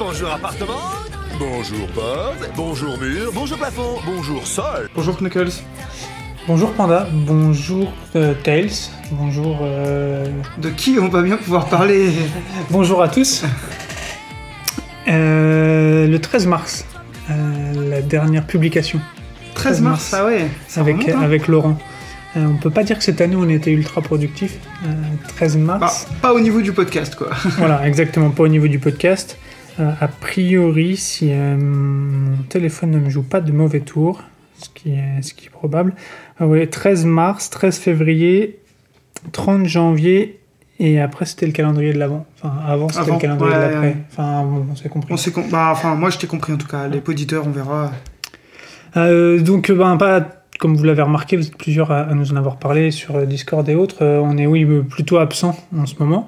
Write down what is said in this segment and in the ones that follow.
bonjour appartement, bonjour porte, bonjour mur, bonjour plafond, bonjour sol. Bonjour Knuckles. Bonjour Panda, bonjour euh, Tails, bonjour. euh, De qui on va bien pouvoir parler bonjour à tous. Euh, le 13 mars, euh, la dernière publication 13 mars, ah ouais. ça avec, remonte, hein. avec Laurent. Euh, on peut pas dire que cette année on était ultra productif. Euh, 13 Bah, mars. pas au niveau du podcast, quoi. voilà, exactement, pas au niveau du podcast. Euh, a priori, si euh, mon téléphone ne me joue pas de mauvais tours, ce qui est, ce qui est probable, ah ouais, 13 mars, 13 février, 30 janvier, et après c'était le calendrier de l'avant. Enfin, avant c'était Avant, le calendrier ouais, de l'après. Enfin, on s'est compris. On s'est com- bah, enfin, moi je t'ai compris en tout cas. Les auditeurs, on verra. Euh, donc, ben, pas, comme vous l'avez remarqué, vous êtes plusieurs à, à nous en avoir parlé sur Discord et autres. euh, on est, oui, euh, plutôt absent en ce moment.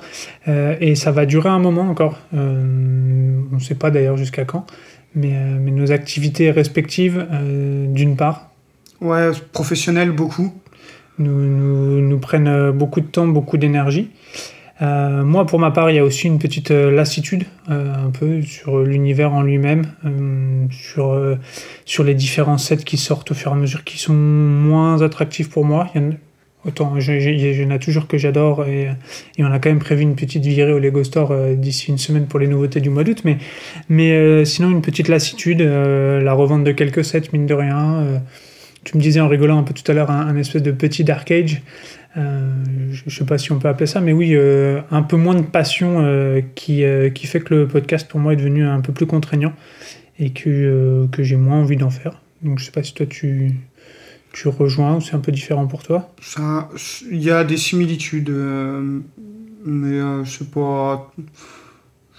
Euh, et ça va durer un moment encore. Euh, on ne sait pas d'ailleurs jusqu'à quand. Mais, mais nos activités respectives, d'une part, Ouais, professionnel, beaucoup. nous, nous, nous prennent beaucoup de temps, beaucoup d'énergie. Euh, moi, pour ma part, il y a aussi une petite euh, lassitude, euh, un peu, sur l'univers en lui-même, sur, sur les différents sets qui sortent au fur et à mesure, qui sont moins attractifs pour moi. Il y en a, autant, il y en a toujours que j'adore, et, on a quand même prévu une petite virée au Lego Store d'ici une semaine pour les nouveautés du mois d'août, mais, sinon, une petite lassitude, la revente de quelques sets, mine de rien. tu me disais en rigolant un peu tout à l'heure un espèce de petit dark age. Euh, je ne sais pas si on peut appeler ça, mais oui, euh, un peu moins de passion euh, qui, qui fait que le podcast pour moi est devenu un peu plus contraignant et que, que j'ai moins envie d'en faire. Donc je sais pas si toi tu, tu rejoins ou c'est un peu différent pour toi. Il y a des similitudes, mais euh, je sais pas.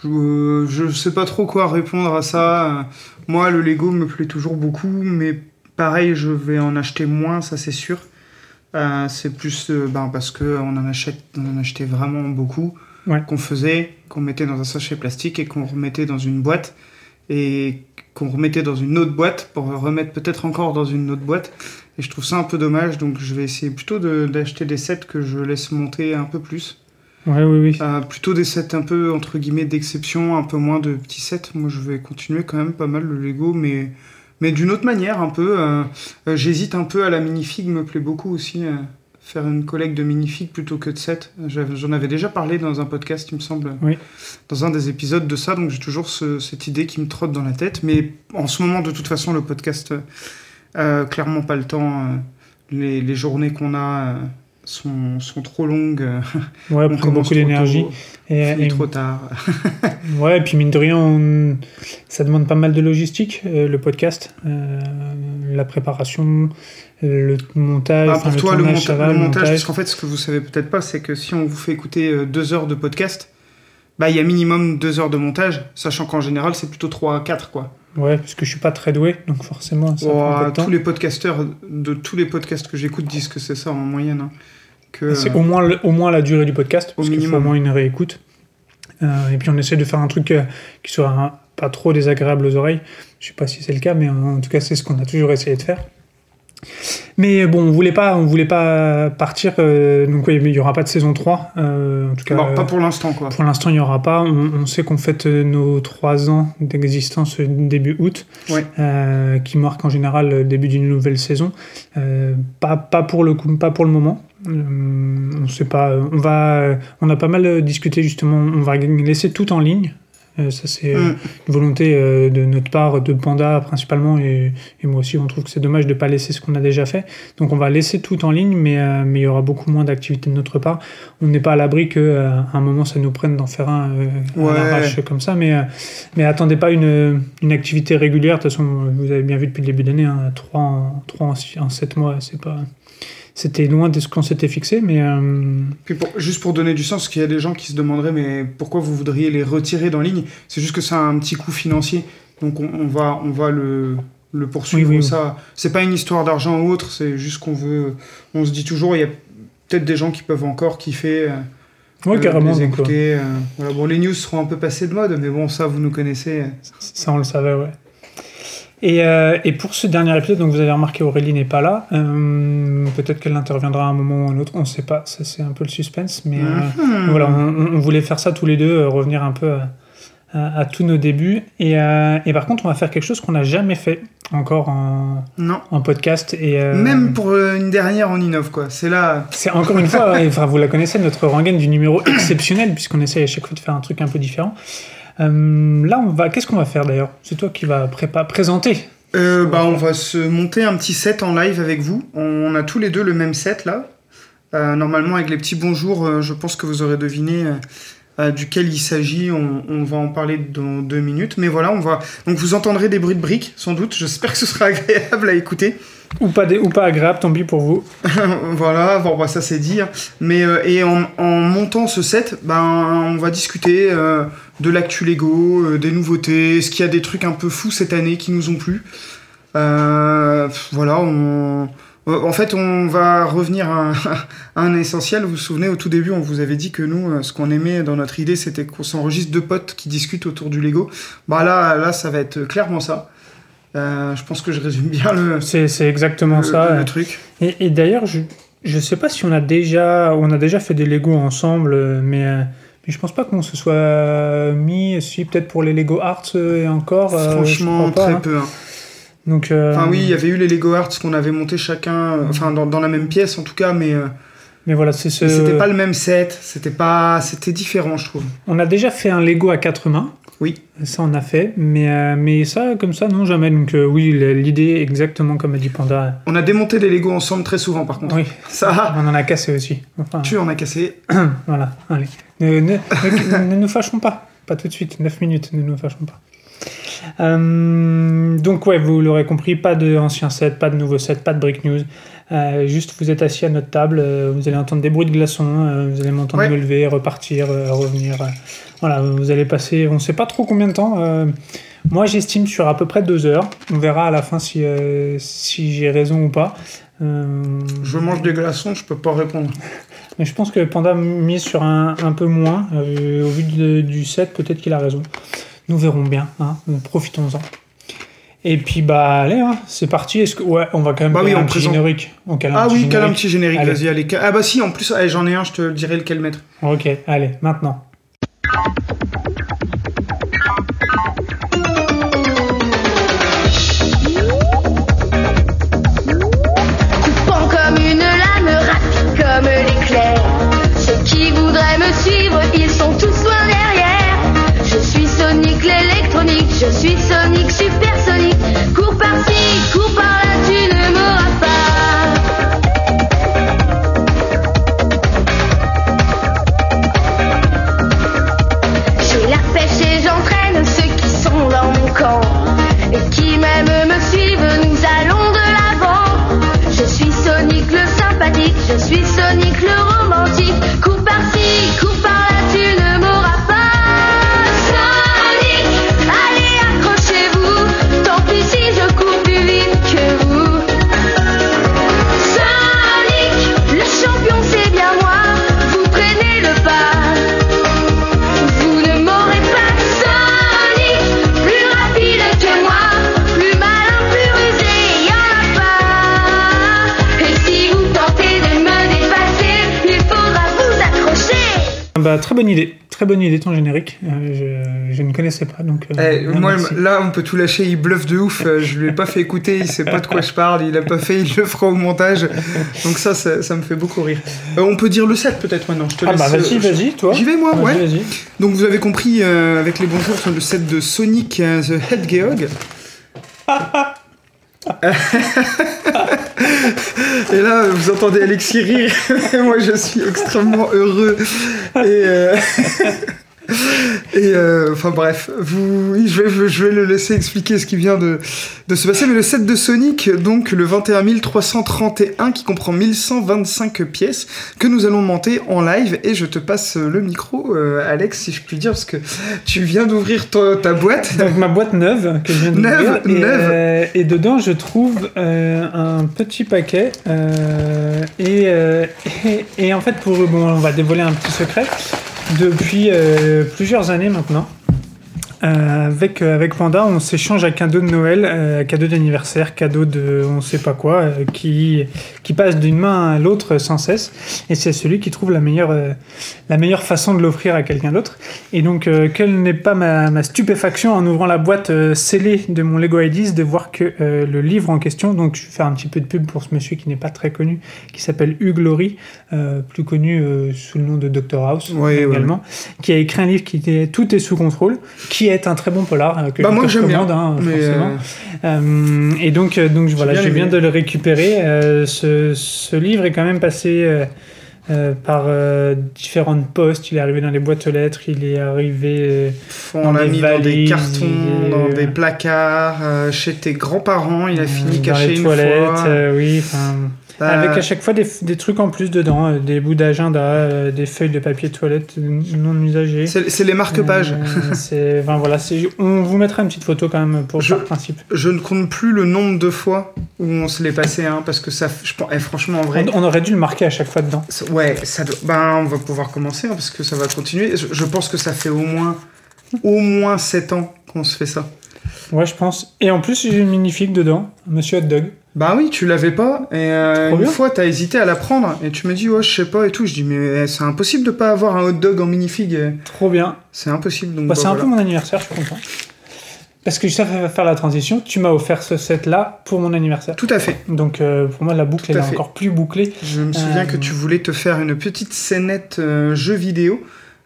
Je, je sais pas trop quoi répondre à ça. Moi, le Lego me plaît toujours beaucoup, mais pareil, je vais en acheter moins, ça c'est sûr. Euh, c'est plus euh, ben, parce que on en achète, on en achetait vraiment beaucoup, Ouais. qu'on faisait, qu'on mettait dans un sachet plastique et qu'on remettait dans une boîte et qu'on remettait dans une autre boîte pour remettre peut-être encore dans une autre boîte. Et je trouve ça un peu dommage, donc je vais essayer plutôt de- d'acheter des sets que je laisse monter un peu plus. Ouais, oui, oui. Euh, plutôt des sets un peu, entre guillemets, d'exception, un peu moins de petits sets. Moi, je vais continuer quand même pas mal le Lego, mais, mais d'une autre manière, un peu. euh, euh, J'hésite un peu à la minifig, me plaît beaucoup aussi. euh, faire une collecte de minifig plutôt que de sets. J'avais- J'en avais déjà parlé dans un podcast, il me semble, Oui. dans un des épisodes de ça, donc j'ai toujours ce- cette idée qui me trotte dans la tête. Mais en ce moment, de toute façon, le podcast, euh, clairement pas le temps. euh, les, les journées qu'on a euh, sont, sont trop longues. Ouais, on prend beaucoup d'énergie. Et, et- trop tard. ouais, et puis mine de rien, on- ça demande pas mal de logistique, euh, le podcast, euh, la préparation, le montage, enfin, pour toi, le, tournage, monta- ça va, le le montage, montage. parce qu'en fait, ce que vous savez peut-être pas, c'est que si on vous fait écouter euh, deux heures de podcast, bah il y a minimum deux heures de montage, sachant qu'en général, c'est plutôt 3 à 4, quoi. Ouais, parce que je suis pas très doué, donc forcément, ça Oh, prend temps. tous les podcasteurs, de tous les podcasts que j'écoute, disent que c'est ça en moyenne. hein. Que, C'est euh, au moins, au moins la durée du podcast, parce qu'il faut au moins une réécoute. Euh, et puis on essaie de faire un truc euh, qui soit un- pas trop désagréable aux oreilles. Je sais pas si c'est le cas, mais en tout cas c'est ce qu'on a toujours essayé de faire. Mais bon, on voulait pas, on voulait pas partir. euh, donc oui, mais il y aura pas de saison 3. euh, en tout cas, pas pour l'instant, quoi. pour l'instant, il n'y aura pas. On, on sait qu'on fête euh, nos trois ans d'existence euh, début août, Ouais. euh, qui marque en général le début d'une nouvelle saison. Euh, pas, pas, pour le coup, pas pour le moment. Euh, on sait pas. On va, on a pas mal euh, discuté justement. On va laisser tout en ligne. Euh, ça c'est euh, Mm. une volonté euh, de notre part, de Panda principalement, et, et moi aussi. On trouve que c'est dommage de pas laisser ce qu'on a déjà fait. Donc on va laisser tout en ligne, mais euh, mais il y aura beaucoup moins d'activités de notre part on n'est pas à l'abri que euh, à un moment ça nous prenne d'en faire un euh, Ouais. comme ça mais euh, mais attendez pas une, une activité régulière de toute façon vous avez bien vu depuis le début d'année hein, 3 en 3 en, six- en 7 mois c'est pas c'était loin de ce qu'on s'était fixé mais euh, Puis pour- juste pour donner du sens, parce qu'il y a des gens qui se demanderaient, mais pourquoi vous voudriez les retirer d'en ligne? C'est juste que ça a un petit coût financier, donc on, on va, on va le, le poursuivre. Oui, oui. Ça, c'est pas une histoire d'argent ou autre, c'est juste qu'on veut. On se dit toujours, il y a peut-être des gens qui peuvent encore kiffer. euh, ouais euh, carrément les donc, écouter. voilà. Bon, les news seront un peu passées de mode, mais bon, ça, vous nous connaissez. Ça, on le savait, ouais. Et, euh, et pour ce dernier épisode, donc vous avez remarqué, Aurélie n'est pas là. Euh, Peut-être qu'elle interviendra à un moment ou à un autre, on ne sait pas. Ça, c'est un peu le suspense. Mais euh, Mhm. voilà, on, voulait faire ça tous les deux, revenir un peu à, à, à tous nos débuts. Et, et par contre, on va faire quelque chose qu'on n'a jamais fait encore en, Non. en podcast. Et, Même pour une dernière, on innove, quoi. C'est là. C'est encore une fois, ouais, enfin, vous la connaissez, notre rengaine du numéro exceptionnel, puisqu'on essaye à chaque fois de faire un truc un peu différent. Euh, là, on va. Qu'est-ce qu'on va faire d'ailleurs? C'est toi qui vas prépa- présenter. Euh, bah, on va se monter un petit set en live avec vous. On a tous les deux le même set là. Euh, normalement, avec les petits bonjours, je pense que vous aurez deviné euh, duquel il s'agit. On, on va en parler dans deux minutes. Mais voilà, on va. Donc vous entendrez des bruits de briques, sans doute. J'espère que ce sera agréable à écouter. Ou pas, des- ou pas agréable, tant pis pour vous. voilà, bon, bah, ça c'est hein. Mais euh, et en, en montant ce set, ben on va discuter euh, de l'actu Lego, euh, des nouveautés, est-ce qu'il y a des trucs un peu fous cette année qui nous ont plu. Euh, voilà, on, euh, en fait on va revenir à un, à un essentiel. Vous vous souvenez au tout début, on vous avait dit que nous, ce qu'on aimait dans notre idée, c'était qu'on s'enregistre deux potes qui discutent autour du Lego. Bah là, là, ça va être clairement ça. Euh, je pense que je résume bien le, C'est c'est exactement le- ça. le truc. Et, et d'ailleurs, je je sais pas si on a déjà on a déjà fait des Lego ensemble, mais mais je pense pas qu'on se soit mis. Si peut-être pour les Lego Arts euh, et encore. euh, Franchement, pas, très hein. peu. hein. Donc. euh, Enfin oui, il y avait eu les Lego Arts qu'on avait monté chacun, euh, enfin dans, dans la même pièce en tout cas, mais euh, Mais voilà, c'est ce. mais c'était pas le même set, c'était pas, c'était différent je trouve. On a déjà fait un Lego à quatre mains. Oui. Ça, on a fait. Mais, euh, mais ça, comme ça, non, jamais. Donc, euh, oui, l'idée, exactement comme a dit Panda. On a démonté des Lego ensemble très souvent par contre. Oui, Ça, on en a cassé aussi. Enfin, tu en as cassé. voilà, allez. Ne, ne, ne- ne nous fâchons pas. Pas tout de suite. 9 minutes, ne nous fâchons pas. Euh, donc, ouais, vous l'aurez compris, pas de ancien set, pas de nouveau set, pas de break news. Euh, juste, vous êtes assis à notre table, euh, vous allez entendre des bruits de glaçons, euh, vous allez m'entendre Ouais. me lever, repartir, revenir. voilà, vous allez passer, on sait pas trop combien de temps. moi, j'estime sur à peu près deux heures. On verra à la fin si, si j'ai raison ou pas. Je mange des glaçons, je peux pas répondre. mais je pense que Panda mise sur un, un peu moins. au vu de- du set, peut-être qu'il a raison. Nous verrons bien. Hein, profitons-en. Et puis, bah, allez, hein, c'est parti. Est-ce que... Ouais, on va quand même Bah oui, un on petit présente. générique. On cale un Ah petit oui, quel un générique. petit générique, Allez. vas-y, allez. Ah bah si, en plus, allez, j'en ai un, je te dirai lequel mettre. Ok, allez, maintenant. Coupant comme une lame, rapide comme l'éclair. Ceux qui voudraient me suivre, ils sont tous loin derrière. Je suis Sonic l'électronique, je suis Sonic Bah, très bonne idée. Très bonne idée, ton générique. Euh, je, je ne connaissais pas, donc... euh, Eh, moi, là, on peut tout lâcher, il bluffe de ouf. euh, Je lui ai pas fait écouter, il sait pas de quoi je parle, il a pas fait, il le fera au montage. Donc ça, ça, ça me fait beaucoup rire. Euh, on peut dire le set peut-être maintenant, je te Ah laisse. bah, vas-y, vas-y, toi. J'y vais moi, Vas-y, ouais. Donc vous avez compris avec les bonjours sur le set de Sonic the Hedgehog. Et là, vous entendez Alexis rire. Et moi, je suis extrêmement heureux. Euh, et euh, enfin bref, vous, je, vais, je vais le laisser expliquer ce qui vient de, de se passer. Mais le set de Sonic, donc le 21 331, qui comprend 1125 pièces, que nous allons monter en live. Et je te passe le micro, euh, Alex, si je puis dire, parce que tu viens d'ouvrir ta, ta boîte. Donc ma boîte neuve que je viens d'ouvrir Neuve, et, neuve. euh, et dedans je trouve euh, un petit paquet et, et, et en fait pour bon on va dévoiler un petit secret depuis euh, plusieurs années maintenant euh, avec, euh, avec Panda, on s'échange un cadeau de Noël, euh, cadeau d'anniversaire, cadeau de on sait pas quoi, euh, qui, qui passe d'une main à l'autre sans cesse. Et c'est celui qui trouve la meilleure, la meilleure façon de l'offrir à quelqu'un d'autre. Et donc, quelle n'est pas ma, ma stupéfaction en ouvrant la boîte scellée de mon Lego Ideas de voir que le livre en question, donc je vais faire un petit peu de pub pour ce monsieur qui n'est pas très connu, qui s'appelle Hugh Laurie, plus connu sous le nom de Dr House également, qui a écrit un livre qui était Tout est sous contrôle, qui est un très bon polar euh, que Bah, je moi, te j'aime bien, recommande, hein, mais, forcément. Euh, et donc, euh, donc voilà, je viens de le récupérer. Euh, ce, ce livre est quand même passé euh, euh, par euh, différentes postes. Il est arrivé dans les boîtes aux lettres, il est arrivé. euh, On Dans l'a mis dans des valises, cartons, dans des placards, euh, chez tes grands-parents, il a fini caché une fois. euh, oui. enfin, Euh, Avec à chaque fois des, des trucs en plus dedans, euh, des bouts d'agenda, euh, des feuilles de papier toilette non usagées. c'est les marque-pages. Euh, enfin, voilà, on vous mettra une petite photo quand même pour Je- par principe. Je ne compte plus le nombre de fois où on se l'est passé, hein, parce que ça, je pense, eh, franchement, en vrai, On, on aurait dû le marquer à chaque fois dedans. ouais, ça doit- ben, on va pouvoir commencer, hein, parce que ça va continuer. Je, je pense que ça fait au moins, au moins 7 ans qu'on se fait ça. Ouais, je pense. Et en plus, j'ai une magnifique dedans, Monsieur Hot Dog. Bah oui, tu l'avais pas, et euh, une bien. fois, t'as hésité à la prendre, et tu me dis, ouais, je sais pas, et tout. Je dis, mais eh, c'est impossible de pas avoir un hot dog en minifig. eh. Trop bien. C'est impossible, donc Bah, bah, c'est un peu mon anniversaire, je suis content. Parce que ça va faire la transition. Tu m'as offert ce set-là pour mon anniversaire. Tout à fait. Donc euh, pour moi, la boucle elle est fait. encore plus bouclée. Je me souviens Euh, que tu voulais te faire une petite scénette euh, jeux vidéo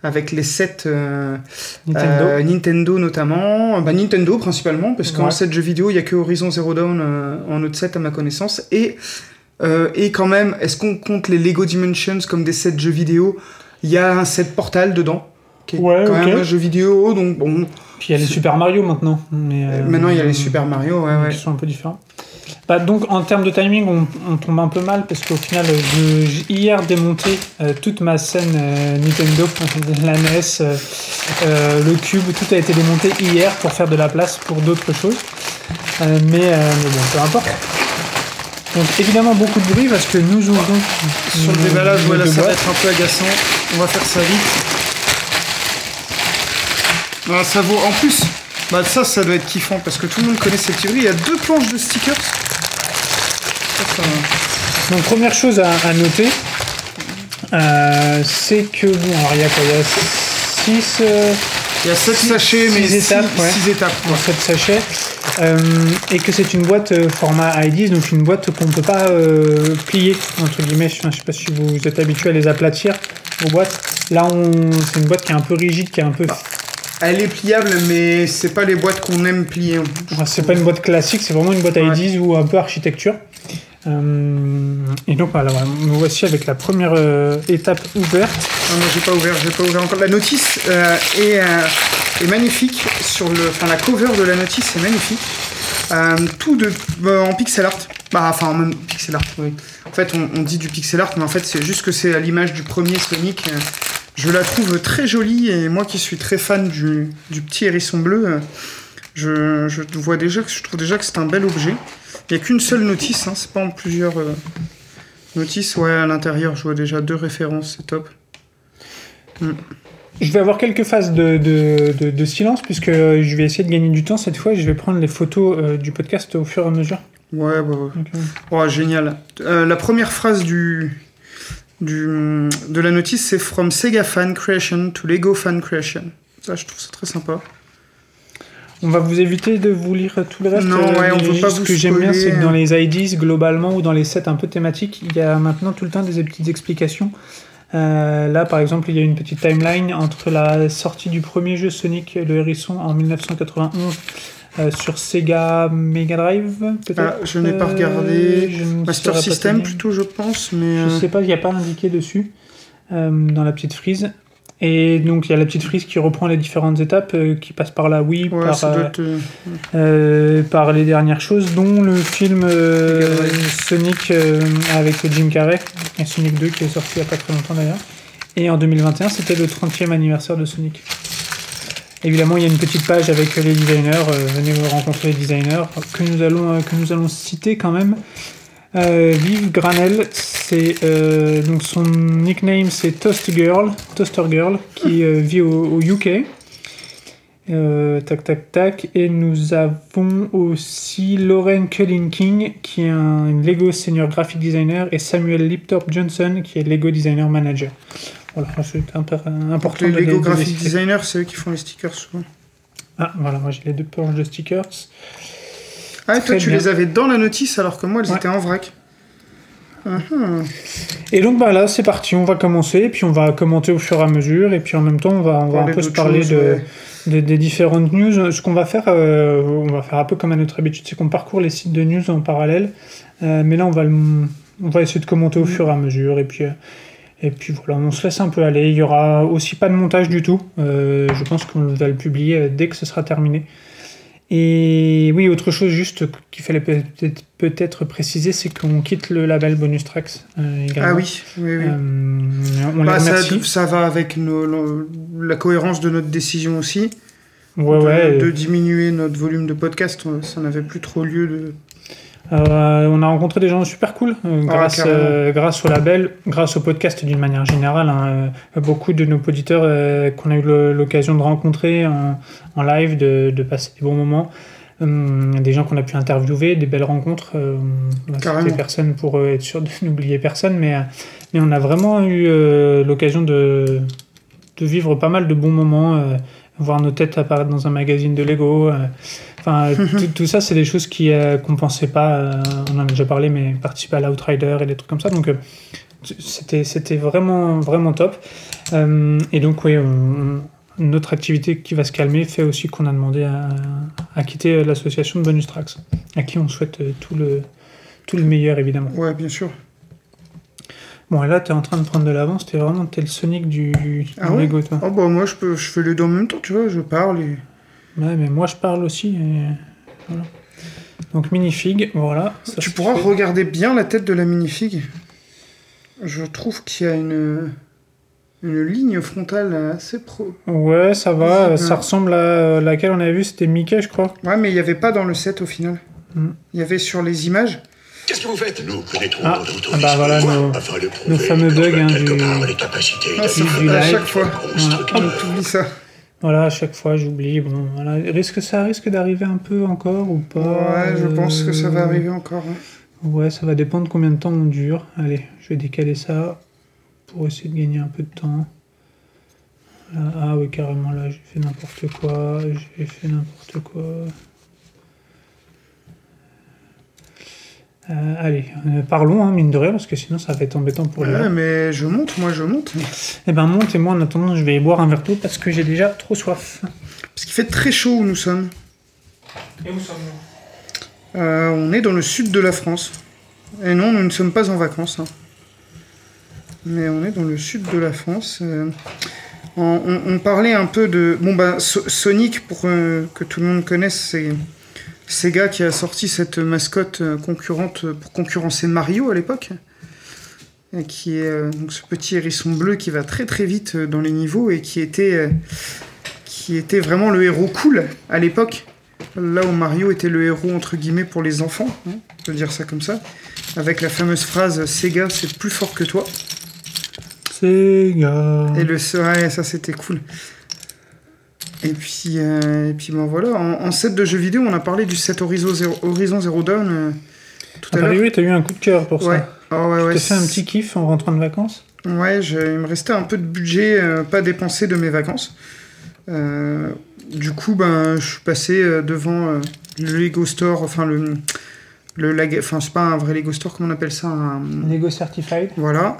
avec les sets euh, Nintendo. euh, Nintendo notamment, bah, Nintendo principalement, parce qu'en Ouais. set jeux vidéo, il n'y a que Horizon Zero Dawn euh, en autre set à ma connaissance. Et, et quand même, est-ce qu'on compte les Lego Dimensions comme des sets jeux vidéo? Il y a un set Portal dedans, qui est Ouais, quand ok. même un jeu vidéo, donc bon. Puis il y a les Super Mario maintenant. Mais, Maintenant, il y a les Super Mario, ouais, ouais. qui sont un peu différents. Bah, donc en termes de timing, on, on tombe un peu mal parce qu'au final, je- j'ai hier démonté euh, toute ma scène euh, Nintendo, la NES, euh, euh, le cube, tout a été démonté hier pour faire de la place pour d'autres choses. Mais, mais bon, peu importe. Donc évidemment beaucoup de bruit parce que nous ouvrons Sur le déballage, voilà, ça va être un peu agaçant. On va faire ça vite. Ah, ça vaut. En plus, bah, ça, ça doit être kiffant parce que tout le monde connaît petits bruits. Il y a deux planches de stickers. Donc première chose à, à noter, euh, c'est que bon, alors il y a quoi? Il y a 6 Il y a 7 Six- sachets, mais six 6 étapes, ouais. étapes. quoi. en 7 sachets, euh, et que c'est une boîte euh, format IDs, donc une boîte qu'on ne peut pas euh, plier entre guillemets. Je ne sais pas si vous êtes habitué à les aplatir vos boîtes. Là, on, c'est une boîte qui est un peu rigide, qui est un peu. Elle est pliable, mais c'est pas les boîtes qu'on aime plier. Enfin, c'est pas une boîte classique, c'est vraiment une boîte Ouais. IDs ou un peu architecture. Euh, et donc voilà, nous voici avec la première euh, étape ouverte. Non, non, j'ai pas ouvert, j'ai pas ouvert encore. La notice euh, est, magnifique. Sur le, enfin, la cover de la notice est magnifique. Tout de, en pixel art. Bah, enfin, en même pixel art, oui. En fait, on, dit du pixel art, mais en fait, c'est juste que c'est à l'image du premier Sonic. Je la trouve très jolie et moi qui suis très fan du, petit hérisson bleu, je, je vois déjà je trouve déjà que c'est un bel objet. Il n'y a qu'une seule notice, hein, c'est pas en plusieurs euh, notices. Ouais, à l'intérieur, je vois déjà deux références, c'est top. Je vais avoir quelques phases de, de, de- de silence puisque je vais essayer de gagner du temps cette fois et je vais prendre les photos euh, du podcast au fur et à mesure. Ouais, bah, ouais. Euh, Oh, génial. Euh, la première phrase du, du, de la notice, c'est From Sega Fan Creation to Lego Fan Creation. Ça, je trouve ça très sympa. On va vous éviter de vous lire tout le reste. Non, euh, ouais, on mais veut pas Ce vous que j'aime bien, c'est que dans les IDs, globalement, ou dans les sets un peu thématiques, il y a maintenant tout le temps des petites explications. Euh, là, par exemple, il y a une petite timeline entre la sortie du premier jeu Sonic le Hérisson en 1991 euh, sur Sega Mega Drive, peut-être? Ah, je n'ai pas Euh, regardé. ne Master System, plutôt, je pense, mais. Je euh, sais pas, il n'y a pas indiqué dessus euh, dans la petite frise. Et donc il y a la petite frise qui reprend les différentes étapes, euh, qui passe par la Wii, Ouais, par, euh, être. euh, par les dernières choses, dont le film. Sonic avec Jim Carrey, et Sonic 2 qui est sorti il n'y a pas très longtemps d'ailleurs. Et en 2021, c'était le 30e anniversaire de Sonic. Évidemment, il y a une petite page avec les designers, venez rencontrer les designers, que nous allons, que nous allons citer quand même. Euh, Vive Granel, c'est euh, donc son nickname c'est Toast Girl, Toaster Girl, qui euh, vit au, au UK. Euh, tac, tac, tac. Et nous avons aussi Lauren Culling-King, qui est un Lego Senior Graphic Designer, et Samuel Liptorp Johnson, qui est Lego Designer Manager. Voilà, c'est important Les Lego de Graphic. Designers, c'est eux qui font les stickers souvent. Ah, voilà, moi j'ai les deux planches de stickers. Ah, et toi, tu bien. les avais dans la notice alors que moi, elles Ouais. étaient en vrac. Mhm. Et donc bah là c'est parti, on va commencer, et puis on va commenter au fur et à mesure, et puis en même temps on va, on va un peu se parler choses, de, ouais. de- des différentes news. Ce qu'on va faire, euh, on va faire un peu comme à notre habitude, c'est qu'on parcourt les sites de news en parallèle, Euh, mais là on va, le- on va essayer de commenter au Mm. fur et à mesure, et puis, euh, et puis voilà, on se laisse un peu aller. Il y aura aussi pas de montage du tout, je pense qu'on va le publier dès que ce sera terminé. Et oui, autre chose juste qu'il fallait peut-être préciser, c'est qu'on quitte le label Bonus Tracks euh, également. Ah oui, oui, oui. Euh, on Bah, ça, va avec nos- nos- la cohérence de notre décision aussi. Ouais, de, ouais. de diminuer notre volume de podcast. Ça n'avait plus trop lieu de. Euh, on a rencontré des gens super cool euh, grâce, euh, grâce au label, grâce au podcast d'une manière générale. hein, beaucoup de nos auditeurs qu'on a eu l'occasion de rencontrer en, en live, de, de passer des bons moments. Hum, des gens qu'on a pu interviewer, des belles rencontres. On va Carrément. citer personne pour être sûr de n'oublier personne, mais, mais on a vraiment eu l'occasion de, de vivre pas mal de bons moments, voir nos têtes apparaître dans un magazine de Lego. Enfin, tout, tout ça, c'est des choses qui euh, qu'on pensait pas. euh, on en a déjà parlé, mais participer à l'Outrider et des trucs comme ça. Donc, euh, c'était c'était vraiment vraiment top. Euh, et donc, oui, on- notre activité qui va se calmer fait aussi qu'on a demandé à, à quitter l'association de Bonus Tracks, à qui on souhaite tout le tout le meilleur évidemment. Ouais, bien sûr. Bon, et là, tu es en train de prendre de l'avance. T'es vraiment t'es le Sonic du, du Ah ouais? Lego, toi. Oh bah moi je peux, je fais les deux en même temps, tu vois, je parle et. Ouais, mais moi, je parle aussi. et voilà. Donc, minifig, voilà. ça, tu pourras fait. regarder bien la tête de la minifig. Je trouve qu'il y a une, une ligne frontale assez pro. Ouais, ça va. Ouais. Ça ressemble à laquelle on avait vu, c'était Mickey, je crois. Ouais, mais il n'y avait pas dans le set au final. Mm. Il y avait sur les images. Qu'est-ce que vous faites? Nous pénétrons Ah, dans votre ah bah voilà nos, fameux bugs hein, du... part les capacités Ah, c'est du à live. chaque fois. structure. On oublie ça. Voilà, à chaque fois, j'oublie. Bon, voilà. Risque, ça risque d'arriver un peu encore ou pas Ouais, je pense que ça va euh, arriver encore. hein. Ouais, ça va dépendre de combien de temps on dure. Allez, je vais décaler ça pour essayer de gagner un peu de temps. Ah oui, carrément, là, j'ai fait n'importe quoi. J'ai fait n'importe quoi. Euh, allez, euh, parlons, hein, mine de rien, parce que sinon ça va être embêtant pour les Ouais, mais je monte, moi je monte. Eh ben monte et moi en attendant je vais boire un verre d'eau parce que j'ai déjà trop soif. Parce qu'il fait très chaud où nous sommes. Et où sommes Euh, on est dans le sud de la France. Et non, nous ne sommes pas en vacances. hein. Mais on est dans le sud de la France. euh, on, on- on parlait un peu de... Bon, bah, So- Sonic, pour euh, que tout le monde connaisse, c'est Sega qui a sorti cette mascotte euh, concurrente euh, pour concurrencer Mario à l'époque. Qui est euh, donc ce petit hérisson bleu qui va très très vite dans les niveaux et qui était, qui était vraiment le héros cool à l'époque. Là où Mario était le héros entre guillemets pour les enfants, hein, on peut dire ça comme ça, avec la fameuse phrase Sega c'est plus fort que toi. Sega. Et le ouais, ça c'était cool. Et puis, euh, et puis bon voilà, en, en set de jeux vidéo, on a parlé du set Horizon Zero, Horizon Zero Dawn euh, tout Ah à bah l'heure. oui, t'as eu un coup de cœur pour Ouais. ça. Ah ouais, ouais, T'as fait un petit kiff en rentrant de vacances? Ouais, je- il me restait un peu de budget euh, pas dépensé de mes vacances. Euh, du coup, ben, je suis passé devant le Lego Store, enfin le, le lag- enfin c'est pas un vrai Lego Store, comment on appelle ça? Un- Lego Certified. Voilà.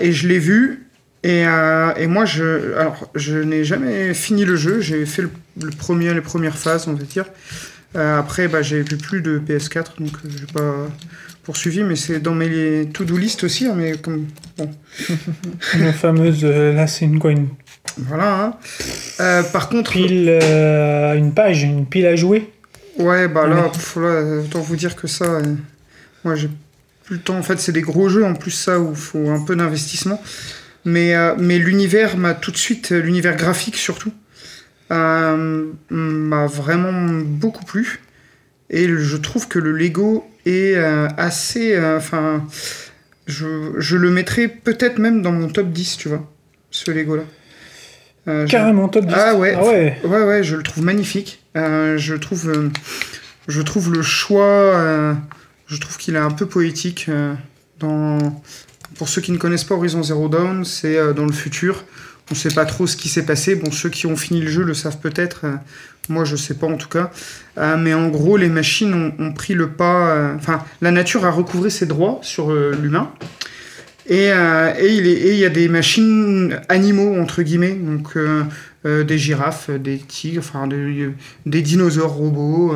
Et je l'ai vu. Et, euh, et moi, je, alors, je n'ai jamais fini le jeu. J'ai fait le, le premier, les premières phases, on va dire. Euh, après, bah, j'ai vu plus de PS4, donc je n'ai pas poursuivi. Mais c'est dans mes to-do list aussi. hein, mais comme, bon, Nos fameuses. euh, là, c'est une quoi Une voilà. hein. Euh, par contre, pile. euh, une page, une pile à jouer ouais, bah là, pff, là, autant vous dire que ça, euh, moi, j'ai plus le temps. En fait, c'est des gros jeux en plus, ça, où il faut un peu d'investissement. Mais, euh, mais l'univers m'a tout de suite, euh, l'univers graphique surtout, euh, m'a vraiment beaucoup plu. Et je trouve que le Lego est assez. Enfin, je, je le mettrais peut-être même dans mon top 10, tu vois, ce Lego-là. Euh, je- Carrément top 10. Ah ouais. Ah ouais. Ouais, ouais, je le trouve magnifique. Euh, je trouve, euh, je trouve le choix, je trouve qu'il est un peu poétique. dans, pour ceux qui ne connaissent pas Horizon Zero Dawn, c'est euh, dans le futur. On ne sait pas trop ce qui s'est passé. Bon, ceux qui ont fini le jeu le savent peut-être. euh, moi, je sais pas en tout cas. Euh, mais en gros, les machines ont, pris le pas. Enfin, la nature a recouvré ses droits sur l'humain. Et, et il et il y a des machines animaux, entre guillemets, donc des girafes, des tigres, enfin des, des dinosaures robots,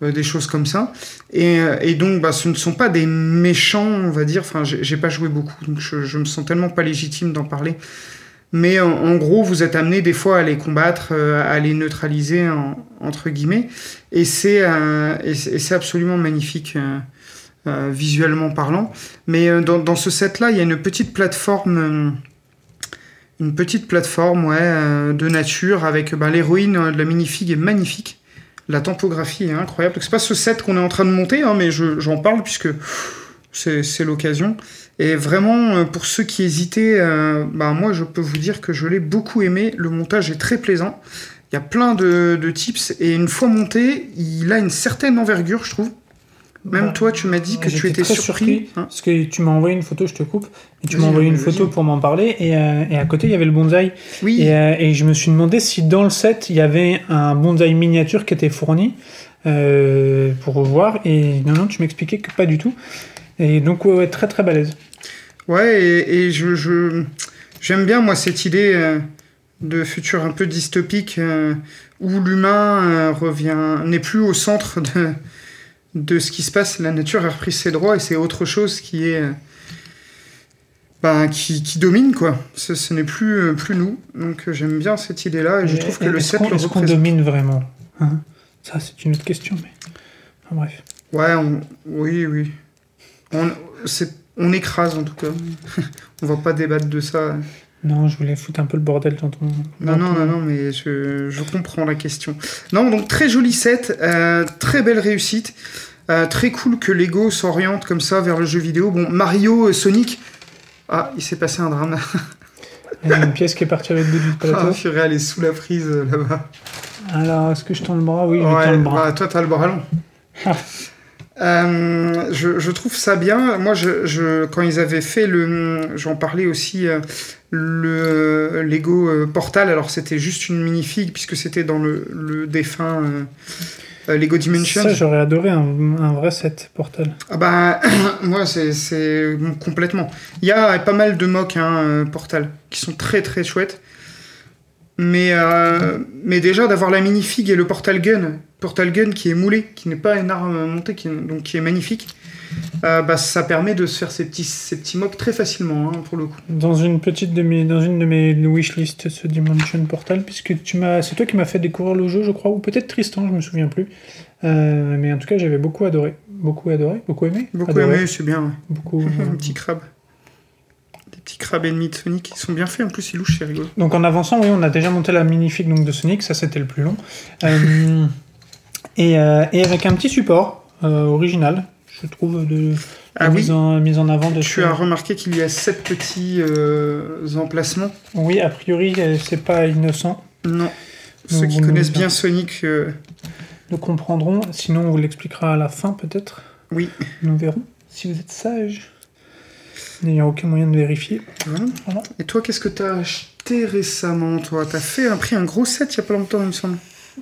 des choses comme ça. Et, euh, et donc, bah, ce ne sont pas des méchants, on va dire. Enfin, j'ai pas joué beaucoup, donc je, je me sens tellement pas légitime d'en parler. Mais en, gros, vous êtes amené des fois à les combattre, euh, à les neutraliser, en- entre guillemets. Et c'est euh, absolument magnifique. euh, euh, visuellement parlant. Mais euh, dans, dans ce set-là, il y a une petite plateforme, euh, une petite plateforme ouais, euh, de nature avec bah, l'héroïne euh, de la minifig est magnifique. La tempographie est incroyable. C'est pas ce set qu'on est en train de monter, hein, mais je- j'en parle puisque c'est l'occasion. Et vraiment, euh, pour ceux qui hésitaient, euh, bah, moi je peux vous dire que je l'ai beaucoup aimé. Le montage est très plaisant. Il y a plein de tips et une fois monté, il a une certaine envergure, je trouve. Même Bah, toi, tu m'as dit que tu étais très surpris. hein. Parce que tu m'as envoyé une photo, je te coupe. Et tu m'as envoyé une photo pour m'en parler. Et, euh, et à côté, il y avait le bonsaï. oui, Et, euh, et je me suis demandé si dans le set, il y avait un bonsaï miniature qui était fourni euh, pour voir. Et non, non, tu m'expliquais que pas du tout. Et donc, ouais, ouais, très très balèze. ouais, et, et je, j'aime bien moi cette idée de futur un peu dystopique où l'humain revient, n'est plus au centre de, de ce qui se passe. La nature a repris ses droits et c'est autre chose qui est bah, qui, qui domine quoi. Ce, ce n'est plus euh, plus nous. Donc euh, j'aime bien cette idée-là et je trouve que le est-ce set qu'on, le est-ce qu'on domine vraiment? Hein? Ça, c'est une autre question. Mais... Enfin, bref. Ouais, on- oui, oui. On, on écrase en tout cas. on va pas débattre de ça. Non, je voulais foutre un peu le bordel dans ton. Non, non, non, non, mais je, je comprends la question. Non, donc très joli set, euh, très belle réussite. Euh, très cool que Lego s'oriente comme ça vers le jeu vidéo. Bon, Mario, euh, Sonic. Ah, il s'est passé un drame. Il y a une pièce qui est partie avec le bout du Ah, plateau. Furet, elle est sous la prise là-bas. Alors, est-ce que je tends le bras? Oui, je Ouais, tends le bras. bah, toi, t'as le bras long. Euh, je, je trouve ça bien. Moi, je, je- quand ils avaient fait le, j'en parlais aussi, euh, le Lego euh, Portal. Alors, c'était juste une minifig puisque c'était dans le, le défunt euh, Lego Dimensions. Ça, j'aurais adoré un, un vrai set Portal. Ah bah, moi, c'est, complètement. Il y a pas mal de mocks hein, Portal qui sont très très chouettes. Mais, euh, mais déjà, d'avoir la minifig et le Portal Gun, Portal Gun qui est moulé, qui n'est pas une arme montée, qui est, donc qui est magnifique, euh, bah, ça permet de se faire ces petits, ces petits mocks très facilement, hein, pour le coup. Dans une petite de mes, dans une de mes wishlist, ce Dimension Portal, puisque tu m'as, c'est toi qui m'as fait découvrir le jeu, je crois, ou peut-être Tristan, je me souviens plus. Euh, mais en tout cas, j'avais beaucoup adoré, beaucoup adoré, beaucoup aimé. Beaucoup Adoré. aimé, c'est bien. Beaucoup. Un petit crabe. Petits crabes ennemis de Sonic, ils sont bien faits, en plus ils louchent, c'est rigolo. Donc en avançant, oui, on a déjà monté la minifig donc, de Sonic, ça c'était le plus long. Euh, et, euh, et avec un petit support euh, original, je trouve, de, de Ah oui. mise, en, mise en avant de Tu as remarqué qu'il y a sept petits emplacements Oui, a priori, c'est pas innocent. Non. Ceux qui connaissent bien Sonic, Nous comprendrons, sinon on vous l'expliquera à la fin peut-être. oui. Nous verrons si vous êtes sage. N'ayant aucun moyen de vérifier. Voilà. Voilà. Et toi, qu'est-ce que t'as acheté récemment, toi? T'as fait un pris un gros set il y a pas longtemps, il me semble.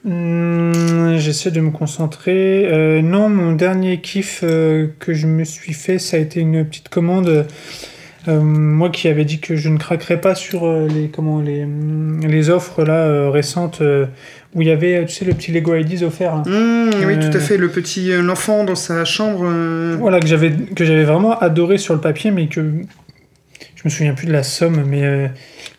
Hum, J'essaie de me concentrer. Euh, non, mon dernier kiff euh, que je me suis fait, ça a été une petite commande. Euh, moi qui avais dit que je ne craquerais pas sur les, comment, les, les offres là, récentes où il y avait tu sais, le petit Lego IDs offert. Mmh, Oui, Euh. tout à fait. Le petit euh, l'enfant dans sa chambre. euh, Voilà, que j'avais que j'avais vraiment adoré sur le papier, mais que je me souviens plus de la somme, mais, euh,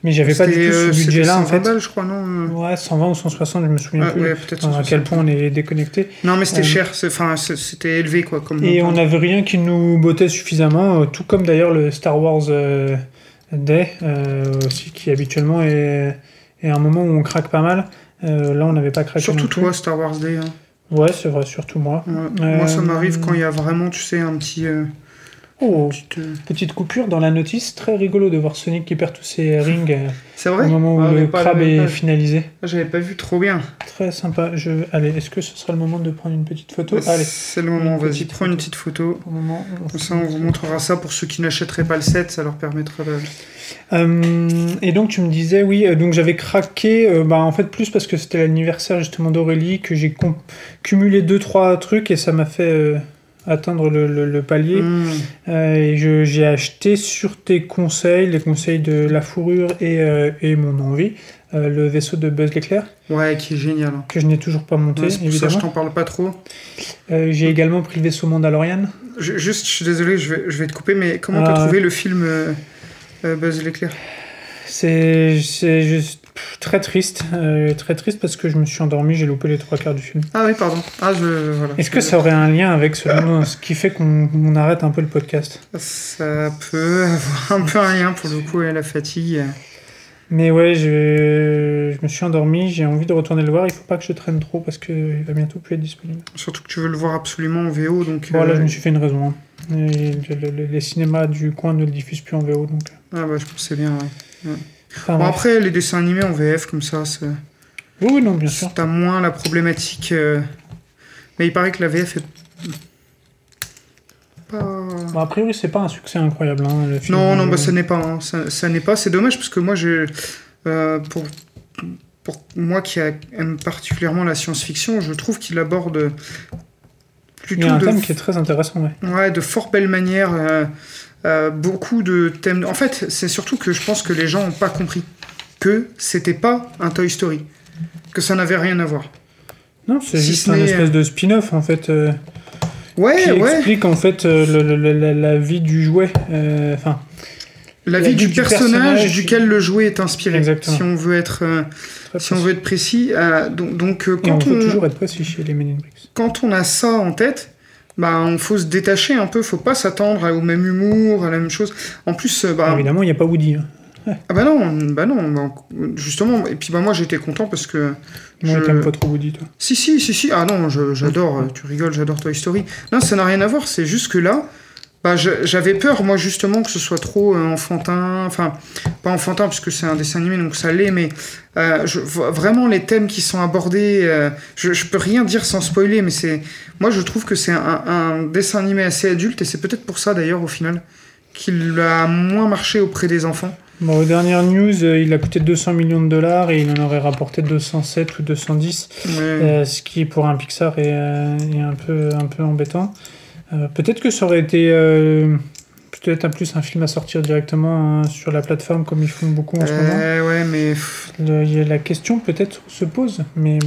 mais j'avais pas du tout euh, ce budget-là en 120 fait. balles, je crois, non Ouais, 120 ou 160, je me souviens Ah, plus. ouais, peut-être. à 160. quel point on est déconnecté. Non, mais c'était Euh, cher. Enfin, c'était élevé, quoi. Comme Et on n'avait rien qui nous bottait suffisamment, euh, tout comme d'ailleurs le Star Wars euh, Day, euh, aussi, qui habituellement est, est un moment où on craque pas mal. Euh, là, on n'avait pas craqué. Surtout toi, Star Wars Day. hein. Ouais, c'est vrai, surtout moi. Ouais. Euh, Moi, ça m'arrive quand il y a vraiment, tu sais, un petit, euh, Oh, Petite, euh, petite coupure dans la notice. Très rigolo de voir Sonic qui perd tous ses rings euh, C'est vrai au moment où Ah, le crabe est finalisé. Ah, J'avais pas vu trop bien. Très sympa. Je... Allez, est-ce que ce sera le moment de prendre une petite photo Allez, C'est le moment, vas-y, prends une petite photo. le moment. Comme ça, on vous montrera ça pour ceux qui n'achèteraient pas le set, ça leur permettra de. Euh, et donc tu me disais oui, donc j'avais craqué, euh, bah, en fait plus parce que c'était l'anniversaire justement d'Aurélie que j'ai cumulé deux trois trucs et ça m'a fait euh, atteindre le, le- le palier. Mmh. Euh, et j'ai acheté sur tes conseils, les conseils de la fourrure et, euh, et mon envie, euh, le vaisseau de Buzz l'éclair Ouais, qui est génial. hein. que je n'ai toujours pas monté Ouais, pour ça je évidemment. t'en parle pas trop. Euh, j'ai également pris le vaisseau Mandalorian. Je- juste, je suis désolé, je vais, je vais te couper, mais comment t'as trouvé le film Buzz l'éclair? C'est juste très triste, euh, très triste parce que je me suis endormi, j'ai loupé les trois quarts du film. Ah oui, pardon. Ah, je. Voilà. Est-ce que ça aurait un lien avec ce, ce qui fait qu'on on arrête un peu le podcast? Ça peut avoir un peu un lien pour le coup et la fatigue. Mais ouais, je, je me suis endormi, j'ai envie de retourner le voir, il faut pas que je traîne trop parce qu'il va bientôt plus être disponible. Surtout que tu veux le voir absolument en VO, donc. Bon, là, euh, je me suis fait une raison. hein. Et les cinémas du coin ne le diffusent plus en VO, donc... Ah bah, je pensais bien, ouais. Enfin, Bon, après, les dessins animés en VF, comme ça, c'est. Oui, oui, non, bien sûr. T'as moins la problématique. euh, Mais il paraît que la VF est. Pas. Bon, a priori, c'est pas un succès incroyable, hein, le film. Non, non, Euh, bah ça n'est pas. hein. Ça, ça n'est pas. C'est dommage parce que moi, je, euh, pour, pour moi qui aime particulièrement la science-fiction, je trouve qu'il aborde Il y plutôt a un de, thème qui est très intéressant, ouais. ouais, de fort belle manière. Euh, euh, beaucoup de thèmes. En fait, c'est surtout que je pense que les gens n'ont pas compris que c'était pas un Toy Story, que ça n'avait rien à voir. Non, c'est Si juste ce un espèce de spin-off, en fait, euh, Ouais, qui ouais. explique, en fait, euh, le- le- le- la, la vie du jouet. euh, Enfin, La, La vie vie du, personnage, personnage. duquel le jouet est inspiré. Exactement. Si on veut être, euh, si on veut être précis. euh, donc, donc, euh, Et on quand on, toujours être précis chez les Men in Bricks. quand on a ça en tête, bah, on faut se détacher un peu, faut pas s'attendre au même humour, à la même chose. En plus, euh, bah, Évidemment, il n'y a pas Woody. hein. ah bah non, bah non, bah, justement. Et puis bah moi j'étais content parce que Moi, Je- t'aimes pas trop Woody, toi. si si si si, ah non, j'adore. euh, Tu rigoles, j'adore Toy Story. Non, ça n'a rien à voir. C'est juste que là, bah j'avais peur moi justement que ce soit trop euh, enfantin, enfin pas enfantin puisque c'est un dessin animé donc ça l'est, mais euh, je, vraiment les thèmes qui sont abordés, euh, je, je peux rien dire sans spoiler, mais c'est moi je trouve que c'est un, un dessin animé assez adulte et c'est peut-être pour ça d'ailleurs au final qu'il a moins marché auprès des enfants. Bon, aux dernières news, euh, il a coûté 200 millions de dollars et il en aurait rapporté 207 ou 210, Ouais. euh, ce qui pour un Pixar est, euh, est un, peu, un peu embêtant. Euh, peut-être que ça aurait été euh, peut-être un plus un film à sortir directement hein, sur la plateforme comme ils font beaucoup en ce moment. Euh, ouais, mais Le- la question peut-être se pose, mais.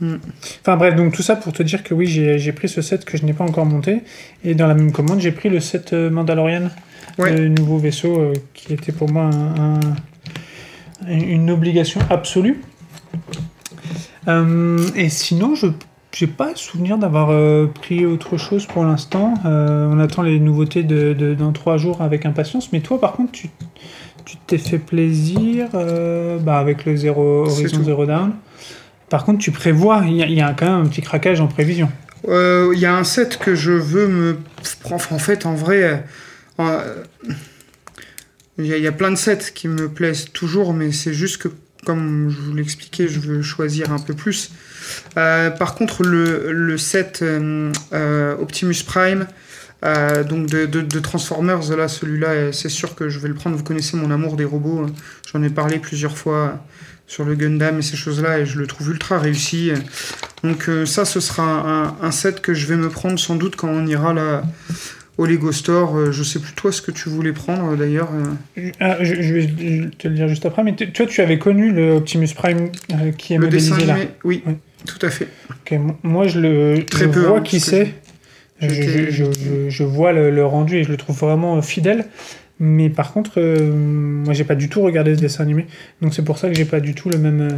Hmm. Enfin bref, donc tout ça pour te dire que oui, j'ai pris ce set que je n'ai pas encore monté. Et dans la même commande, j'ai pris le set Mandalorian, Ouais. le nouveau vaisseau euh, qui était pour moi un- un- une obligation absolue. Et sinon, je n'ai pas souvenir d'avoir euh, pris autre chose pour l'instant. Euh, on attend les nouveautés de, de- dans trois jours avec impatience. Mais toi, par contre, tu tu t'es fait plaisir euh, bah, avec le zéro, Horizon. Zero Down. Par contre, tu prévois, il y, a- il y a quand même un petit craquage en prévision. Euh, Il y a un set que je veux me. Enfin, en fait, en vrai, euh, il y, y a plein de sets qui me plaisent toujours, mais c'est juste que, comme je vous l'expliquais, je veux choisir un peu plus. Euh, par contre, le, le set euh, euh, Optimus Prime, euh, donc de, de- de Transformers, là, celui-là, c'est sûr que je vais le prendre. Vous connaissez mon amour des robots. hein. J'en ai parlé plusieurs fois sur le Gundam et ces choses-là, et je le trouve ultra réussi. Donc ça, ce sera un, un set que je vais me prendre sans doute quand on ira là au Lego Store. Je sais plus toi ce que tu voulais prendre d'ailleurs. Ah, je, je vais te le dire juste après, mais tu- toi, tu avais connu le Optimus Prime euh, qui est le dessin modélisé là. animé, oui, Oui. Tout à fait. Ok, m- moi, je le Très je peu, vois hein, qui c'est. Je, je- je- vois le, le rendu et je le trouve vraiment euh, fidèle. Mais par contre, euh, moi, j'ai pas du tout regardé ce dessin animé. Donc, c'est pour ça que j'ai pas du tout le même. euh,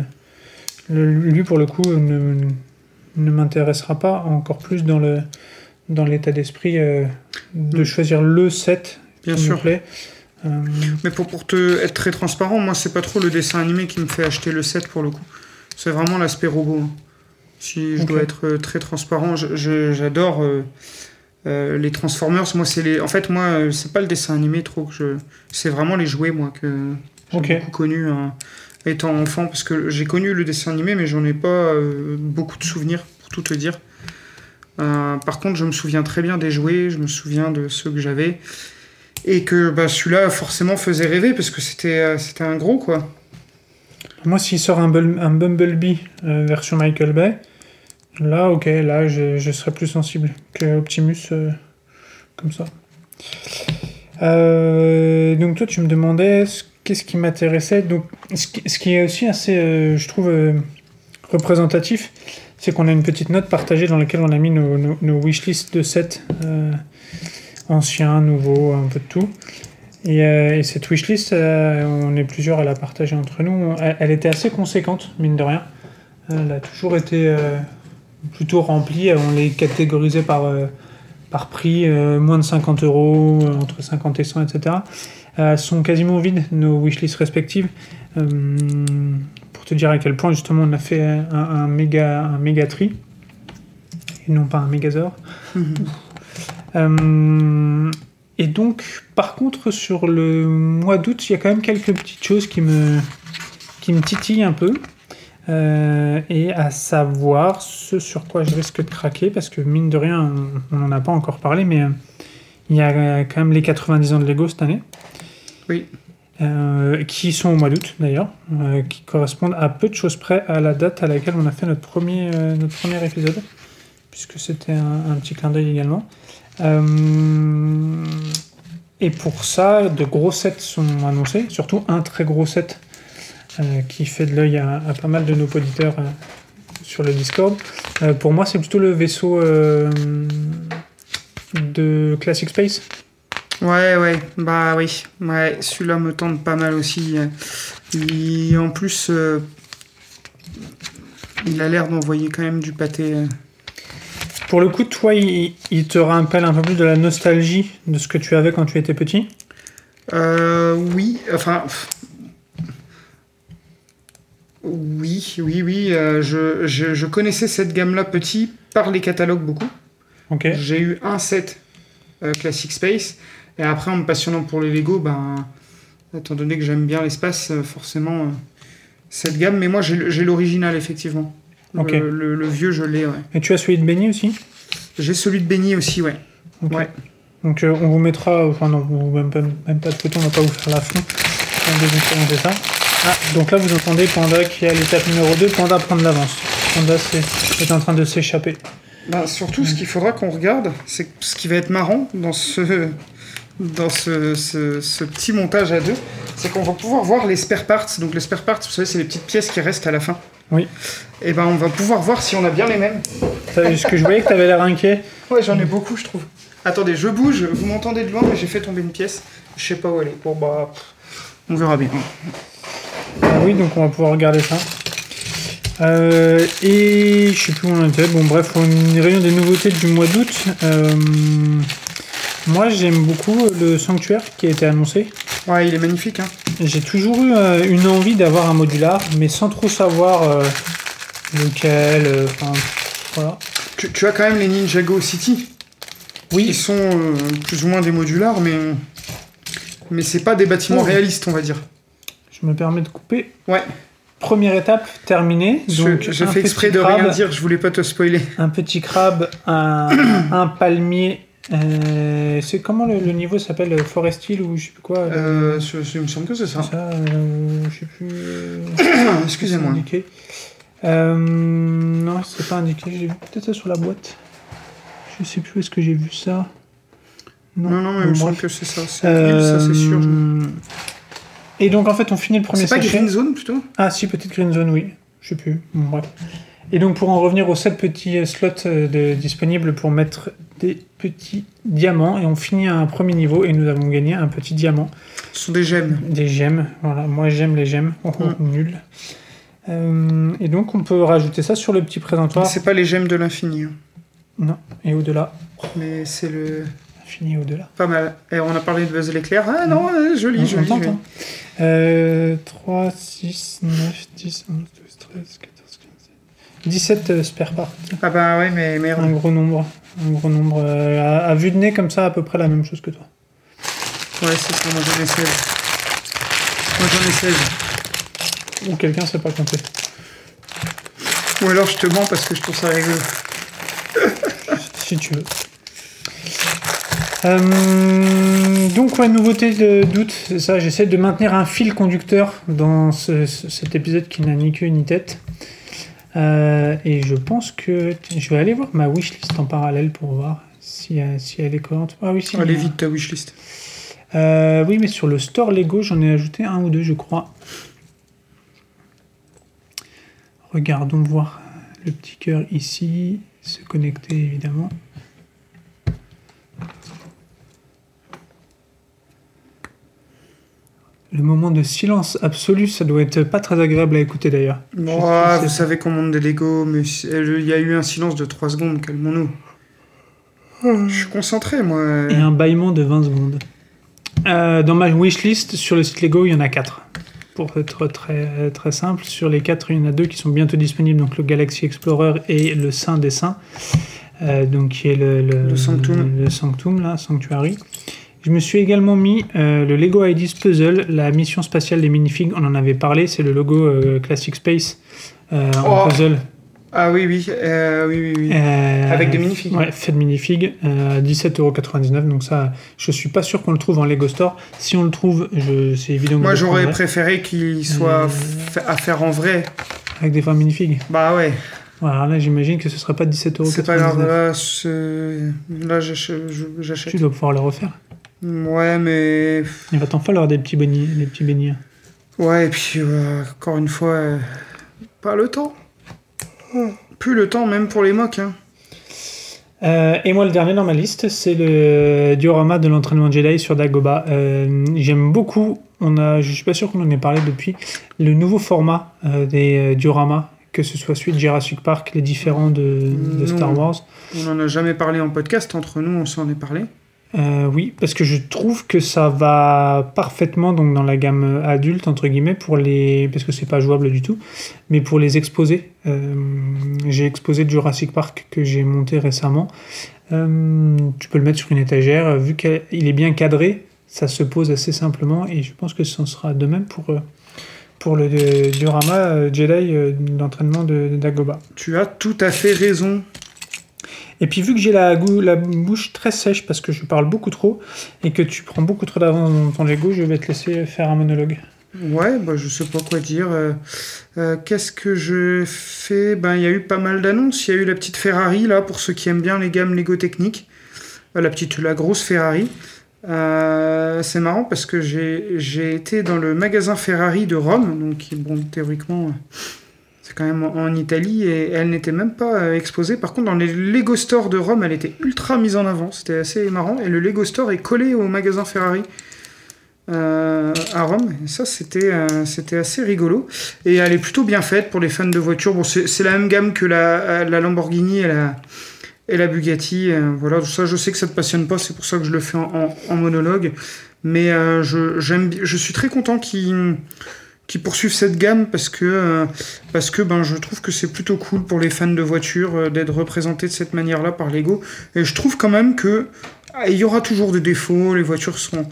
le- lui, pour le coup, ne, ne m'intéressera pas encore plus dans le dans l'état d'esprit euh, de Mm. choisir le set Bien qui me sûr. plaît. Euh, Mais pour, pour te être très transparent, moi c'est pas trop le dessin animé qui me fait acheter le set pour le coup. C'est vraiment l'aspect robot. hein. Si je dois être euh, très transparent, j'adore euh, Euh, les Transformers, moi, c'est les. En fait, moi, c'est pas le dessin animé trop que je. C'est vraiment les jouets, moi, que j'ai beaucoup connu hein, étant enfant, parce que j'ai connu le dessin animé, mais j'en ai pas euh, beaucoup de souvenirs, pour tout te dire. Euh, par contre, je me souviens très bien des jouets, je me souviens de ceux que j'avais. Et que bah, celui-là, forcément, faisait rêver, parce que c'était c'était un gros, quoi. Moi, s'il sort un, un Bumblebee euh, version Michael Bay, là, ok, là, je, je serais plus sensible que Optimus euh, comme ça. Euh, donc, toi, tu me demandais ce- qu'est-ce qui m'intéressait. Donc, ce qui, est aussi assez, euh, je trouve, euh, représentatif, c'est qu'on a une petite note partagée dans laquelle on a mis nos, nos, nos wishlists de sets anciens, nouveaux, un peu de tout. Et, et cette wishlist, euh, on est plusieurs à la partager entre nous. Elle, était assez conséquente, mine de rien. Elle a toujours été plutôt remplie. On les catégorisait par, euh, par prix, euh, moins de 50 euros, euh, entre 50 et 100, etc. Elles sont quasiment vides, nos wishlists respectives. Euh, pour te dire à quel point, justement, on a fait un, un méga, un méga tri. Et non pas un mégazord. Euh, et donc, par contre, sur le mois d'août, il y a quand même quelques petites choses qui me, qui me titillent un peu. Euh, et à savoir ce sur quoi je risque de craquer, parce que mine de rien, on n'en a pas encore parlé, mais euh, il y a euh, quand même les 90 ans de Lego cette année. Oui. Euh, qui sont au mois d'août d'ailleurs, euh, qui correspondent à peu de choses près à la date à laquelle on a fait notre premier, euh, notre premier épisode, puisque c'était un, un petit clin d'œil également. Et pour ça, de gros sets sont annoncés, surtout un très gros set qui fait de l'œil à, à pas mal de nos auditeurs euh, sur le Discord. Euh, pour moi, c'est plutôt le vaisseau euh, de Classic Space. Ouais, ouais, bah oui. Ouais, celui-là me tente pas mal aussi. Il, en plus, euh, il a l'air d'envoyer quand même du pâté. euh. Pour le coup, toi, il, il te rappelle un peu plus de la nostalgie de ce que tu avais quand tu étais petit? Euh, oui, enfin. Oui, oui, oui. euh, je, je, je connaissais cette gamme-là petit par les catalogues beaucoup. J'ai eu un set euh, Classic Space. Et après, en me passionnant pour les Lego, ben, étant donné que j'aime bien l'espace, euh, forcément, euh, cette gamme. Mais moi, j'ai l'original, effectivement. Le- Ok. Le, le vieux, je l'ai, ouais. Et tu as celui de Benny aussi? J'ai celui de Benny aussi, ouais. Ouais. Donc on vous mettra, enfin non, même pas, même pas de photo, on va pas vous faire la fond. On va vous présenter ça. Ah, donc là vous entendez Panda qui est à l'étape numéro 2, Panda prend de l'avance. Panda c'est- est en train de s'échapper. Ben, surtout, ce qu'il faudra qu'on regarde, c'est ce qui va être marrant dans ce, dans ce, ce- ce petit montage à deux, c'est qu'on va pouvoir voir les spare parts. Donc les spare parts, vous savez, c'est les petites pièces qui restent à la fin. Oui. Et ben on va pouvoir voir si on a bien les mêmes. Ce que je voyais que tu avais l'air inquiet? Ouais, j'en ai beaucoup, je trouve. Attendez, je bouge, vous m'entendez de loin, mais j'ai fait tomber une pièce. Je sais pas où elle est. Bon, bah, on verra bien. Oui, donc on va pouvoir regarder ça. Euh, et je sais plus où on était. Bon, bref, on réunion des nouveautés du mois d'août. Euh, moi, j'aime beaucoup le sanctuaire qui a été annoncé. Ouais, il est magnifique, hein. J'ai toujours eu euh, une envie d'avoir un modular, mais sans trop savoir lequel. Enfin, voilà. Tu, tu as quand même les Ninjago City. Oui. Qui sont plus ou moins des modulars, mais. Mais c'est pas des bâtiments Oh. réalistes, on va dire. Je me permets de couper. Ouais, Première étape terminée. je- Donc, j'ai un fait exprès de crabe, rien dire, je voulais pas te spoiler. Un petit crabe, un, un palmier. euh, c'est comment le, le niveau s'appelle euh, Forest Hill ou je sais plus quoi Euh, ce- ce- il me semble que c'est ça. Ça, euh, je sais plus. euh, Excusez-moi. Euh, non, c'est pas indiqué. J'ai vu peut-être ça sur la boîte. Je sais plus où est-ce que j'ai vu ça. Non, non, mais il me semble que c'est ça. C'est l'île, ça, c'est sûr. Euh, Et donc en fait, on finit le premier C'est pas sachet. Green Zone plutôt? Ah si, petite Green Zone, oui. Je sais plus. Bref. Et donc pour en revenir aux 7 petits euh, slots euh, de- disponibles pour mettre des petits diamants, et on finit à un premier niveau, et nous avons gagné un petit diamant. Ce sont des gemmes. Des gemmes, voilà, moi j'aime les gemmes, oh, oh, nul. Euh, et donc on peut rajouter ça sur le petit présentoir. C'est pas les gemmes de l'infini, hein. Non, et au-delà, mais c'est le. fini au-delà. Pas mal. Et on a parlé de Buzz l'éclair. Ah non, euh, joli, On- joli. hein. Euh, 3, 6, 9, 10, 11, 12, 13, 14, 15, 17 euh, spare parts. Ah bah ouais, mais Un merde. gros nombre. Un gros nombre. euh, à, à vue de nez, comme ça, à peu près la même chose que toi. Ouais, c'est ça, moi j'en ai 16. Moi j'en ai 16. Ou quelqu'un sait pas compter. Ou alors je te mens parce que je trouve ça rigolo. si tu veux. Euh, donc, ouais, nouveauté de doute, c'est ça. J'essaie de maintenir un fil conducteur dans ce- ce- cet épisode qui n'a ni queue ni tête. Euh, et je pense que je vais aller voir ma wishlist en parallèle pour voir si, euh, si elle est cohérente. Ah oui, si. Allez vite ta wishlist. Euh, oui, mais sur le store Lego, j'en ai ajouté un ou deux, je crois. Regardons voir le petit cœur ici. Se connecter, évidemment. Le moment de silence absolu, ça doit être pas très agréable à écouter d'ailleurs. Bon, ah, vous savez qu'on monte des Lego, mais il y a eu un silence de 3 secondes, calmons-nous. Je suis concentré, moi. Et un bâillement de 20 secondes. Euh, dans ma wishlist, sur le site Lego, il y en a 4. Pour être très, très simple, sur les 4, il y en a deux qui sont bientôt disponibles, donc le Galaxy Explorer et le Saint des Saints, euh, donc qui est le, Le Sanctum. le Sanctum, là, Sanctuary. Je me suis également mis euh, le Lego Ideas Puzzle, la mission spatiale des minifigs, on en avait parlé, c'est le logo euh, Classic Space euh, en Oh. puzzle. Ah oui, oui, oui, oui, oui. Avec des minifigs. Ouais, fait de minifigs, euh, 17,99€. Donc ça, je suis pas sûr qu'on le trouve en Lego Store. Si on le trouve, c'est évident que Moi, j'aurais préféré qu'il soit à faire en vrai. Avec des vrais minifigs. Bah ouais, Voilà, là, j'imagine que ce serait pas 17,99€. c'est pas grave. Là, là j'achète. Tu dois pouvoir le refaire. Ouais, mais. Il va t'en falloir des petits beignets. Des petits beignets. Ouais, et puis, euh, encore une fois, euh, pas le temps. Plus le temps, même pour les mocs. Hein. Euh, et moi, le dernier dans ma liste, c'est le diorama de l'entraînement Jedi sur Dagobah. Euh, J'aime beaucoup, on a, je suis pas sûr qu'on en ait parlé depuis, le nouveau format euh, des dioramas, que ce soit celui de Jurassic Park, les différents de, de Star. Wars. On n'en a jamais parlé en podcast, entre nous, on s'en est parlé. Euh, oui, parce que je trouve que ça va parfaitement donc dans la gamme adulte entre guillemets pour les parce que c'est pas jouable du tout, mais pour les exposer. Euh, j'ai exposé Jurassic Park que j'ai monté récemment. Euh, tu peux le mettre sur une étagère, vu qu'il est bien cadré, ça se pose assez simplement et je pense que ce sera de même pour pour le diorama Jedi d'entraînement de, Dagobah. Tu as tout à fait raison. Et puis vu que j'ai la, bouche très sèche parce que je parle beaucoup trop et que tu prends beaucoup trop d'avance dans ton Lego, je vais te laisser faire un monologue. Ouais, bah, je sais pas quoi dire. Euh, euh, Qu'est-ce que je fais? Ben, il y a eu pas mal d'annonces. Il y a eu la petite Ferrari, là, pour ceux qui aiment bien les gammes Lego techniques. Euh, la petite, la grosse Ferrari. C'est marrant parce que j'ai été dans le magasin Ferrari de Rome, donc bon, théoriquement, quand même en, Italie, et elle n'était même pas euh, exposée. Par contre, dans les Lego Store de Rome, elle était ultra mise en avant. C'était assez marrant. Et le Lego Store est collé au magasin Ferrari euh, à Rome. Et ça, c'était euh, c'était assez rigolo. Et elle est plutôt bien faite pour les fans de voitures. Bon, c'est la même gamme que la, la Lamborghini et la, et la Bugatti. voilà, ça, je sais que ça te passionne pas, c'est pour ça que je le fais en, monologue. Mais je, je suis très content qu'ils qu'ils poursuivent cette gamme parce que, euh, parce que ben, je trouve que c'est plutôt cool pour les fans de voitures euh, d'être représentés de cette manière-là par Lego. Et je trouve quand même que ah, il y aura toujours des défauts, les voitures seront.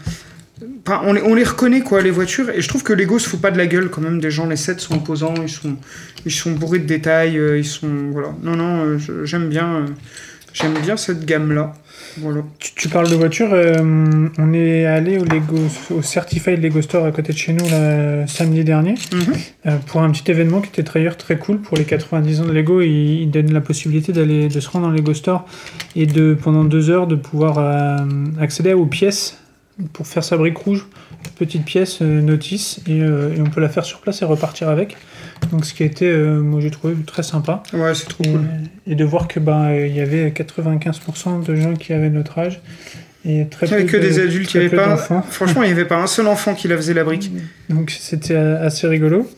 Enfin, on, les, on les reconnaît quoi les voitures et je trouve que Lego se fout pas de la gueule quand même des gens les sets sont imposants ils sont ils sont bourrés de détails euh, ils sont voilà non non j'aime bien j'aime bien cette gamme là voilà Tu, tu parles de voiture, euh, on est allé au Lego, au Certified Lego Store à côté de chez nous là, samedi dernier Mhm. euh, pour un petit événement qui était d'ailleurs très cool pour les 90 ans de Lego. Ils, ils donnent la possibilité d'aller de se rendre dans le Lego Store et de pendant deux heures de pouvoir euh, accéder aux pièces pour faire sa brique rouge, petite pièce notice et, et on peut la faire sur place et repartir avec. Donc ce qui a été, euh, moi j'ai trouvé très sympa. ouais c'est trop Et, cool et de voir que ben il y avait 95% de gens qui avaient notre âge et très il y avait que de- des adultes il y très avait pas franchement il y avait pas un seul enfant qui la faisait la brique Donc c'était euh, assez rigolo.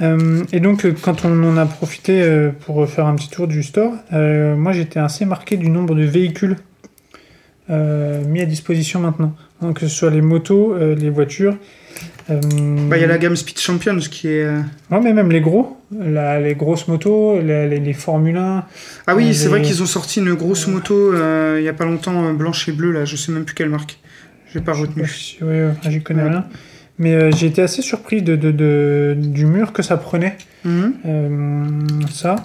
Euh, et donc euh, quand on en a profité pour faire un petit tour du store, euh, moi j'étais assez marqué du nombre de véhicules euh, mis à disposition maintenant. Donc, que ce soit les motos, les voitures. Euh, Bah, Il y a la gamme Speed Champions qui est. euh, Ouais, mais même les gros, la- les grosses motos, la- les, les Formule 1. Ah oui, Ouais, c'est les- vrai qu'ils ont sorti une grosse moto euh, il y a pas longtemps, euh, blanche et bleue, là, je sais même plus quelle marque. Pas Je retenu. pas si- ouais, ouais, j'y connais Ouais. rien. Mais euh, j'ai été assez surpris de, de- de- du mur que ça prenait, Mhm. euh, ça.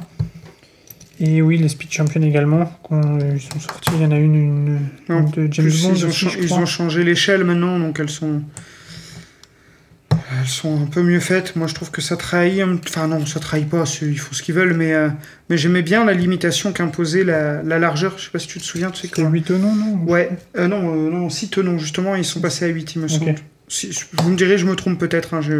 Et oui, les Speed Champions également, ils sont sortis, il y en a une, une, Non, une de James Bond ils, aussi, ont changé l'échelle maintenant, donc elles sont. Elles sont un peu mieux faites. Moi, je trouve que ça trahit. Enfin, non, ça trahit pas. Ils font ce qu'ils veulent, mais, euh, mais j'aimais bien la limitation qu'imposait la, la largeur. Je sais pas si tu te souviens, tu sais C'était quoi. 8 tonneaux, non Ouais, euh, non, euh, non, 6 tenons, justement, ils sont passés à 8, il me semble. Si- vous me direz, je me trompe peut-être, hein, je...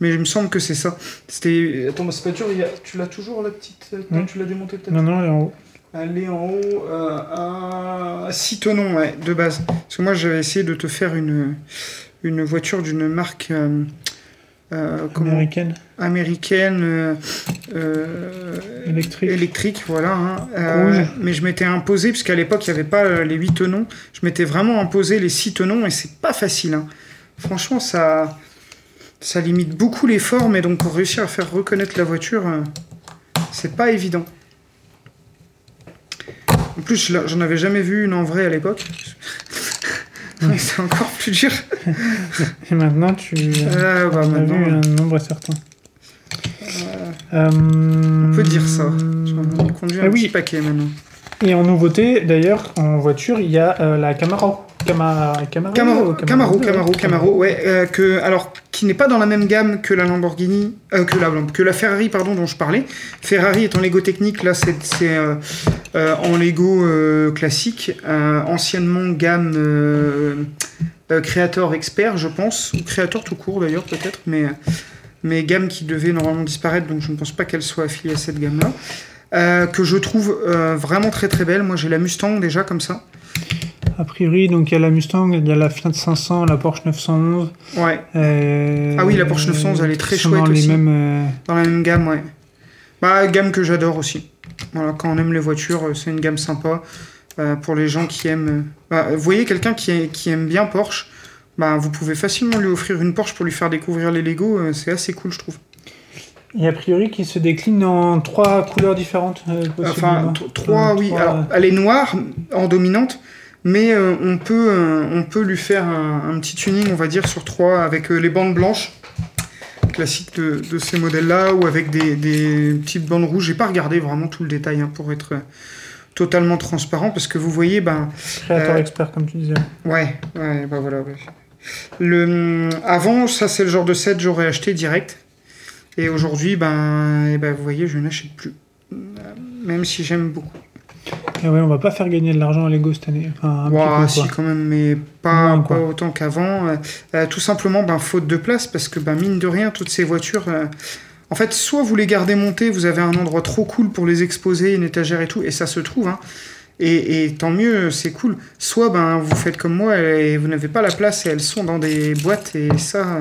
mais il me semble que c'est ça. C'était. Attends, c'est pas dur, il y a- tu l'as toujours la petite. Oui. Tu l'as démontée peut-être? Non, non, elle est en haut. Elle est en haut à 6 tenons, ouais, de base. Parce que moi, j'avais essayé de te faire une, une voiture d'une marque euh, comment- américaine, américaine euh, euh, électrique. électrique, voilà. hein. Mais je m'étais imposé, puisqu'à l'époque, il n'y avait pas les 8 tenons, je m'étais vraiment imposé les 6 tenons, et c'est pas facile. hein. Franchement, ça, ça limite beaucoup l'effort, mais donc pour réussir à faire reconnaître la voiture, c'est pas évident. En plus, j'en avais jamais vu une en vrai à l'époque. C'est encore plus dur. Et maintenant, tu Ah, bah, as vu maintenant, un nombre certain. on on peut dire ça. Ai conduit un Ah oui. petit paquet maintenant. Et en nouveauté, d'ailleurs, en voiture, il y a euh, la Camaro. Cama... Camaro, Camaro, Camaro, Camaro, Camaro, ouais, euh, que, alors, qui n'est pas dans la même gamme que la Lamborghini, euh, que, la, que la Ferrari, pardon, dont je parlais. Ferrari est en Lego technique, là, c'est euh, euh, en Lego classique, anciennement gamme Creator Expert, je pense, ou Creator tout court d'ailleurs, peut-être, mais, mais gamme qui devait normalement disparaître, donc je ne pense pas qu'elle soit affiliée à cette gamme-là. Euh, que je trouve vraiment très très belle. Moi j'ai la Mustang déjà comme ça. A priori, donc il y a la Mustang, il y a la Fiat 500, la Porsche 911. Ouais, euh, Ah oui, la Porsche 911, elle est très chouette dans les aussi. mêmes, euh, Dans la même gamme, ouais. Bah, gamme que j'adore aussi. Voilà, quand on aime les voitures, euh, c'est une gamme sympa. Euh, pour les gens qui aiment. bah, vous voyez quelqu'un qui, qui aime bien Porsche, bah, vous pouvez facilement lui offrir une Porsche pour lui faire découvrir les Lego. euh, c'est assez cool, je trouve. Et a priori, qui se décline en trois couleurs différentes. euh, Enfin, trois, oui. trois- Alors, elle est noire en dominante, mais euh, on, peut, euh, on peut lui faire un, un petit tuning, on va dire, sur trois avec euh, les bandes blanches classiques de, de ces modèles-là ou avec des, des petites bandes rouges. J'ai pas regardé vraiment tout le détail hein, pour être totalement transparent parce que vous voyez, ben, Créateur expert, comme tu disais. ouais, ouais, bah voilà. ouais. Le, avant, ça c'est le genre de set j'aurais acheté direct. Et aujourd'hui, ben, eh ben, vous voyez, je n'achète plus. Même si j'aime beaucoup. Et ouais, on va pas faire gagner de l'argent à Lego cette année. Enfin, un peu, si quand même, mais pas, Moins, quoi. pas autant qu'avant. Euh, euh, tout simplement, ben, faute de place, parce que ben, mine de rien, toutes ces voitures, euh, en fait, soit vous les gardez montées, vous avez un endroit trop cool pour les exposer, une étagère et tout, et ça se trouve, hein, et, et tant mieux, c'est cool. Soit ben, vous faites comme moi et vous n'avez pas la place et elles sont dans des boîtes, et ça,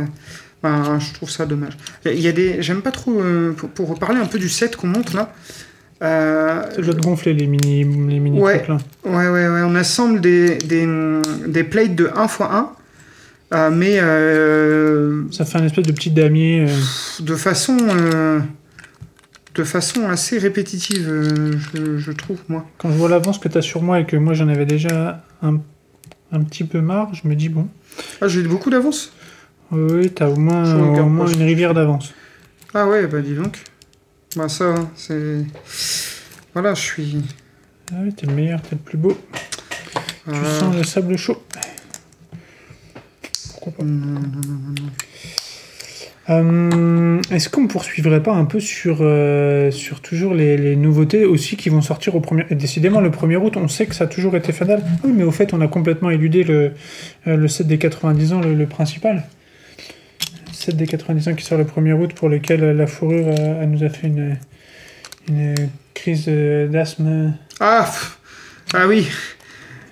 ben, je trouve ça dommage. Il y a des, j'aime pas trop, euh, pour, pour reparler un peu du set qu'on monte là. Euh, doit te gonfler les mini, les mini Ouais. trucs là. Ouais, ouais, ouais. On assemble des, des, des plates de 1 x 1, euh, mais euh, Ça fait un espèce de petit damier. euh, de façon euh, de façon assez répétitive, je, je trouve, moi. Quand je vois l'avance que tu as sur moi et que moi j'en avais déjà un, un petit peu marre, je me dis bon, Ah, j'ai beaucoup d'avance oui, tu as au moins, au moins une rivière d'avance. Ah ouais, bah dis donc. Bah ça, hein, c'est... Voilà, je suis... Ah oui, t'es le meilleur, t'es le plus beau. Tu euh, sens le sable chaud. Pourquoi pas non, non, non, non, non. Euh, Est-ce qu'on poursuivrait pas un peu sur, euh, sur toujours les, les nouveautés aussi qui vont sortir au premier... et Décidément, le 1er août, on sait que ça a toujours été fatal. Oui, mais au fait, on a complètement éludé le, le set des 90 ans, le, le principal. Le set des 90 ans qui sort le 1er août, pour lequel euh, la fourrure euh, elle nous a fait une, une crise euh, d'asthme. Ah, ah oui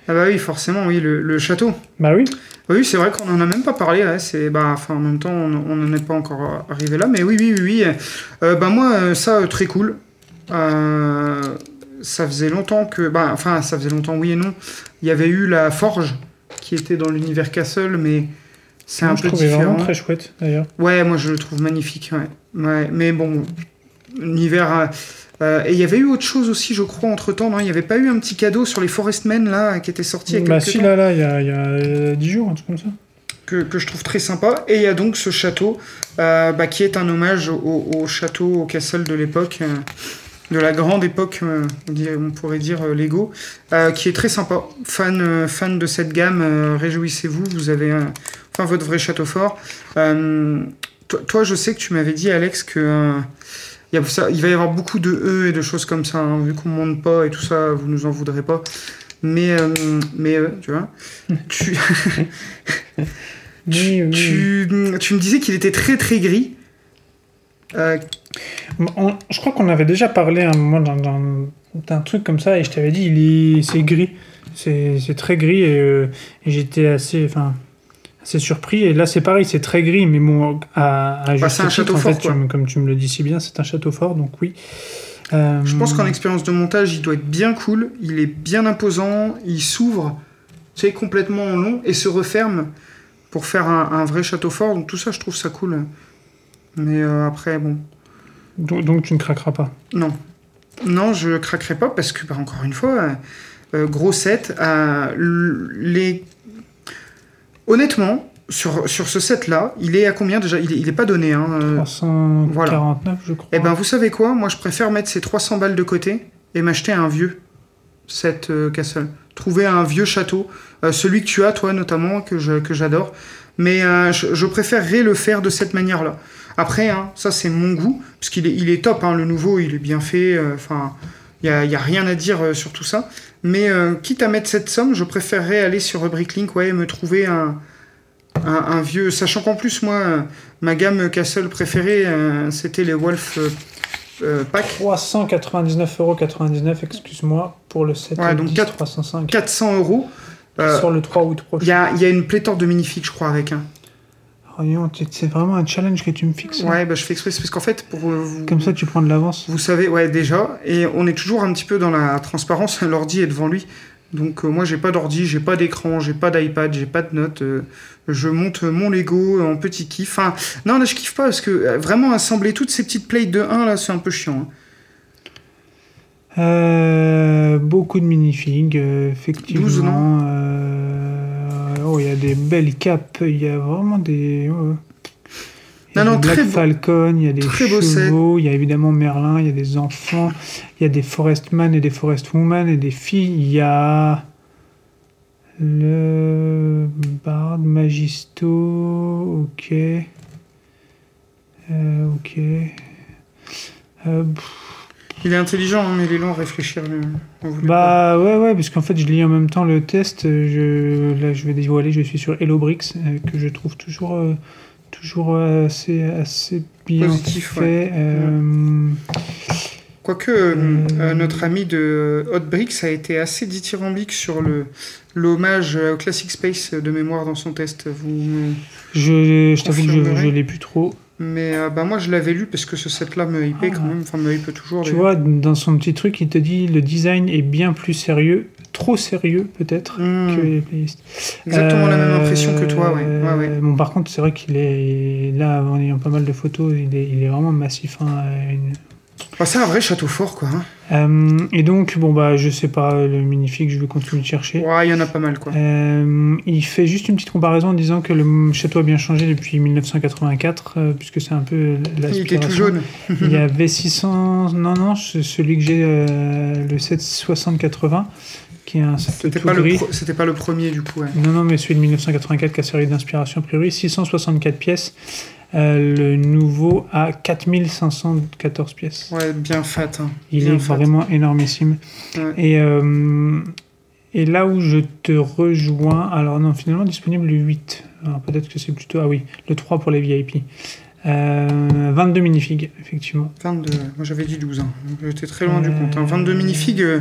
Ah bah oui, forcément, oui, le, le château. Bah oui, Oui, c'est vrai qu'on en a même pas parlé. ouais, c'est bah, enfin, en même temps, on n'en est pas encore arrivé là. Mais oui, oui, oui, oui. Euh, bah moi, euh, ça, euh, très cool. Euh, ça faisait longtemps que, bah, enfin, ça faisait longtemps, oui et non. Il y avait eu la forge qui était dans l'univers Castle, mais c'est un je peu différent. vraiment très chouette d'ailleurs. Ouais, moi je le trouve magnifique. Ouais. Ouais, mais bon, l'univers. euh, euh, et il y avait eu autre chose aussi, je crois, entre temps. Il n'y avait pas eu un petit cadeau sur les Forestmen là qui était sorti Bah si, temps là, là, il y a, y a euh, 10 jours, un truc comme ça. que, que je trouve très sympa. Et il y a donc ce château euh, bah, qui est un hommage au, au château, au castle de l'époque, euh, de la grande époque, euh, on, pourrait dire euh, Lego, euh, qui est très sympa. Fan, euh, fan de cette gamme, euh, réjouissez-vous, vous avez euh, enfin votre vrai château fort. Euh, toi, toi, je sais que tu m'avais dit, Alex, que. euh, il, y a ça, il va y avoir beaucoup de E et de choses comme ça, hein, vu qu'on ne monte pas et tout ça, vous nous en voudrez pas. Mais, euh, mais tu vois, tu, tu, tu me disais qu'il était très très gris. On- je crois qu'on avait déjà parlé un moment d'un- truc comme ça et je t'avais dit il est c'est gris c'est c'est très gris et, et j'étais assez enfin assez surpris et là c'est pareil c'est très gris mais bon à, à juste Bah, c'est un château en fort, fait, quoi. comme tu me le dis si bien c'est un château fort donc oui Euh, je pense qu'en expérience de montage, il doit être bien cool. Il est bien imposant. Il s'ouvre, tu sais, complètement en long et se referme pour faire un, un vrai château fort. Donc tout ça, je trouve ça cool. Mais euh, après, bon, donc, donc tu ne craqueras pas non. Non, je craquerai pas parce que, bah, encore une fois, euh, euh, gros set. les... Honnêtement, sur, sur ce set-là, il est à combien déjà? Il est, il est pas donné. Hein, euh, 349 je crois Eh ben, vous savez quoi? Moi, je préfère mettre ces 300 balles de côté et m'acheter un vieux set euh, Castle. Trouver un vieux château, euh, celui que tu as, toi, notamment, que je- que j'adore. Mais euh, je, je préférerais le faire de cette manière-là. Après, hein, ça, c'est mon goût, parce qu'il est, il est top, hein, le nouveau, il est bien fait. euh, Enfin, il n'y a, y a rien à dire euh, sur tout ça. Mais euh, quitte à mettre cette somme, je préférerais aller sur Bricklink, ouais, et me trouver un, un, un vieux. Sachant qu'en plus, moi, euh, ma gamme Castle préférée, euh, c'était les Wolf euh, Pack. 399,99€, excuse-moi, pour le 7 Ouais, donc 10 quatre- 305. 400 euros. Sur le 3 août prochain. Il y a, y a une pléthore de minifigs, je crois, avec un. C'est- vraiment un challenge que tu me fixes. là. Ouais, bah, je fais exprès, parce qu'en fait, pour vous, Comme ça, tu prends de l'avance. vous savez, ouais, déjà, et on est toujours un petit peu dans la transparence, l'ordi est devant lui. Donc, euh, moi, j'ai pas d'ordi, j'ai pas d'écran, j'ai pas d'iPad, j'ai pas de notes. euh, je monte mon Lego en petit kiff. Enfin, non, là, je kiffe pas parce que euh, vraiment assembler toutes ces petites plates de 1, là, c'est un peu chiant. hein. Beaucoup de minifigs, effectivement. 12, non? Il y a des belles capes, il y a vraiment des. ouais. Il y a Non, non, des Black Falcon, il y a des chevaux, il y a évidemment Merlin, il y a des enfants, il y a des Forestman et des Forestwoman et des filles. Il y a le Bard Magisto, ok. Euh, ok. Euh, pff, Il est intelligent, hein, mais il est long à réfléchir. pas. Bah ouais ouais parce qu'en fait je lis en même temps le test. euh, Je là je vais dévoiler je suis sur HelloBrix euh, que je trouve toujours euh, toujours euh, assez assez bien Positif, fait. ouais. euh, Quoique notre ami de Hot Bricks a été assez dithyrambique sur le l'hommage au Classic Space de mémoire dans son test. Vous... je je t'avoue que je, je l'ai plus trop. Mais euh, bah, moi je l'avais lu parce que ce set-là me hypait Ah. quand même, enfin me hype toujours. Tu vois dans son petit truc il te dit le design est bien plus sérieux, trop sérieux peut-être. Hmm. Que les playlists. Exactement la même Euh, impression que toi, ouais, ouais. Bon, par contre, c'est vrai qu'il est là, en ayant pas mal de photos, il est, il est vraiment massif. hein, une- Bah, c'est un vrai château fort quoi. hein. Euh, et donc, bon, bah, je sais pas, le magnifique, je vais continuer de chercher. Ouais, il y en a pas mal quoi. Euh, il fait juste une petite comparaison en disant que le château a bien changé depuis 1984, euh, puisque c'est un peu Il était tout jaune. Il y avait 600. Non, non, celui que j'ai, euh, le 760-80, qui est un set C'était tout pas, le gris. pro- c'était pas le premier du coup. Ouais. Non, non, mais celui de 1984 qui a servi d'inspiration a priori, 664 pièces. Euh, le nouveau à 4514 pièces. Ouais, bien fat. hein. Il Bien est fat. vraiment énormissime. Ouais. Et, euh, et là où je te rejoins, alors non, finalement disponible le 8. Alors peut-être que c'est plutôt, ah oui, le 3 pour les VIP. Euh, 22 minifigs, effectivement. 22, moi j'avais dit 12. hein. J'étais très loin du Euh, compte. hein. 22 minifigs, euh,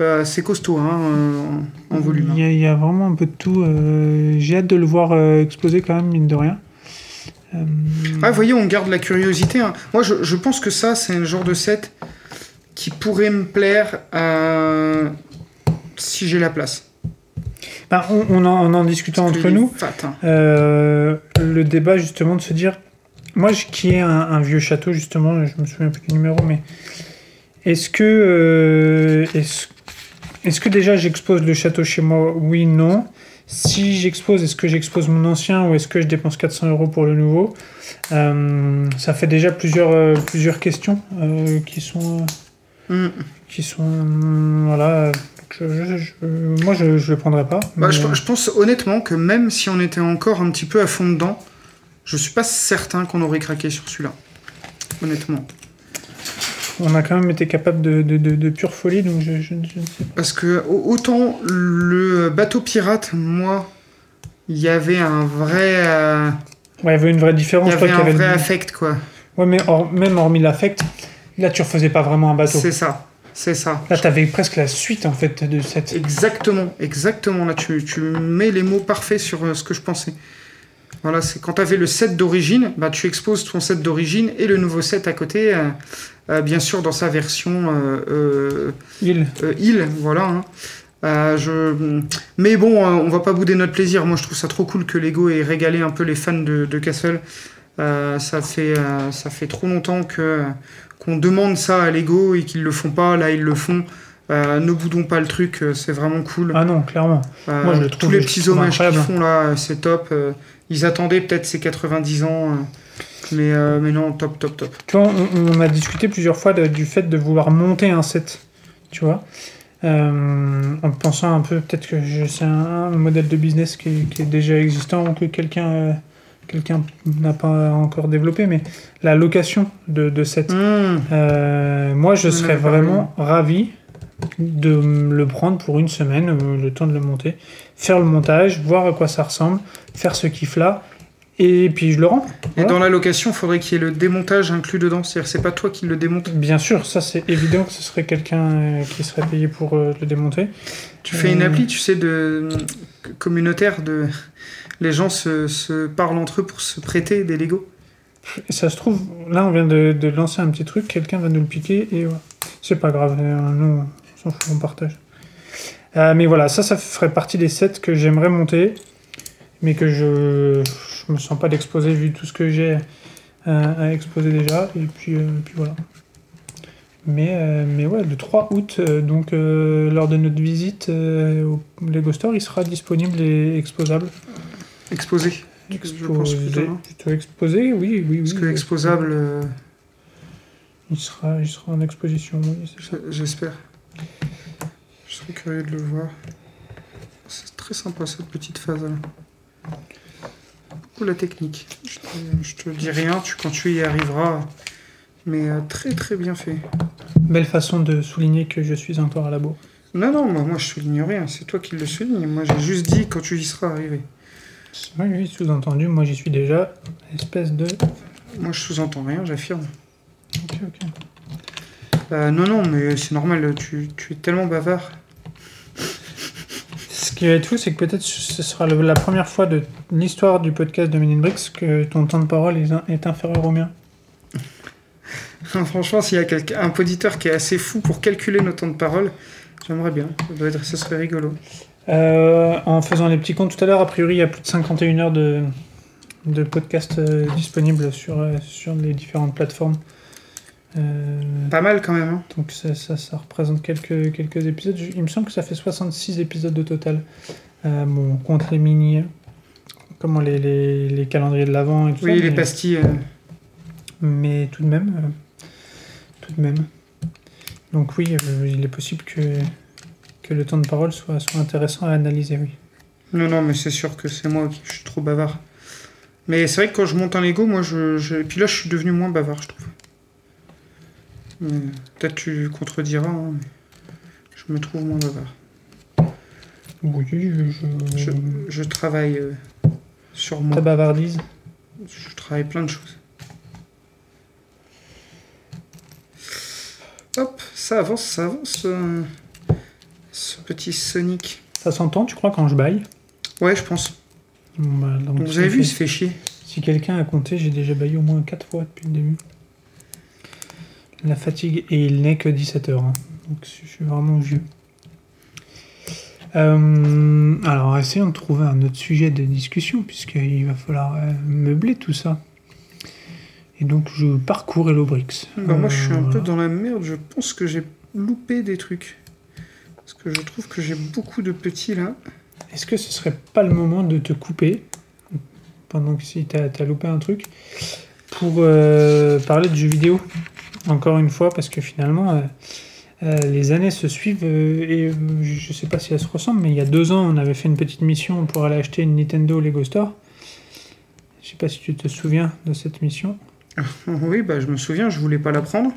euh, c'est costaud hein, euh, en, volume. Il y, a, il y a vraiment un peu de tout. euh, J'ai hâte de le voir exploser quand même, mine de rien. Euh, vous voyez, on garde la curiosité. hein. Moi, je, je pense que ça, c'est un genre de set qui pourrait me plaire euh, si j'ai la place. Bah, on, on en, on en discutant entre nous, fat, hein. euh, le débat justement de se dire, moi je- qui ai un, un vieux château justement, je me souviens plus du numéro, mais est-ce que, euh, est-ce, est-ce que déjà j'expose le château chez moi? Oui, non. Si j'expose, est-ce que j'expose mon ancien ou est-ce que je dépense 400 euros pour le nouveau Euh, Ça fait déjà plusieurs, euh, plusieurs questions euh, qui sont, Mm. qui sont, euh, voilà. Je, je- je- moi, je, je le prendrai pas. Bah, mais- je, je pense honnêtement que même si on était encore un petit peu à fond dedans, je suis pas certain qu'on aurait craqué sur celui-là. Honnêtement. On a quand même été capable de, de, de, de pure folie, donc je, je, je ne sais pas. Parce que au- autant le bateau pirate, moi, il y avait un vrai, euh, Ouais, il y avait une vraie il différence. y je crois avait y un avait vrai le- affect quoi. Ouais, mais même hormis l'affect, là, tu refaisais pas vraiment un bateau. C'est ça, c'est ça. Là, t'avais presque la suite, en fait, de cette... Exactement, exactement. Là, tu, tu mets les mots parfaits sur euh, ce que je pensais. Voilà, c'est quand tu avais le set d'origine, bah, tu exposes ton set d'origine et le nouveau set à côté, euh, bien sûr dans sa version euh, euh, euh, île, voilà. hein. Euh, je... Mais bon, euh, on va pas bouder notre plaisir. Moi, je trouve ça trop cool que Lego ait régalé un peu les fans de, de Castle. Euh, ça, fait, euh, ça fait trop longtemps que qu'on demande ça à Lego et qu'ils le font pas. Là, ils le font. Euh, ne boudons pas le truc, euh, c'est vraiment cool. Ah non, clairement. Euh, moi, je le tous trouve- les petits trouve hommages qu'ils font là, euh, c'est top. Euh, ils attendaient peut-être ces 90 ans, euh, mais, euh, mais non, top, top, top. Tu vois, on, on a discuté plusieurs fois de- du fait de vouloir monter un set, tu vois. Euh, en pensant un peu, peut-être que c'est un, un modèle de business qui est, qui est déjà existant ou que quelqu'un euh, quelqu'un n'a pas encore développé, mais la location de, de. Mmh. Euh, moi, je serais vraiment ravi de le prendre pour une semaine, le temps de le monter, faire le montage, voir à quoi ça ressemble, faire ce kiff-là, et puis je le rends. Et dans la location, il faudrait qu'il y ait le démontage inclus dedans. C'est-à-dire, c'est pas toi qui le démonte. Bien sûr, ça c'est évident que ce serait quelqu'un euh, qui serait payé pour euh, le démonter. Tu fais une Euh. appli, tu sais, de communautaire de. Les gens se, se parlent entre eux pour se prêter des Lego. Ça se trouve, là on vient de, de lancer un petit truc, quelqu'un va nous le piquer et voilà. C'est pas grave, nous on s'en fout, on partage. Euh, mais voilà, ça, ça ferait partie des sets que j'aimerais monter, mais que je, je me sens pas d'exposer vu tout ce que j'ai euh, à exposer déjà. Et puis, euh, puis voilà. Mais, euh, mais ouais, le 3 août, donc lors de notre visite au Lego Store, il sera disponible et exposable. Exposé. Je pense Exposé, plutôt, exposé, oui, oui, oui. Parce que exposable, Il sera, il sera en exposition, oui, j'espère. Je serais curieux de le voir. C'est très sympa cette petite phase là. Beaucoup la technique. Je te, je te dis rien, tu, quand tu y arriveras. Mais euh, très très bien fait. Belle façon de souligner que je suis encore à la bourre. Non, non, moi, moi je souligne rien, c'est toi qui le souligne. Moi j'ai juste dit quand tu y seras arrivé. Oui, oui, sous-entendu, moi j'y suis déjà. Espèce de. Moi je sous-entends rien, j'affirme. Ok, ok. Euh, non, non, mais c'est normal, tu, tu es tellement bavard. Ce qui va être fou, c'est que peut-être ce sera la première fois de l'histoire du podcast de Men in Bricks que ton temps de parole est, in- est inférieur au mien. Franchement, s'il y a quelqu'un, un poditeur qui est assez fou pour calculer nos temps de parole, j'aimerais bien. Ça, doit être, ça serait rigolo. Euh, en faisant les petits comptes tout à l'heure, a priori, il y a plus de 51 heures de, de podcast euh, disponibles sur, euh, sur les différentes plateformes. Euh, Pas mal quand même. Hein. Donc ça, ça, ça représente quelques, quelques épisodes. Je- Il me semble que ça fait 66 épisodes au total. Euh, bon, on compte les mini, comment les, les, les calendriers de l'avant et tout Oui, ça. les mais, pastilles. euh, mais tout de même, euh, tout de même. Donc oui, il est possible que, que le temps de parole soit, soit intéressant à analyser, oui. Non, non, mais c'est sûr que c'est moi qui je suis trop bavard. Mais c'est vrai que quand je monte un Lego, moi je, je- Et puis là, je suis devenu moins bavard, je trouve. Mais Peut-être tu contrediras, hein, mais je me trouve moins bavard. Oui, je, Je, je travaille euh, sur Ta moi. bavardise. Je travaille plein de choses. Hop, ça avance, ça avance. euh, ce petit Sonic. Ça s'entend, tu crois, quand je baille? Ouais, je pense. Bah, donc, vous avez vu, il se fait chier. Si quelqu'un a compté, j'ai déjà baillé au moins 4 fois depuis le début. La fatigue, et il n'est que 17h. Donc je suis vraiment vieux. Euh, alors, essayons de trouver un autre sujet de discussion, puisqu'il va falloir euh, meubler tout ça. Et donc, je parcours Hellobrix. Bah, moi, je suis un Euh, peu dans la merde. Je pense que j'ai loupé des trucs. Parce que je trouve que j'ai beaucoup de petits là. Est-ce que ce serait pas le moment de te couper, pendant que si t'as as loupé un truc, pour euh, parler de jeux vidéo? Encore une fois, parce que finalement, euh, euh, les années se suivent euh, et je sais pas si elles se ressemblent, mais il y a deux ans, on avait fait une petite mission pour aller acheter une Nintendo Lego Store. Je sais pas si tu te souviens de cette mission. Oui, bah je me souviens, je voulais pas la prendre.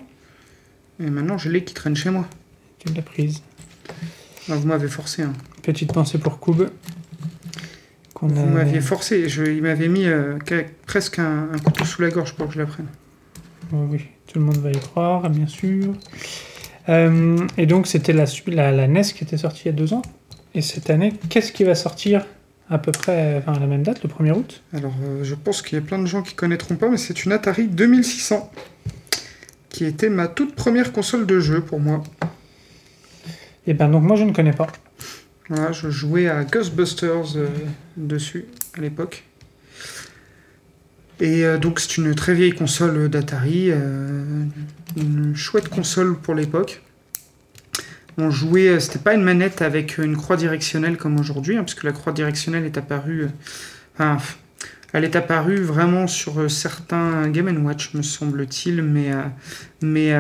Et maintenant, je l'ai qui traîne chez moi. Tu l'as prise. Ah, vous m'avez forcé. Hein. Petite pensée pour Koub. Vous a- m'aviez forcé. Je, il m'avait mis euh, presque un, un couteau sous la gorge pour que je la prenne. Oui, tout le monde va y croire, bien sûr. Euh, et donc, c'était la, su- la, la NES qui était sortie il y a deux ans. Et cette année, qu'est-ce qui va sortir à peu près enfin, à la même date, le 1er août? Alors, euh, je pense qu'il y a plein de gens qui connaîtront pas, mais c'est une Atari 2600. Qui était ma toute première console de jeu pour moi. Et ben donc, moi, je ne connais pas. Voilà, je jouais à Ghostbusters euh, dessus à l'époque. Et euh, donc c'est une très vieille console d'Atari, euh, une chouette console pour l'époque. On jouait, euh, c'était pas une manette avec une croix directionnelle comme aujourd'hui, hein, parce que la croix directionnelle est apparue, enfin, elle est apparue vraiment sur certains Game Watch, me semble-t-il, mais, mais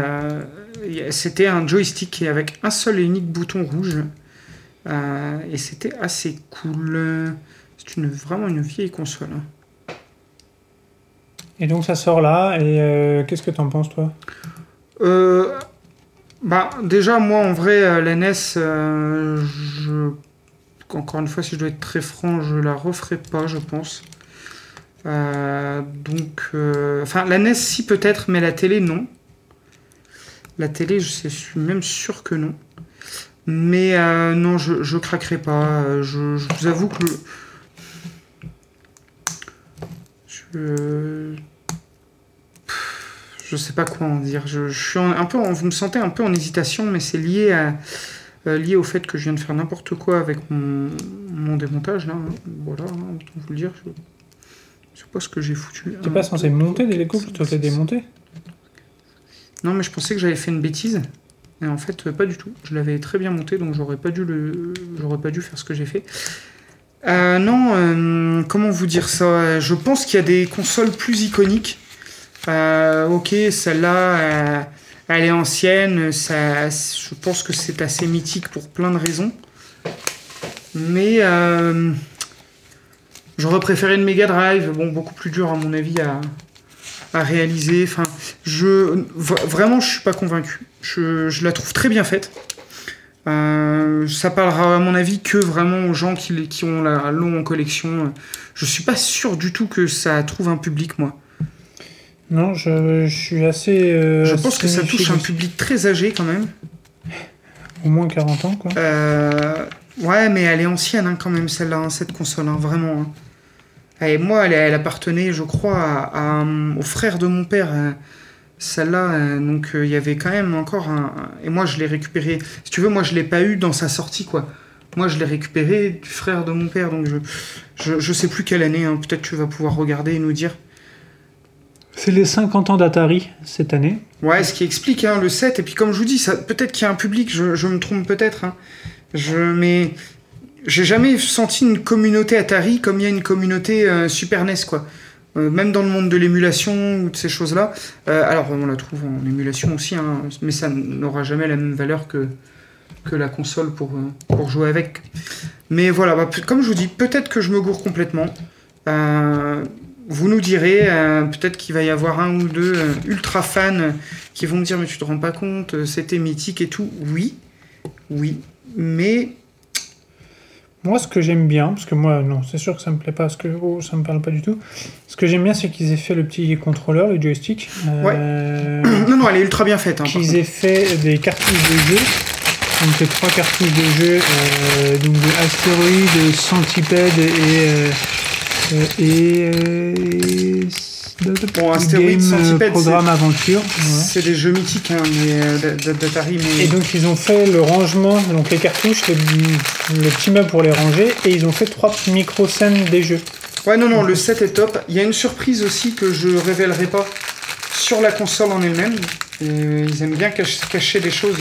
c'était un joystick avec un seul et unique bouton rouge. Et c'était assez cool. C'est une, vraiment une vieille console. hein. Et donc, ça sort là. Et euh, qu'est-ce que t'en penses, toi? Euh, bah, déjà, moi, en vrai, euh, la NES, euh, je... encore une fois, si je dois être très franc, je la referai pas, je pense. Euh, donc, enfin, la NES, si peut-être, mais la télé, non. La télé, je suis même sûr que non. Mais non, je, craquerai pas. Je, je vous avoue que le. Je. Je sais pas quoi en dire. Je, je suis en- un peu, en- vous me sentez un peu en hésitation, mais c'est lié à euh, lié au fait que je viens de faire n'importe quoi avec mon, mon démontage là. hein. Voilà, hein, autant vous le dire. Je, je sais pas ce que j'ai foutu. T'es pas censé deux, monter des Lego cinq, plutôt que démonter? Non, mais je pensais que j'avais fait une bêtise. Et en fait, euh, pas du tout. Je l'avais très bien monté, donc j'aurais pas dû le, j'aurais pas dû faire ce que j'ai fait. Euh, non, euh, comment vous dire ça? Je pense qu'il y a des consoles plus iconiques. Euh, ok, celle-là, euh, elle est ancienne. Ça, je pense que c'est assez mythique pour plein de raisons. Mais j'aurais préféré une Mega Drive. Bon, beaucoup plus dur à mon avis à, réaliser. Enfin, je vraiment, je suis pas convaincu. Je la trouve très bien faite. Euh, ça parlera à mon avis que vraiment aux gens qui, ont la l'ont en collection. Je suis pas sûr du tout que ça trouve un public, moi. Non, je, je suis assez. euh, je pense que ça touche un public très âgé quand même. Au moins 40 ans, quoi. Euh, ouais, mais elle est ancienne hein, quand même, celle-là, hein, cette console, hein, vraiment. Et moi, elle, elle appartenait, je crois, à, à, au frère de mon père. Celle-là, euh, donc euh, il y avait quand même encore un. un- Et moi, je l'ai récupéré. Si tu veux, moi, je l'ai pas eu dans sa sortie, quoi. Moi, je l'ai récupéré du frère de mon père, donc je, je, je sais plus quelle année. hein, Peut-être tu vas pouvoir regarder et nous dire. C'est les 50 ans d'Atari cette année. Ouais, ce qui explique hein, le 7. Et puis, comme je vous dis, ça, peut-être qu'il y a un public, je, je me trompe peut-être. hein. Je, mais j'ai jamais senti une communauté Atari comme il y a une communauté euh, Super NES, quoi. Euh, même dans le monde de l'émulation ou de ces choses-là. Euh, alors, on la trouve en émulation aussi, hein, mais ça n'aura jamais la même valeur que, que la console pour, euh, pour jouer avec. Mais voilà, bah, comme je vous dis, peut-être que je me gourre complètement. Vous nous direz, peut-être qu'il va y avoir un ou deux ultra fans qui vont me dire mais tu te rends pas compte, c'était mythique et tout. Oui, oui, mais Moi, ce que j'aime bien, parce que moi, non, c'est sûr que ça me plaît pas, parce que oh, ça me parle pas du tout. Ce que j'aime bien, c'est qu'ils aient fait le petit contrôleur, le joystick. euh, non non, elle est ultra bien faite. Hein, qu'ils aient fait des cartouches de jeu. Donc, les trois cartouches de jeu, euh, donc de Astéroïde, Centipede et. euh, et. euh, Bon, Astéroïdes, Game, euh, Centipede, Programme Aventure. C'est des jeux mythiques hein, mais, euh, d'Atari, mais Et donc ils ont fait le rangement, donc les cartouches, le petit meuble pour les ranger, et ils ont fait trois micro-scènes des jeux. Ouais, non, non, le set est top. Il y a une surprise aussi que je révélerai pas sur la console en elle-même. Ils aiment bien cacher, cacher des choses.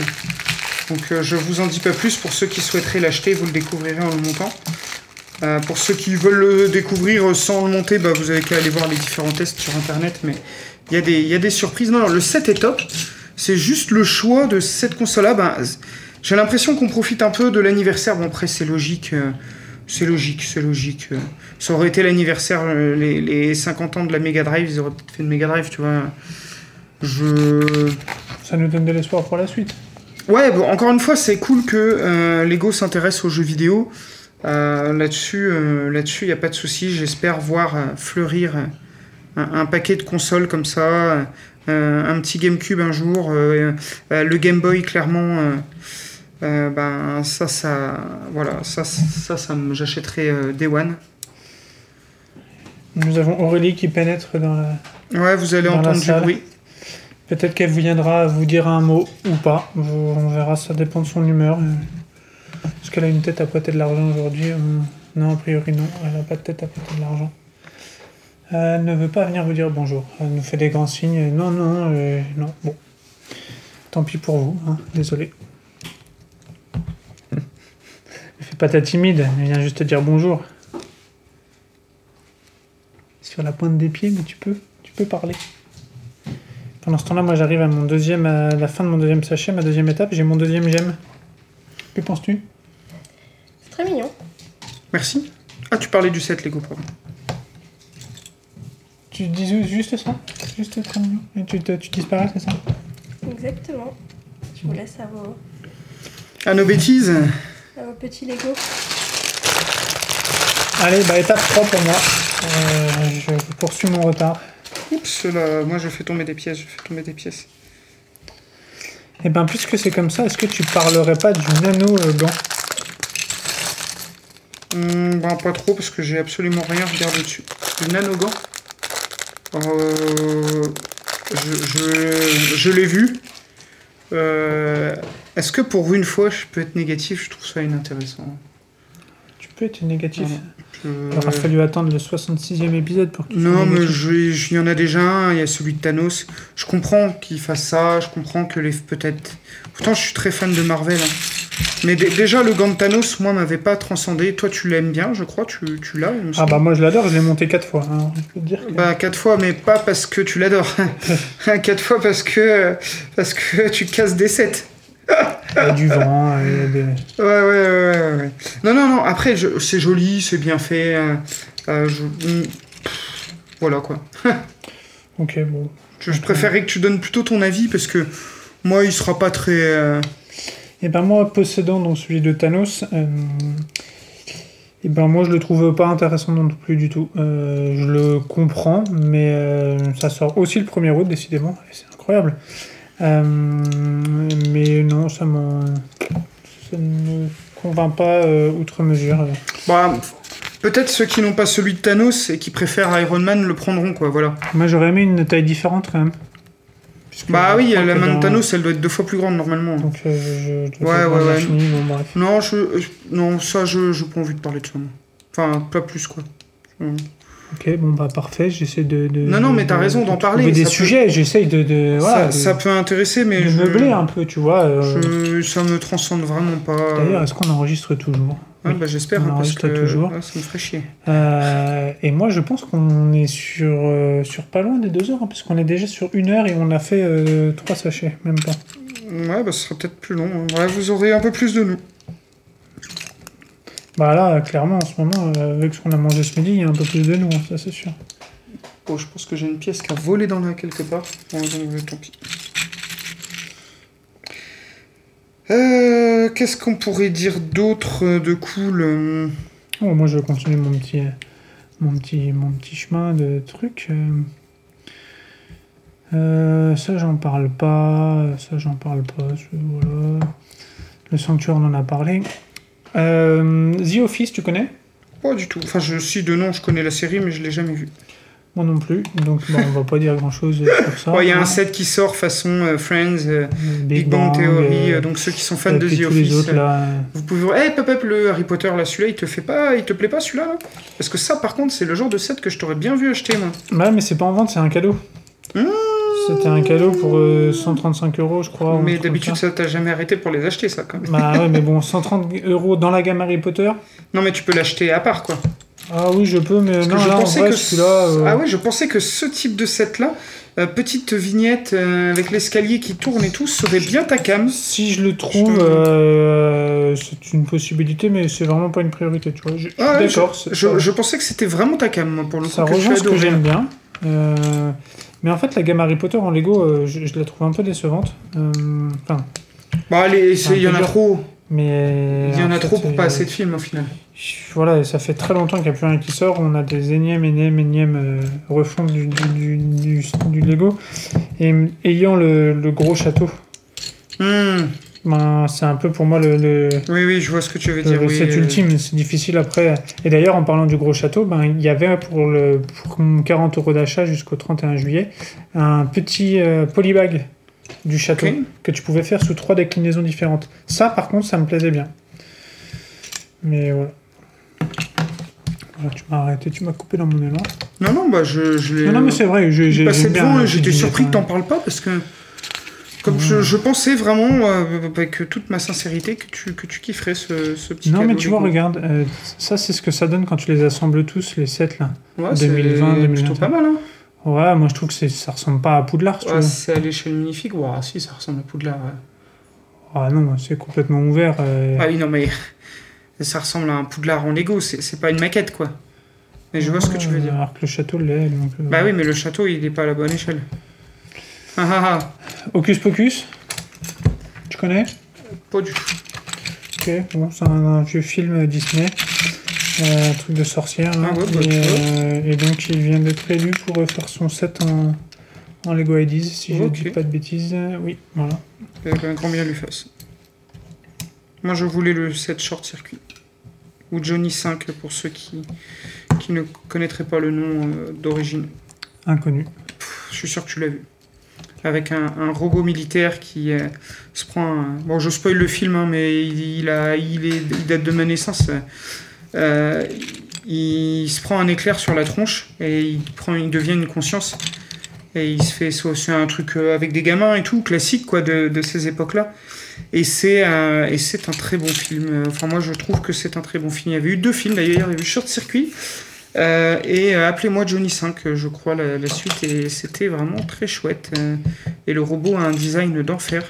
Donc euh, je vous en dis pas plus. Pour ceux qui souhaiteraient l'acheter, vous le découvrirez en le montant. Euh, pour ceux qui veulent le découvrir sans le monter, bah, vous avez qu'à aller voir les différents tests sur internet. Mais il y, a des- il y a des surprises. Non, le set est top. C'est juste le choix de cette console-là. bah, j'ai l'impression qu'on profite un peu de l'anniversaire. Bon, après, c'est logique. euh, c'est logique, c'est logique. euh. Ça aurait été l'anniversaire, les, les 50 ans de la Mega Drive, ils auraient peut-être fait une Mega Drive, tu vois. Je. Ça nous donne de l'espoir pour la suite. Ouais, bon, encore une fois, c'est cool que Lego s'intéresse aux jeux vidéo. Euh, là-dessus, euh, là-dessus, il n'y a pas de souci. J'espère voir euh, fleurir un, un paquet de consoles comme ça, un petit GameCube un jour, le Game Boy clairement. ben ça, ça, voilà, ça, ça, ça, j'achèterai Day One. Nous avons Aurélie qui pénètre dans la... Ouais, vous allez entendre du bruit. Peut-être qu'elle viendra vous dire un mot ou pas. On verra, ça dépend de son humeur. Est-ce qu'elle a une tête à prêter de l'argent aujourd'hui Euh, Non, a priori non. Elle n'a pas de tête à prêter de l'argent. Elle ne veut pas venir vous dire bonjour. Elle nous fait des grands signes. Non, non, euh, non. Bon. Tant pis pour vous. hein. Désolé. Ne fais pas ta timide. Elle vient juste te dire bonjour. Sur la pointe des pieds, mais tu peux. Tu peux parler. Pendant ce temps-là, moi j'arrive à mon deuxième, à la fin de mon deuxième sachet, ma deuxième étape, j'ai mon deuxième gemme. Que penses-tu? Très mignon. Merci. Ah, tu parlais du set Lego, pardon. Tu dis ju- juste ça Juste très mignon. Et tu, te- tu disparais, c'est ça? Exactement. Je vous laisse à vos, À nos bêtises. à vos petits Lego. Allez, bah étape 3 pour moi. Euh, je poursuis mon retard. Oups, là, moi je fais tomber des pièces, je fais tomber des pièces. Et ben puisque c'est comme ça, est-ce que tu parlerais pas du nano euh, gant? Hum, ben, pas trop parce que j'ai absolument rien regardé dessus. Le nanogan euh, Je, je, je l'ai vu. Euh, Est-ce que pour une fois je peux être négatif? Je trouve ça inintéressant. Tu peux être négatif. Je- Il aura fallu attendre le 66e épisode pour sois Non, mais il y en a déjà un, il y a celui de Thanos. Je comprends qu'il fasse ça, je comprends que les. Peut-être. Pourtant, je suis très fan de Marvel. hein. Mais dé- déjà, le gant de Thanos, moi, m'avait pas transcendé. Toi, tu l'aimes bien, je crois, tu, tu l'as. Ah bah moi je l'adore, je l'ai monté 4 fois. hein. Je peux te dire que... Bah, quatre fois, mais pas parce que tu l'adores. quatre fois parce que. Parce que tu casses des sets. Il y a du vent, il y a des... Ouais, ouais, ouais, ouais, ouais. Non, non, non, après, je- c'est joli, c'est bien fait. euh, euh, je- pff, Voilà, quoi. Ok, bon. Je, je préférerais que tu donnes plutôt ton avis parce que moi, il sera pas très. euh, Et ben moi, possédant donc celui de Thanos, euh, et ben moi je le trouve pas intéressant non plus du tout. Euh, je le comprends, mais euh, ça sort aussi le 1er août, décidément, c'est incroyable. Euh, mais non, ça me ça ne me convainc pas outre mesure. Bah, peut-être ceux qui n'ont pas celui de Thanos et qui préfèrent Iron Man le prendront, quoi, voilà. Moi j'aurais aimé une taille différente quand même. Puisque Bah oui, la main de Thanos, elle doit être deux fois plus grande normalement. Donc euh, je, Ouais, ouais, ouais. fini, bon bref. Non, je, je- non, ça, je j'ai pas envie de parler de ça. Enfin, pas plus, quoi. Ok, bon bah parfait, j'essaie de, de- Non, non, mais de- t'as raison de d'en trouver parler, Des ça peut- sujets, j'essaye de, de, voilà, ça, de- ça peut intéresser, mais de je, meubler un peu, tu vois. euh. je- ça me transcende vraiment pas. D'ailleurs, est-ce qu'on enregistre toujours? Oui. bah, j'espère, on hein, parce que toujours. ouais, ça me ferait chier. Euh, Et moi, je pense qu'on est sur, euh, sur pas loin des deux heures, hein, puisqu'on est déjà sur une heure et on a fait euh, trois sachets, même pas. Ouais, bah, ce sera peut-être plus long. hein. Ouais, vous aurez un peu plus de nous. Bah là, clairement, en ce moment, avec ce qu'on a mangé ce midi, il y a un peu plus de nous, hein, ça c'est sûr. Bon, je pense que j'ai une pièce qui a volé dans là quelque part. Bon, tant pis. Euh, Qu'est-ce qu'on pourrait dire d'autre euh, de cool euh, Oh, moi, je continue mon petit, mon petit, mon petit chemin de trucs. euh. Ça, j'en parle pas. Ça, j'en parle pas. Voilà. Le sanctuaire, on en a parlé. Euh, The Office, tu connais? Pas du tout. Enfin, je suis de nom, je connais la série, mais je l'ai jamais vue. Moi non plus. Donc, bon, on va pas dire grand chose sur ça. Ouais, Il y a un set qui sort façon euh, Friends, euh, Euh, Big Bang Theory, euh, euh, donc ceux qui sont fans de The Office. autres, euh, là. Vous pouvez voir, hey, pop, pop, le Harry Potter, là, celui-là, il te fait pas, il te plaît pas, celui-là, là? Parce que ça, par contre, c'est le genre de set que je t'aurais bien vu acheter, moi. Ouais, mais c'est pas en vente, c'est un cadeau. Mmh. C'était un cadeau pour euh, 135 euros, je crois. Mais d'habitude, ça. ça t'a jamais arrêté pour les acheter, ça, quand même. Bah ouais, mais bon, 130 euros dans la gamme Harry Potter. Non, mais tu peux l'acheter à part, quoi. Ah oui, je peux, mais non, je là, en pensais vrai, que celui-là. euh, Ah ouais, je pensais que ce type de set-là, euh, petite vignette euh, avec l'escalier qui tourne et tout, serait bien ta cam. Si je le trouve, Je- c'est une possibilité, mais c'est vraiment pas une priorité, tu vois. Je, je Ah ouais, d'accord. c'est Je, pas- je pensais que c'était vraiment ta cam, moi, pour le coup. Ça que tu rejoint ce que j'aime bien. Mais en fait, la gamme Harry Potter en Lego, je, la trouve un peu décevante. Enfin, un il y en a trop. Mais. Il y en a fait, trop pour pas assez de films, au final. Voilà, et ça fait très longtemps qu'il n'y a plus rien qui sort. On a des énièmes, énièmes, énièmes euh, refontes du, du, du, du- Lego. Et ayant le, le gros château, Hmm, ben, c'est un peu pour moi le, le, Oui, oui, je vois ce que tu veux le dire. oui, recette euh, ultime. C'est difficile après. Et d'ailleurs, en parlant du gros château, ben, il y avait pour, le, pour 40 euros d'achat jusqu'au 31 juillet un petit euh, polybag du château que tu pouvais faire sous trois déclinaisons différentes. Ça, par contre, ça me plaisait bien. Mais voilà. Voilà, tu m'as arrêté, tu m'as coupé dans mon élan. Non, non, bah, je, je l'ai. Non, non, mais c'est vrai, j'ai passé devant et j'étais surpris que t'en parles pas parce que. Comme je, je pensais vraiment, euh, avec toute ma sincérité, que tu, que tu kifferais ce, ce petit Non, mais tu vois, regarde, euh, ça, c'est ce que ça donne quand tu les assembles tous, les sets là. Ouais, c'est 2020, plutôt 2021. pas mal, hein. Ouais, moi je trouve que c'est- ça ressemble pas à Poudlard, Ouais, c'est à l'échelle magnifique. Ouah, si, ça ressemble à Poudlard. ouais. Ah non, c'est complètement ouvert. euh, Ah oui, non, mais ça ressemble à un Poudlard en Lego, c'est c'est pas une maquette, quoi. Mais je vois ce que tu veux dire. Alors que le château l'est. donc, euh, Bah oui, mais le château, il est pas à la bonne échelle. Ah ah ah, Hocus Pocus Tu connais? Pas du tout. Ok, bon, c'est un, un vieux film Disney. Euh, un truc de sorcière. là. Ah ouais, bah, et, euh, et donc il vient d'être élu pour faire son set en, en Lego IDs, si je Ok. dis pas de bêtises. Oui, voilà. Euh, Un grand bien lui fasse. Moi, je voulais le 7 short circuit. Ou Johnny 5 pour ceux qui, qui ne connaîtraient pas le nom euh, d'origine. Inconnu. Pff, Je suis sûr que tu l'as vu. Avec un, un robot militaire qui euh, se prend un... Bon, je spoil le film, hein, mais il, il a, il, est, il date de ma naissance. Euh, il se prend un éclair sur la tronche et il, prend, il devient une conscience. Et il se fait... C'est un truc euh, avec des gamins et tout, classique quoi, de, ces époques-là. Et c'est euh, et c'est un très bon film. Enfin, moi, je trouve que c'est un très bon film. Il y avait eu deux films d'ailleurs. Il y avait eu Short Circuit euh, et euh, Appelez-moi Johnny 5, euh, je crois, la, suite. Et c'était vraiment très chouette. euh, et le robot a un design d'enfer.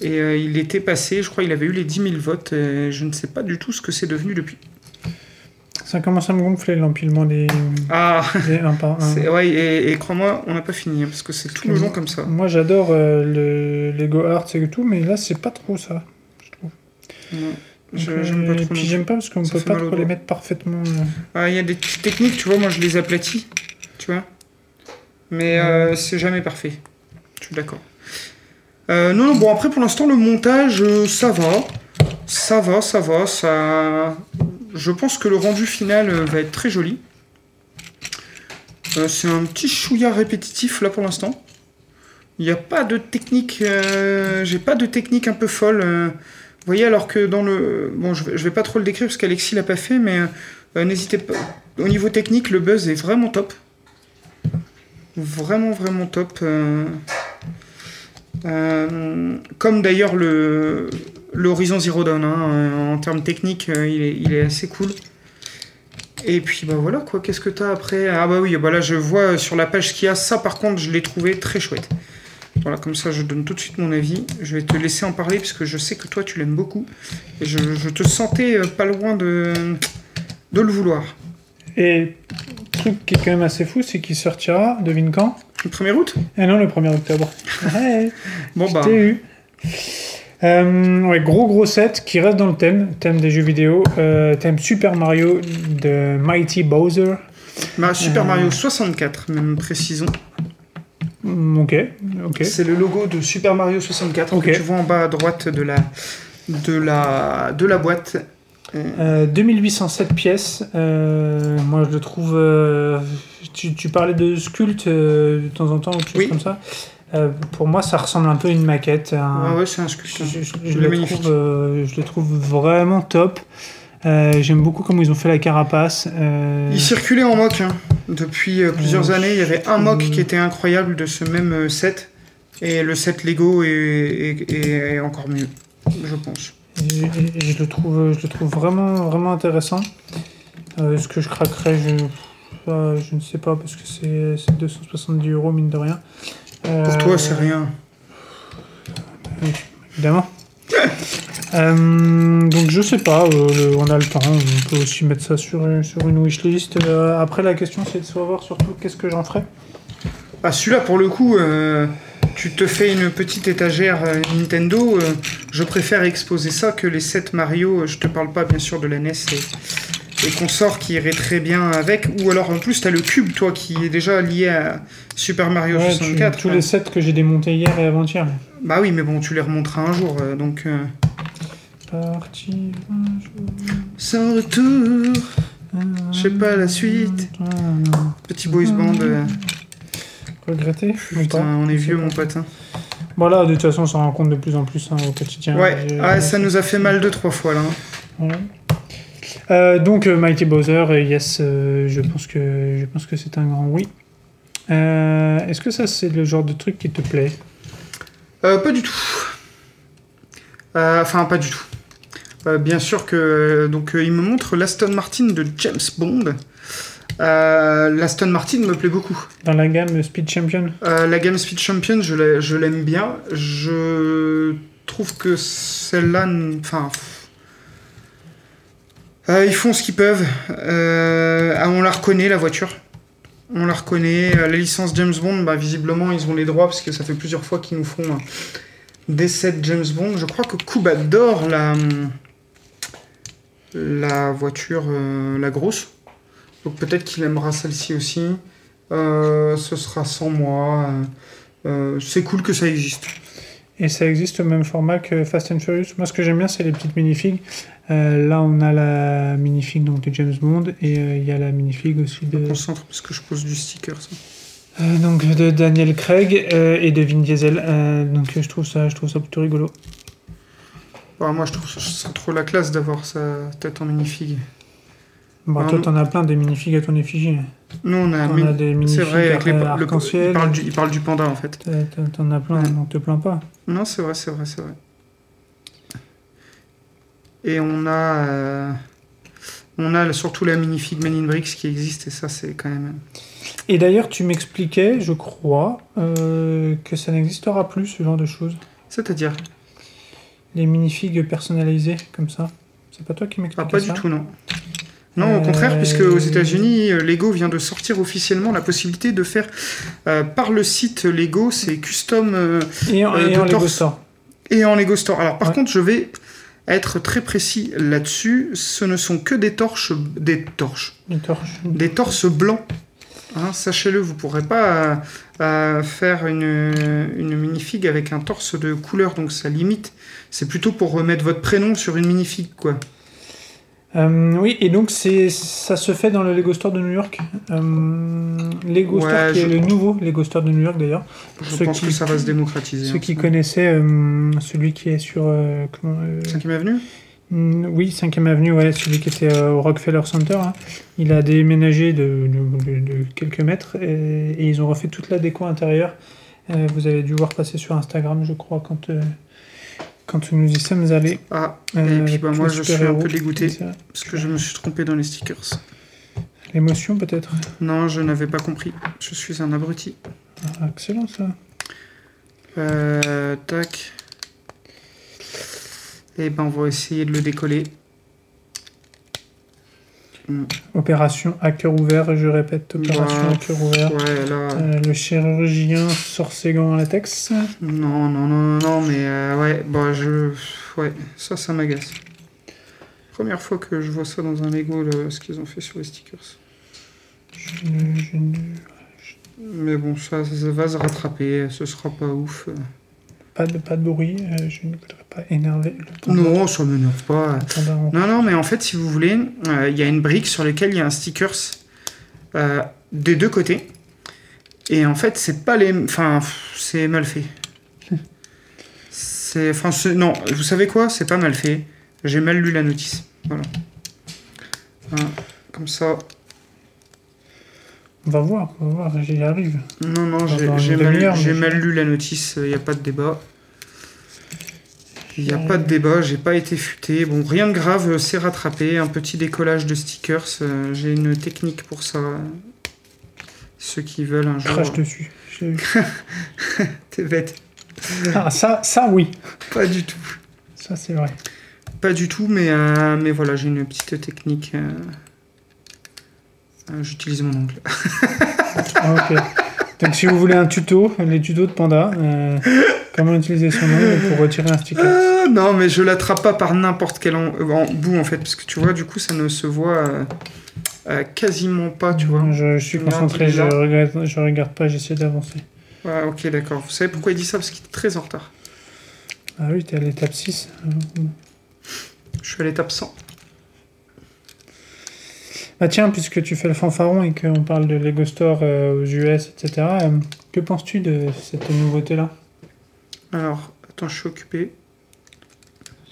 Et euh, il était passé, je crois, il avait eu les 10 000 votes. je ne sais pas du tout ce que c'est devenu depuis. Ça commence à me gonfler l'empilement des, Ah, des un par un. c'est- ouais, et, et crois-moi, on n'a pas fini hein, parce que c'est tout le long comme ça. Moi j'adore euh, le Lego Arts et tout, mais là c'est pas trop ça. Donc, Je- euh, j'aime pas et trop puis j'aime pas parce qu'on peut pas trop les mettre parfaitement. euh. Ah, Il y a des petites techniques, tu vois, moi je les aplatis, tu vois. Mais euh, c'est jamais parfait. Je suis d'accord. Euh, non, non, bon, après pour l'instant, le montage, euh, ça va. Ça va, ça va. Ça... Je pense que le rendu final euh, va être très joli. Euh, c'est un petit chouïa répétitif là pour l'instant. Il n'y a pas de technique. euh, J'ai pas de technique un peu folle. vous voyez, alors que dans le. Bon, je vais, je vais pas trop le décrire parce qu'Alexis l'a pas fait, mais n'hésitez pas. Au niveau technique, le buzz est vraiment top. Vraiment, vraiment top. comme d'ailleurs le l'Horizon Zero Dawn, hein, euh, en termes techniques, euh, il, est, il est assez cool. Et puis bah voilà quoi, qu'est-ce que t'as après? Ah bah oui, bah là je vois sur la page qu'il y a, ça par contre je l'ai trouvé très chouette. Voilà, comme ça je donne tout de suite mon avis. Je vais te laisser en parler puisque je sais que toi tu l'aimes beaucoup. Et je, je te sentais euh, pas loin de, de le vouloir. Et truc qui est quand même assez fou, c'est qu'il sortira, devine quand? Le 1er août? Ah non, le 1er octobre. Ouais, Bon bah. eu. Euh, ouais, gros gros set qui reste dans le thème, thème des jeux vidéo, euh, thème Super Mario de Mighty Bowser. Ma- Super Euh. Mario 64, même précisons. Mm, Ok, ok. C'est le logo de Super Mario 64 Ok. que tu vois en bas à droite de la, de la, de la boîte. Euh, 2807 pièces. Euh, moi, je le trouve. euh, tu, tu parlais de sculpte de temps en temps ou quelque chose Oui. comme ça. Euh, pour moi, ça ressemble un peu à une maquette. un- Ah ouais, c'est un je, sculpteur. je- je Il est le magnifique. trouve, euh, je le trouve vraiment top. Euh, J'aime beaucoup comment ils ont fait la carapace. Il circulait en mock hein. depuis plusieurs années. Il y avait un mock qui était incroyable de ce même set. Et le set Lego est, est- est encore mieux, je pense. Je le trouve, je le trouve vraiment, vraiment intéressant. Est-ce que je craquerais? Je, je ne sais pas parce que c'est 270 euros mine de rien. Euh, Pour toi, c'est rien. Évidemment. Euh, donc je sais pas, euh, le- on a le temps, on peut aussi mettre ça sur, une- sur une wishlist. Euh, après la question c'est de savoir surtout qu'est-ce que j'en ferai. Ah, celui-là, pour le coup, euh, tu te fais une petite étagère euh, Nintendo. euh, je préfère exposer ça que les 7 Mario. euh, Je te parle pas, bien sûr, de la NES et, et consorts qui iraient très bien avec. Ou alors, en plus, t'as le cube, toi, qui est déjà lié à Super Mario Ouais, tu- 64. tous les sets que j'ai démontés hier et avant-hier. Bah oui, mais bon, tu les remonteras un jour, euh, donc... euh, Parti. Sans retour, je sais pas la suite. Petit boys band. euh, Regretter ou putain, on est vieux, mon pote. hein. Voilà, de toute façon, on s'en rend compte de plus en plus hein, au quotidien. Ouais, ah, ça nous a fait mal deux, trois fois, là. hein. Voilà. Euh, donc euh, Mighty Bowser, euh, yes, euh, je pense que je pense que c'est un grand oui. Euh, Est-ce que ça c'est le genre de truc qui te plaît? Pas du tout. Enfin, pas du tout. Bien sûr que donc il me montre l'Aston Martin de James Bond. L'Aston Martin me plaît beaucoup. dans la gamme Speed Champion? La Game Speed Champion, je l'ai- je l'aime bien. Je trouve que celle-là, enfin, euh, ils font ce qu'ils peuvent. Euh, ah, on la reconnaît la voiture. On la reconnaît. Euh, La licence James Bond, bah, visiblement, ils ont les droits parce que ça fait plusieurs fois qu'ils nous font des sets James Bond. Je crois que Kuba adore la voiture, la grosse. Donc peut-être qu'il aimera celle-ci aussi. Ce sera sans moi. C'est cool que ça existe. Et ça existe au même format que Fast and Furious. Moi, ce que j'aime bien, c'est les petites minifigs. Euh, là, on a la minifig donc de James Bond et euh, il y a la minifig aussi de Je me concentre parce que je pose du sticker. Ça. euh, donc de Daniel Craig et de Vin Diesel. Donc je trouve ça, je trouve ça plutôt rigolo. Bah, moi, je trouve serait trop la classe d'avoir sa tête en minifig. Bon, Ah, toi, non. t'en as plein des minifigs à ton effigie. Nous, on a, des c'est minifigs vrai avec les, euh, le- il, parle du, il parle du panda en fait. T'en as plein, Ouais. donc te plains pas. Non, c'est vrai, c'est vrai, c'est vrai. Et on a, euh, on a surtout la minifig Men in Bricks qui existe et ça, c'est quand même. Et d'ailleurs, tu m'expliquais, je crois, euh, que ça n'existera plus, ce genre de choses. C'est-à-dire? Les minifigs personnalisés, comme ça. C'est pas toi qui Ah, m'expliquais pas ça? du tout, non. Non, au contraire, puisque aux États-Unis, euh, Lego vient de sortir officiellement la possibilité de faire euh, par le site Lego ses custom euh, Et en, et de en Lego. Store. et en Lego Store. Alors, par Ouais. contre, je vais être très précis là-dessus. Ce ne sont que des torches, des torches, des torses blancs. Hein, Sachez-le, vous pourrez pas euh, faire une, une minifig avec un torse de couleur, donc ça limite. C'est plutôt pour remettre votre prénom sur une minifig, quoi. Euh, oui, et donc c'est ça se fait dans le Lego Store de New York. Euh, Lego Ouais, Store qui est le nouveau Lego Store de New York d'ailleurs. Je Ceux pense qui- que ça va se démocratiser. Ceux hein. qui connaissaient euh, celui qui est sur... euh, comment, euh, Cinquième avenue? Mm, Oui, 5ème avenue, ouais, celui qui était au Rockefeller Center. hein. Il a déménagé de, de- de- de quelques mètres et, et ils ont refait toute la déco intérieure. Vous avez dû voir passer sur Instagram, je crois, quand, quand nous y sommes allés. Ah, Euh, et puis bah, moi je suis un peu dégoûté parce que je me suis trompé dans les stickers. L'émotion, peut-être Non, je n'avais pas compris. Je suis un abruti. Ah, Excellent, ça. Euh, tac. Et ben on va essayer de le décoller. Opération à cœur ouvert, je répète, opération Bah, à cœur ouvert. Ouais, là. Euh, le chirurgien sort ses gants en latex. Non, non, non, non, non, mais euh, ouais, bah je. Ouais, ça, ça m'agace. Première fois que je vois ça dans un Lego, là, ce qu'ils ont fait sur les stickers. Je je Mais bon, ça, ça va se rattraper, ce sera pas ouf. Pas de, pas de bruit. euh, je ne voudrais pas énerver le panda. Non, ça m'énerve pas. Non, non, mais en fait, si vous voulez, euh, il y a une brique sur laquelle il y a un stickers euh, des deux côtés. Et en fait, c'est pas les. Enfin, c'est mal fait. C'est. Enfin, non, vous savez quoi? C'est pas mal fait. J'ai mal lu la notice. Voilà. Voilà. Comme ça. On va voir, on va voir, j'y arrive. Non, non, j'ai mal, lu la notice, il n'y a pas de débat. Il n'y a pas de débat, j'ai pas été futé. Bon, rien de grave, euh, c'est rattrapé. Un petit décollage de stickers, euh, j'ai une technique pour ça. Ceux qui veulent un jour. Crache dessus. T'es bête. Ah, ça, ça oui. Pas du tout. Ça, c'est vrai. Pas du tout, mais, euh, mais voilà, j'ai une petite technique. euh, euh, J'utilise mon ongle. Ah, ok. Donc, si vous voulez un tuto, les tutos de Panda, euh, comment utiliser son nom pour retirer un sticker. Euh, non, mais je l'attrape pas par n'importe quel en- en bout en fait, parce que tu vois, du coup, ça ne se voit euh, quasiment pas, tu vois. Je, je suis concentré, je regarde, je regarde pas, j'essaie d'avancer. Ouais, ok, d'accord. Vous savez pourquoi il dit ça? Parce qu'il est très en retard. Ah oui, t'es à l'étape 6. Je suis à l'étape 100. Bah tiens, puisque tu fais le fanfaron et qu'on parle de Lego Store euh, aux US, etc., euh, que penses-tu de cette nouveauté-là? Alors, attends, je suis occupé.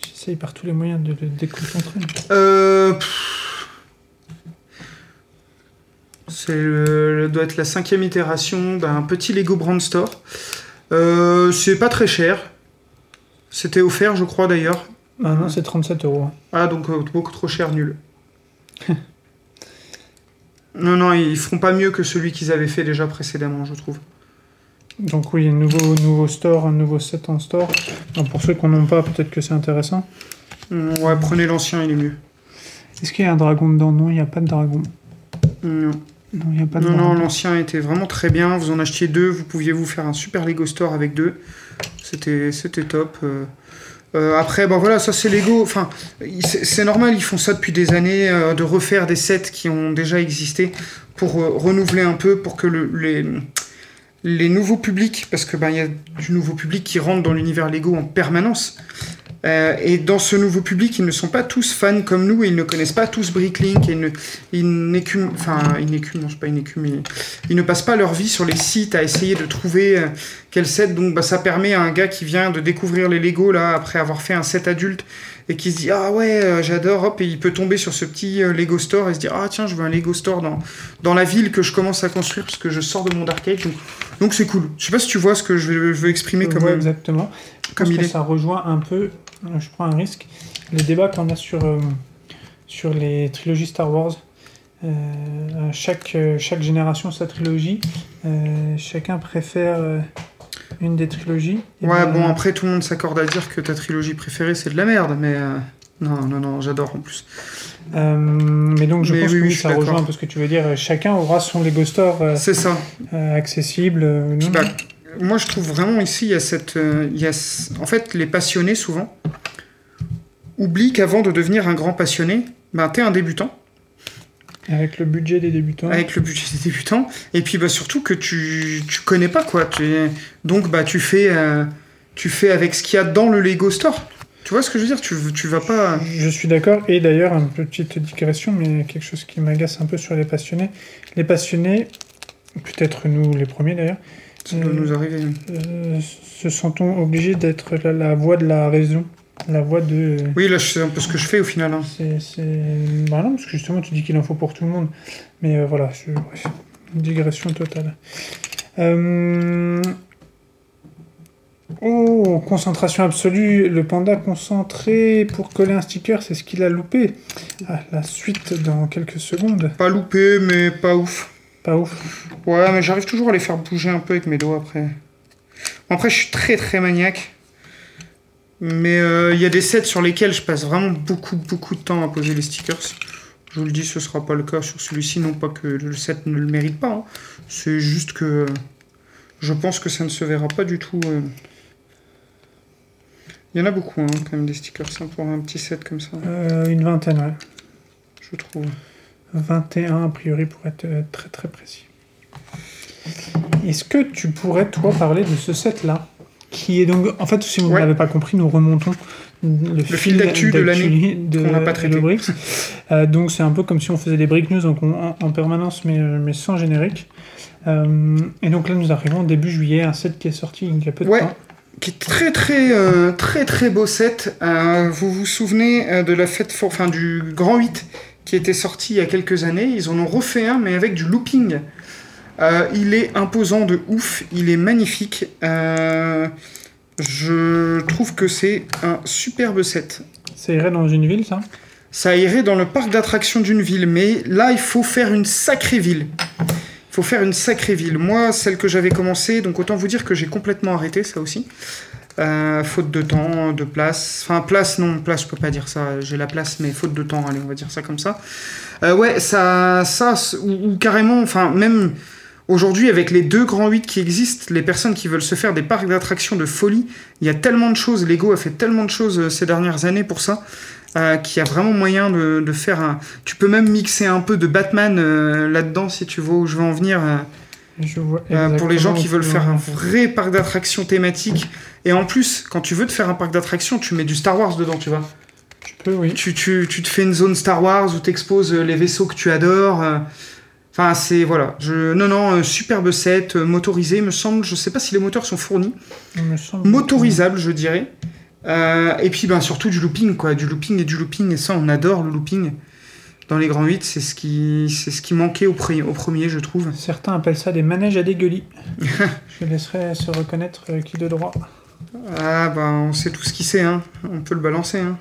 J'essaye par tous les moyens de le déconcentrer. Euh. pff. C'est le, le- doit être la cinquième itération d'un petit Lego Brand Store. Euh, c'est pas très cher. C'était offert, je crois d'ailleurs. Ah non, c'est 37 euros. Ah, donc euh, beaucoup trop cher, nul. non, non, ils feront pas mieux que celui qu'ils avaient fait déjà précédemment, je trouve. Donc oui, un nouveau, nouveau store, un nouveau set en store. Donc, pour ceux qui n'en ont pas, peut-être que c'est intéressant. Mm, Ouais, prenez l'ancien, il est mieux. Est-ce qu'il y a un dragon dedans? Non, il n'y a pas de dragon. Non. Non, il n'y a pas de Non, non, dragon. l'ancien était vraiment très bien. Vous en achetiez deux, vous pouviez vous faire un super Lego Store avec deux. C'était, c'était top. Euh, euh, après, ben voilà, ça c'est Lego. Enfin, c'est normal, ils font ça depuis des années, euh, de refaire des sets qui ont déjà existé pour euh, renouveler un peu, pour que le- les, les nouveaux publics, parce que ben il y a du nouveau public qui rentre dans l'univers Lego en permanence. Euh, et dans ce nouveau public, ils ne sont pas tous fans comme nous, et ils ne connaissent pas tous Bricklink, et ils ne, ils n'écument, enfin, ils n'écument, non, c'est pas une écume, ils, ils ne passent pas leur vie sur les sites à essayer de trouver euh, quel set. Donc, bah, ça permet à un gars qui vient de découvrir les Lego, là, après avoir fait un set adulte, et qui se dit, ah ouais, euh, j'adore, hop, et il peut tomber sur ce petit Lego Store et se dire, ah tiens, je veux un Lego Store dans, dans la ville que je commence à construire, parce que je sors de mon dark age. Donc, donc c'est cool. Je sais pas si tu vois ce que je veux, je veux exprimer comme, vois exactement. Comme il que est. ça rejoint un peu, je prends un risque, les débats qu'on a sur, euh, sur les trilogies Star Wars. Euh, chaque, euh, chaque génération sa trilogie. Euh, chacun préfère une des trilogies. Et Ouais, ben, bon, après, tout le monde s'accorde à dire que ta trilogie préférée, c'est de la merde, mais... Non, non, non, j'adore en plus. euh, mais donc je Mais pense oui, que oui, ça rejoint un peu ce que tu veux dire. Chacun aura son Lego Store euh, C'est ça. euh, accessible. Puis, bah. Moi, je trouve vraiment ici, il y a cette. euh, il y a, en fait, les passionnés, souvent, oublient qu'avant de devenir un grand passionné, ben, t'es un débutant, Avec le budget des débutants. avec le budget des débutants, et puis bah, surtout que tu, tu connais pas, quoi. Tu donc, bah, tu fais, euh, tu fais avec ce qu'il y a dans le Lego Store. Tu vois ce que je veux dire? Tu, tu vas pas. Je suis d'accord. Et d'ailleurs, une petite digression, mais quelque chose qui m'agace un peu sur les passionnés. Les passionnés, peut-être nous les premiers d'ailleurs, Ça doit nous arriver. euh, se sentons obligés d'être la, la voix de la raison. La voix de. Oui, là, c'est un peu ce que je fais au final. hein. C'est. c'est- Bah non, parce que justement, tu dis qu'il en faut pour tout le monde. Mais euh, voilà, je... bref, une digression totale. Euh, Oh, concentration absolue. Le panda concentré pour coller un sticker, c'est ce qu'il a loupé. Ah, la suite dans quelques secondes. Pas loupé, mais pas ouf. Pas ouf. Ouais, mais j'arrive toujours à les faire bouger un peu avec mes doigts après. Bon, après, je suis très très maniaque. Mais euh, il y a des sets sur lesquels je passe vraiment beaucoup beaucoup de temps à poser les stickers. Je vous le dis, ce sera pas le cas sur celui-ci. Non pas que le set ne le mérite pas. hein. C'est juste que euh, je pense que ça ne se verra pas du tout. euh. Il y en a beaucoup hein, quand même des stickers hein, pour un petit set comme ça, Euh, une vingtaine, ouais. je trouve. 21 a priori pour être euh, très très précis. Est-ce que tu pourrais toi parler de ce set là qui est donc, en fait, si vous Ouais. n'avez pas compris, nous remontons le, fil d'actu de l'année de qu'on n'a pas traité. Euh, donc c'est un peu comme si on faisait des break news donc on- en, en permanence, mais, euh, mais sans générique. Euh, et donc là, nous arrivons début juillet, un set qui est sorti il y a peu de Ouais. temps. qui est très très euh, très très beau set. Euh, vous vous souvenez de la fête, for- enfin du Grand 8 qui était sorti il y a quelques années. Ils en ont refait un, mais avec du looping. Euh, il est imposant de ouf, il est magnifique. Euh, je trouve que c'est un superbe set. Ça irait dans une ville, ça? Ça irait dans le parc d'attractions d'une ville, mais là il faut faire une sacrée ville. Il faut faire une sacrée ville. Moi, celle que j'avais commencé, donc autant vous dire que j'ai complètement arrêté ça aussi. Euh, faute de temps, de place. Enfin, place, non, place, je peux pas dire ça. J'ai la place, mais faute de temps, allez, on va dire ça comme ça. Euh, ouais, ça, ça ou, ou carrément, enfin, même aujourd'hui, avec les deux grands 8 qui existent, les personnes qui veulent se faire des parcs d'attractions de folie, il y a tellement de choses. Lego a fait tellement de choses euh, ces dernières années pour ça. euh, qu'il y a vraiment moyen de, de faire un. Tu peux même mixer un peu de Batman là-dedans si tu vois où je veux en venir. Je vois pour les gens qui veulent faire un vrai parc d'attractions thématique. Et en plus, quand tu veux te faire un parc d'attractions, tu mets du Star Wars dedans, tu vois. Tu peux, oui. Tu, tu, tu te fais une zone Star Wars où tu exposes les vaisseaux que tu adores. euh. Enfin, c'est. Voilà. Je... Non, non, euh, superbe set, euh, motorisé, me semble. Je sais pas si les moteurs sont fournis. Motorisable, je dirais. Euh, et puis, ben, surtout du looping, quoi. Du looping et du looping. Et ça, on adore le looping. Dans les grands 8, c'est ce qui, c'est ce qui manquait au, pre- au premier, je trouve. Certains appellent ça des manèges à dégueulis. Je laisserai se reconnaître euh, qui de droit. Ah, bah, on sait tout ce qu'il sait, hein. On peut le balancer, hein.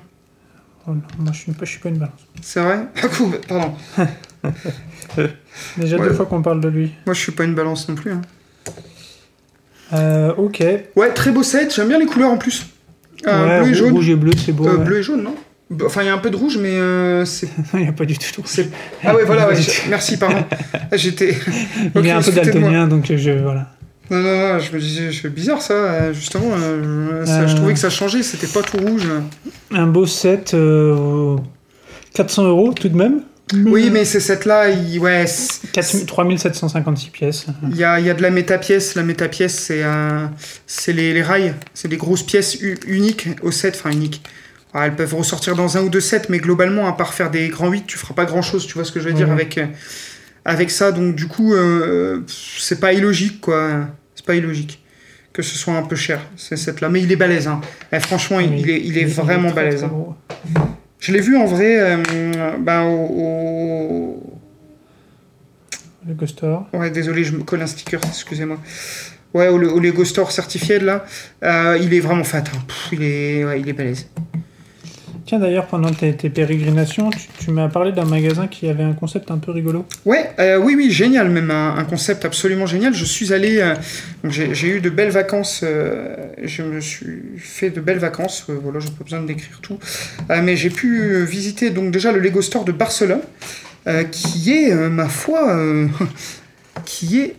Oh non, moi, je suis pas, je suis pas une balance. C'est vrai? Ah, cool, pardon. Déjà Ouais. deux fois qu'on parle de lui. Moi, je suis pas une balance non plus. hein. Euh, ok. Ouais, très beau set. J'aime bien les couleurs en plus. Euh, Ouais, bleu et jaune. Rouge et bleu, c'est beau. Euh, ouais. Bleu et jaune, non? Bah, Enfin, il y a un peu de rouge, mais euh, c'est. Il n'y a pas du tout de rouge. c'est- Ah, ouais, voilà, ouais. je- Merci, pardon. Ah, J'étais. Il Ok, est un peu daltonien, donc je. Voilà. Non, non, non, je me disais, c'est bizarre ça, euh, justement. euh, je, je Euh. trouvais que ça changeait, c'était pas tout rouge. Un beau set. euh, 400 euros tout de même. Oui, mais ces sets-là, il, ouais, c'est- 4 3756 pièces. il y a, y a de la méta-pièce. La méta-pièce, c'est c'est les, les rails, c'est des grosses pièces uniques au set, enfin uniques. Ah, elles peuvent ressortir dans un ou deux sets, mais globalement, à part faire des grands 8, tu feras pas grand-chose, tu vois ce que je veux dire, Ouais. avec, avec ça. Donc, du coup, euh, c'est pas illogique, quoi. C'est pas illogique que ce soit un peu cher, ces sets-là. Mais il est balèze, hein. Eh, franchement, il, il est, il est vraiment très, balèze. très hein. Je l'ai vu en vrai euh, ben, au, au- Le Ghost Store. Ouais, désolé, je me colle un sticker, excusez-moi. Ouais, au, au Lego Store certifié, là. Euh, il est vraiment fat. hein. Pff, il, est, ouais, il est balèze. D'ailleurs, pendant tes, pérégrinations, tu, m'as parlé d'un magasin qui avait un concept un peu rigolo. Ouais, euh, oui, oui, génial, même un, concept absolument génial. Je suis allé, euh, j'ai eu de belles vacances, euh, je me suis fait de belles vacances, voilà, j'ai pas besoin de décrire tout, mais j'ai pu visiter donc déjà le Lego Store de Barcelone, qui est, ma foi, qui est,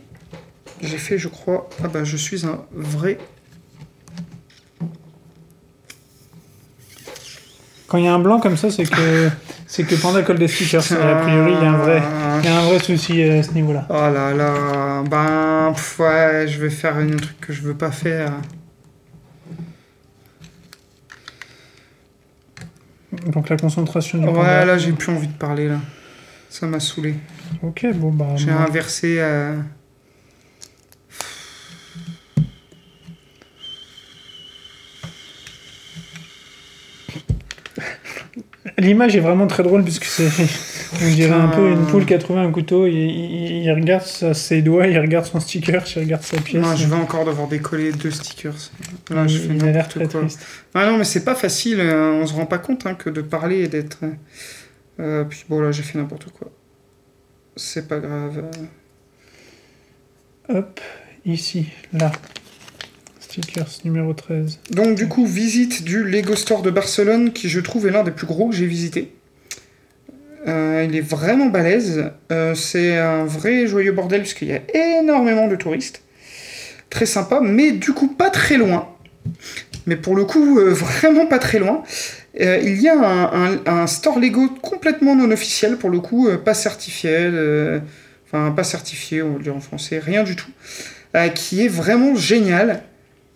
j'ai fait, je crois, ah bah je suis un vrai Quand il y a un blanc comme ça, c'est que c'est que Panda colle des stickers. A priori, il y a un vrai, il y a un vrai souci euh, à ce niveau-là. Oh là là, ben, pff, ouais, je vais faire un truc que je veux pas faire. Donc la concentration du Ouais, panda. là, j'ai plus envie de parler, là. Ça m'a saoulé. Ok, bon bah. J'ai inversé. euh, L'image est vraiment très drôle puisque c'est, on dirait un peu une poule qui a trouvé un couteau. Il, il- il regarde sa- ses doigts, il regarde son sticker, il regarde sa pièce. Non, je vais encore devoir décoller deux stickers. Là, je fais il a l'air très quoi. triste. Ah non, mais c'est pas facile. euh, On se rend pas compte hein, que de parler et d'être. euh, puis bon, là, j'ai fait n'importe quoi. C'est pas grave. Hop, ici, là. Numéro 13. Donc du coup, visite du Lego Store de Barcelone, qui je trouve est l'un des plus gros que j'ai visité. Euh, il est vraiment balèze. Euh, c'est un vrai joyeux bordel, puisqu'il y a énormément de touristes. Très sympa, mais du coup pas très loin. Mais pour le coup, euh, vraiment pas très loin. Il y a un, un- store Lego complètement non officiel, pour le coup, pas certifié. Enfin, pas certifié, on le dire en français, rien du tout. qui est vraiment génial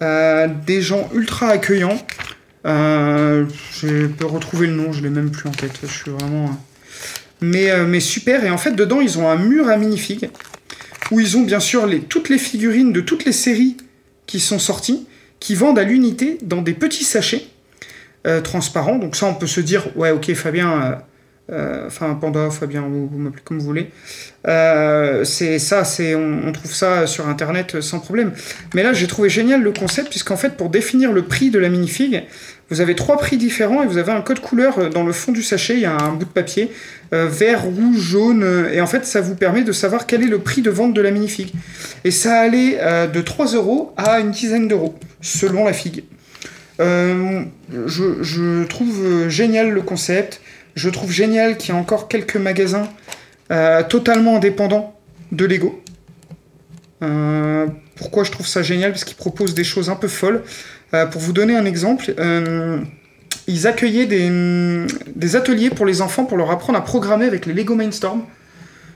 des gens ultra accueillants. Euh, je peux retrouver le nom, je l'ai même plus en tête. Je suis vraiment. euh, Mais, euh, mais super. Et en fait, dedans, ils ont un mur à minifigs où ils ont bien sûr les, toutes les figurines de toutes les séries qui sont sorties, qui vendent à l'unité dans des petits sachets euh, transparents. Donc ça, on peut se dire, ouais, ok, Fabien, euh, euh, enfin Panda, Fabien, vous, vous m'appelez comme vous voulez. Euh, c'est ça, c'est on, trouve ça sur Internet euh, sans problème. Mais là, j'ai trouvé génial le concept, puisqu'en fait, pour définir le prix de la minifig, vous avez trois prix différents et vous avez un code couleur euh, dans le fond du sachet. Il y a un bout de papier euh, vert, rouge, jaune, euh, et en fait, ça vous permet de savoir quel est le prix de vente de la minifig. Et ça allait euh, de 3 euros à une dizaine d'euros, selon la figue. Euh, je, trouve euh, génial le concept. Je trouve génial qu'il y a encore quelques magasins euh, totalement indépendants de Lego. Euh, pourquoi je trouve ça génial? Parce qu'ils proposent des choses un peu folles. Euh, pour vous donner un exemple, ils accueillaient des, des ateliers pour les enfants pour leur apprendre à programmer avec les Lego Mindstorm.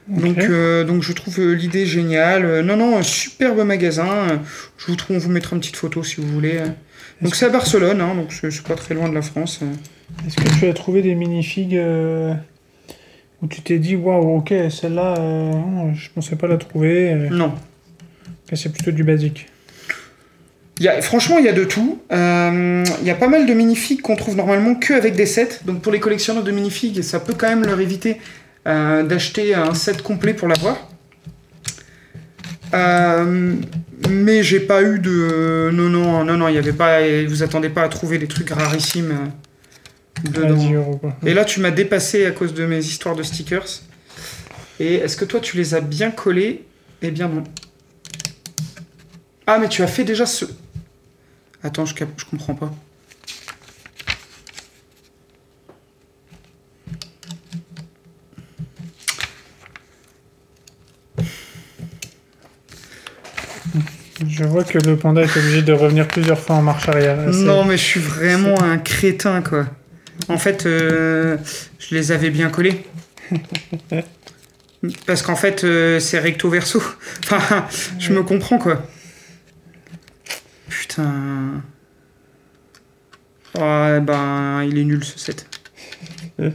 Donc, euh, je trouve l'idée géniale. Non, non, un superbe magasin. Je vous trouve, on vous mettra une petite photo si vous voulez. Donc c'est à Barcelone, hein, donc c'est pas très loin de la France. Est-ce que tu as trouvé des minifigs euh, où tu t'es dit, waouh, ok, celle-là, euh, je pensais pas la trouver. euh, Non. c'est plutôt du basique. Il y a, franchement, il y a de tout. Euh, il y a pas mal de minifigs qu'on trouve normalement que avec des sets. Donc pour les collectionneurs de minifigs, ça peut quand même leur éviter euh, d'acheter un set complet pour l'avoir. Euh, mais j'ai pas eu de. Non, non, non, non, il y avait pas. Vous attendez pas à trouver des trucs rarissimes dedans. 10 euros, quoi. Et là, tu m'as dépassé à cause de mes histoires de stickers. Et est-ce que toi, tu les as bien collés? Eh bien non. Ah, mais tu as fait déjà ce... Attends, je, cap- je comprends pas. Je vois que le panda est obligé de revenir plusieurs fois en marche arrière. Non, mais je suis vraiment un crétin, quoi. En fait, euh, je les avais bien collés. Parce qu'en fait, euh, c'est recto verso. Enfin, je me comprends, quoi. Putain. Ouais, ben, il est nul ce set.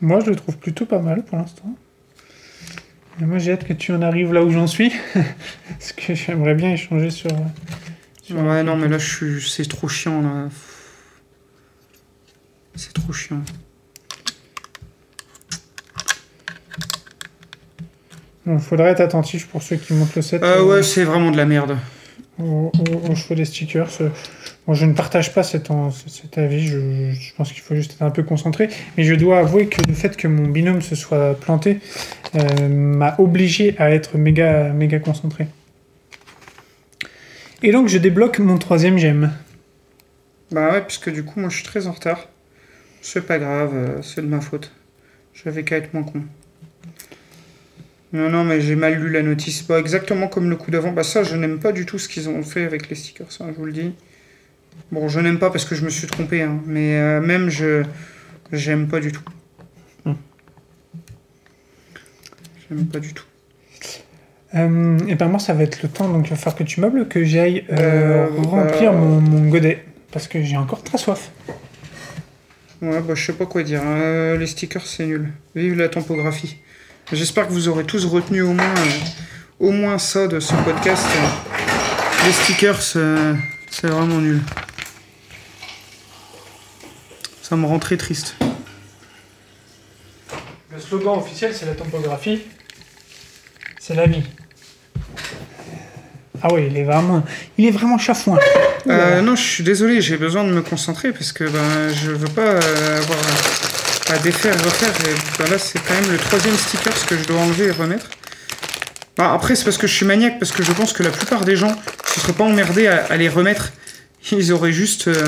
Moi, je le trouve plutôt pas mal pour l'instant. Moi, j'ai hâte que tu en arrives là où j'en suis. Parce que j'aimerais bien échanger sur. sur Ouais, non, mais là, je suis... c'est trop chiant, là. C'est trop chiant. Bon, faudrait être attentif pour ceux qui montent le set Euh, ouais, c'est vraiment de la merde. au, au- au choix des stickers. Euh, Moi, je ne partage pas cet, avis. Je, je pense qu'il faut juste être un peu concentré. Mais je dois avouer que le fait que mon binôme se soit planté euh, m'a obligé à être méga, méga concentré. Et donc, je débloque mon troisième gemme. Bah ouais, puisque du coup, moi, je suis très en retard. C'est pas grave, euh, c'est de ma faute. J'avais qu'à être moins con. Non, non, mais j'ai mal lu la notice. Pas exactement comme le coup d'avant. Bah ça, je n'aime pas du tout ce qu'ils ont fait avec les stickers, ça, je vous le dis. Bon, je n'aime pas parce que je me suis trompé, hein, mais euh, même je... J'aime pas du tout. J'aime pas du tout. Euh, et ben moi, ça va être le temps, donc il va falloir que tu meubles, que j'aille Euh, remplir bah- mon, mon godet. Parce que j'ai encore très soif. Ouais, bah je sais pas quoi dire. Euh, les stickers, c'est nul. Vive la topographie. J'espère que vous aurez tous retenu au moins, euh, au moins ça de ce podcast. Les stickers, euh, c'est vraiment nul. Ça me rend très triste. Le slogan officiel, c'est la topographie. C'est la vie. Ah oui, il est vraiment, il est vraiment chafouin. Euh, non, je suis désolé, j'ai besoin de me concentrer parce que ben, je veux pas euh, avoir à, à défaire et refaire. Et, ben là, c'est quand même le troisième sticker que je dois enlever et remettre. Bah, après, c'est parce que je suis maniaque, parce que je pense que la plupart des gens ne seraient pas emmerdés à, à les remettre. Ils auraient juste. euh,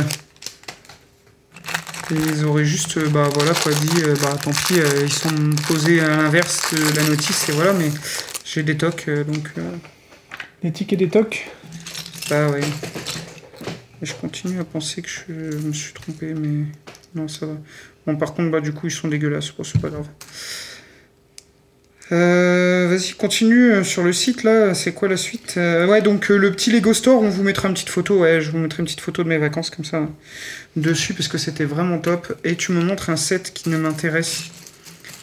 ils auraient juste, euh, bah voilà quoi, dit, bah tant pis, ils sont posés à l'inverse de la notice et voilà, mais j'ai des tocs euh, donc. Des tickets des tocs. bah. Et je continue à penser que je me suis trompé, mais non, ça va. Bon, par contre, bah du coup, ils sont dégueulasses. Bon, c'est pas grave. Euh, Vas-y, continue euh, sur le site là. C'est quoi la suite? Euh, Ouais, donc le petit Lego Store, on vous mettra une petite photo. Ouais, je vous mettrai une petite photo de mes vacances comme ça dessus parce que c'était vraiment top. Et tu me montres un set qui ne m'intéresse.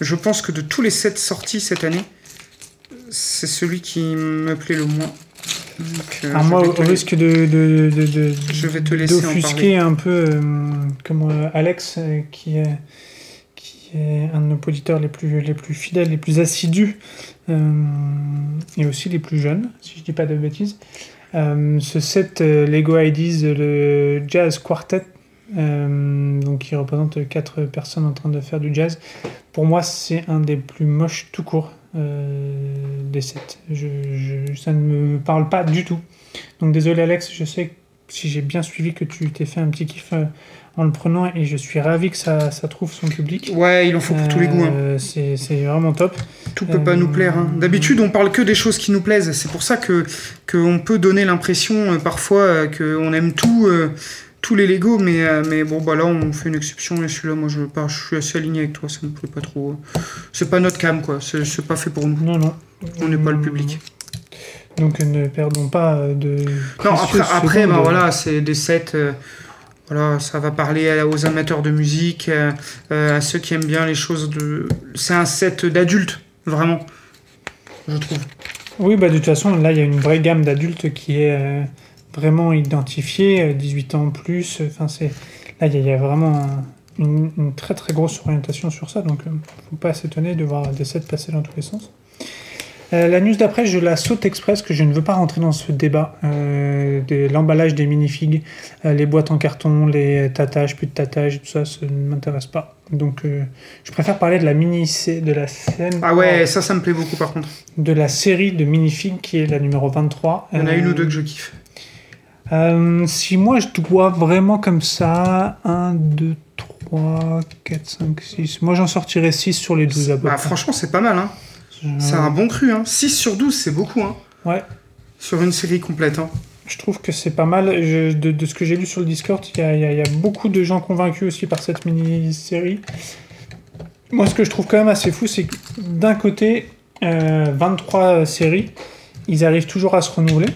Je pense que de tous les sets sortis cette année, c'est celui qui me plaît le moins. Donc, euh, Alors je moi, au risque de, de, de, de- Je vais te laisser en d'offusquer un peu euh, comme euh, Alex, qui est, qui est un de nos auditeurs les plus, les plus fidèles, les plus assidus, et aussi les plus jeunes, si je dis pas de bêtises. Ce set Lego IDs, le Jazz Quartet, donc qui représente quatre personnes en train de faire du jazz, pour moi c'est un des plus moches tout court des sets. Je, je- ça ne me parle pas du tout. Donc désolé Alex, je sais que si j'ai bien suivi que tu t'es fait un petit kiff euh, en le prenant et je suis ravi que ça, ça trouve son public. Ouais, il en faut pour tous les goûts. hein. Euh, C'est vraiment top. Tout peut pas nous plaire. hein. D'habitude, on parle que des choses qui nous plaisent. C'est pour ça que qu'on peut donner l'impression euh, parfois euh, qu'on aime tout, euh, tous les Lego, mais euh, mais bon bah là on fait une exception et celui-là, moi je pars, je suis assez aligné avec toi. Ça me plaît pas trop. C'est pas notre cam quoi. C'est pas fait pour nous. Non, non. On n'est pas le public. Donc euh, ne perdons pas euh, de. Non, après, après bah, voilà, c'est des sets. euh, voilà, ça va parler aux amateurs de musique, euh, euh, à ceux qui aiment bien les choses de. C'est un set d'adultes, vraiment. Je trouve. Oui, bah de toute façon, là, il y a une vraie gamme d'adultes qui est euh, vraiment identifiée, euh, 18 ans plus. Enfin, c'est là, il y, a- il y a vraiment un- une, une très très grosse orientation sur ça, donc euh, faut pas s'étonner de voir des sets passer dans tous les sens. Euh, la news d'après, je la saute express, que je ne veux pas rentrer dans ce débat euh, de l'emballage des minifigs, euh, les boîtes en carton, les tatages, plus de tatages, tout ça, ça ne m'intéresse pas. Donc, euh, je préfère parler de la mini de la scène Ah ouais, ça, ça me plaît beaucoup par contre. de la série de minifigs qui est la numéro 23. Il y en a une Euh, ou deux que je kiffe. Euh, si moi je dois vraiment comme ça, 1, 2, 3, 4, 5, 6. Moi j'en sortirais 6 sur les 12 à peu Bah, franchement, c'est pas mal. Hein. C'est un bon cru. Hein. 6 sur 12, c'est beaucoup. Hein. Ouais. Sur une série complète. Hein. Je trouve que c'est pas mal. Je- de, de ce que j'ai lu sur le Discord, il y y y a beaucoup de gens convaincus aussi par cette mini-série. Moi, ce que je trouve quand même assez fou, c'est que d'un côté, euh, 23 séries, ils arrivent toujours à se renouveler.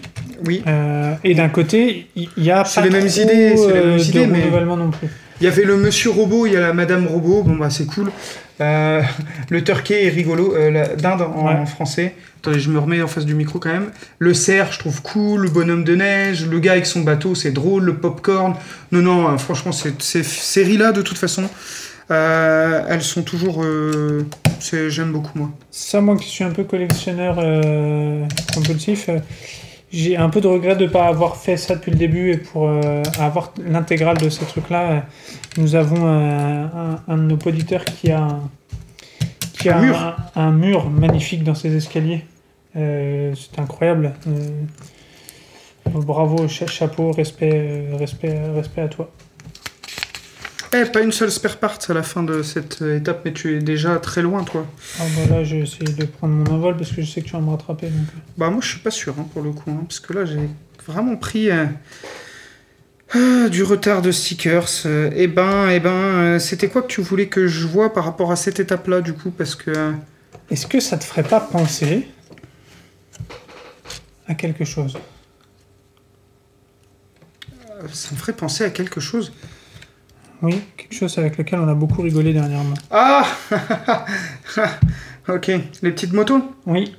Oui. Euh, et d'un côté, il y a C'est pas les mêmes idées, c'est les mêmes euh, idées, de mais- renouvellement non plus. Il y avait le monsieur robot, il y a la madame robot. Bon, bah, c'est cool. Euh, le turkey est rigolo. Euh, la dinde en, Ouais. en français. Attendez, je me remets en face du micro quand même. Le cerf, je trouve cool. Le bonhomme de neige. Le gars avec son bateau, c'est drôle. Le popcorn. Non, non, euh, franchement, ces séries-là, de toute façon, euh, elles sont toujours. c'est- J'aime beaucoup, moi. Ça, moi qui suis un peu collectionneur compulsif, j'ai un peu de regret de ne pas avoir fait ça depuis le début et pour euh, avoir l'intégrale de ces trucs-là. euh, nous avons euh, un, un de nos auditeurs qui a un, qui a Un mur. un, un mur magnifique dans ses escaliers. Euh, C'est incroyable. Bravo, cha- chapeau, respect, respect, respect à toi. Eh, pas une seule spare part à la fin de cette euh, étape, mais tu es déjà très loin, toi. Ah, bah là, j'ai essayé de prendre mon envol parce que je sais que tu vas me rattraper. Donc... euh. Bah moi je suis pas sûr hein, pour le coup, hein, parce que là j'ai vraiment pris euh, du retard de stickers. Euh, eh ben, eh ben, c'était quoi que tu voulais que je vois par rapport à cette étape-là du coup, parce que Est-ce que ça te ferait pas penser à quelque chose? Ça me ferait penser à quelque chose. Oui, quelque chose avec lequel on a beaucoup rigolé dernièrement. Ah Ok, les petites motos? Oui.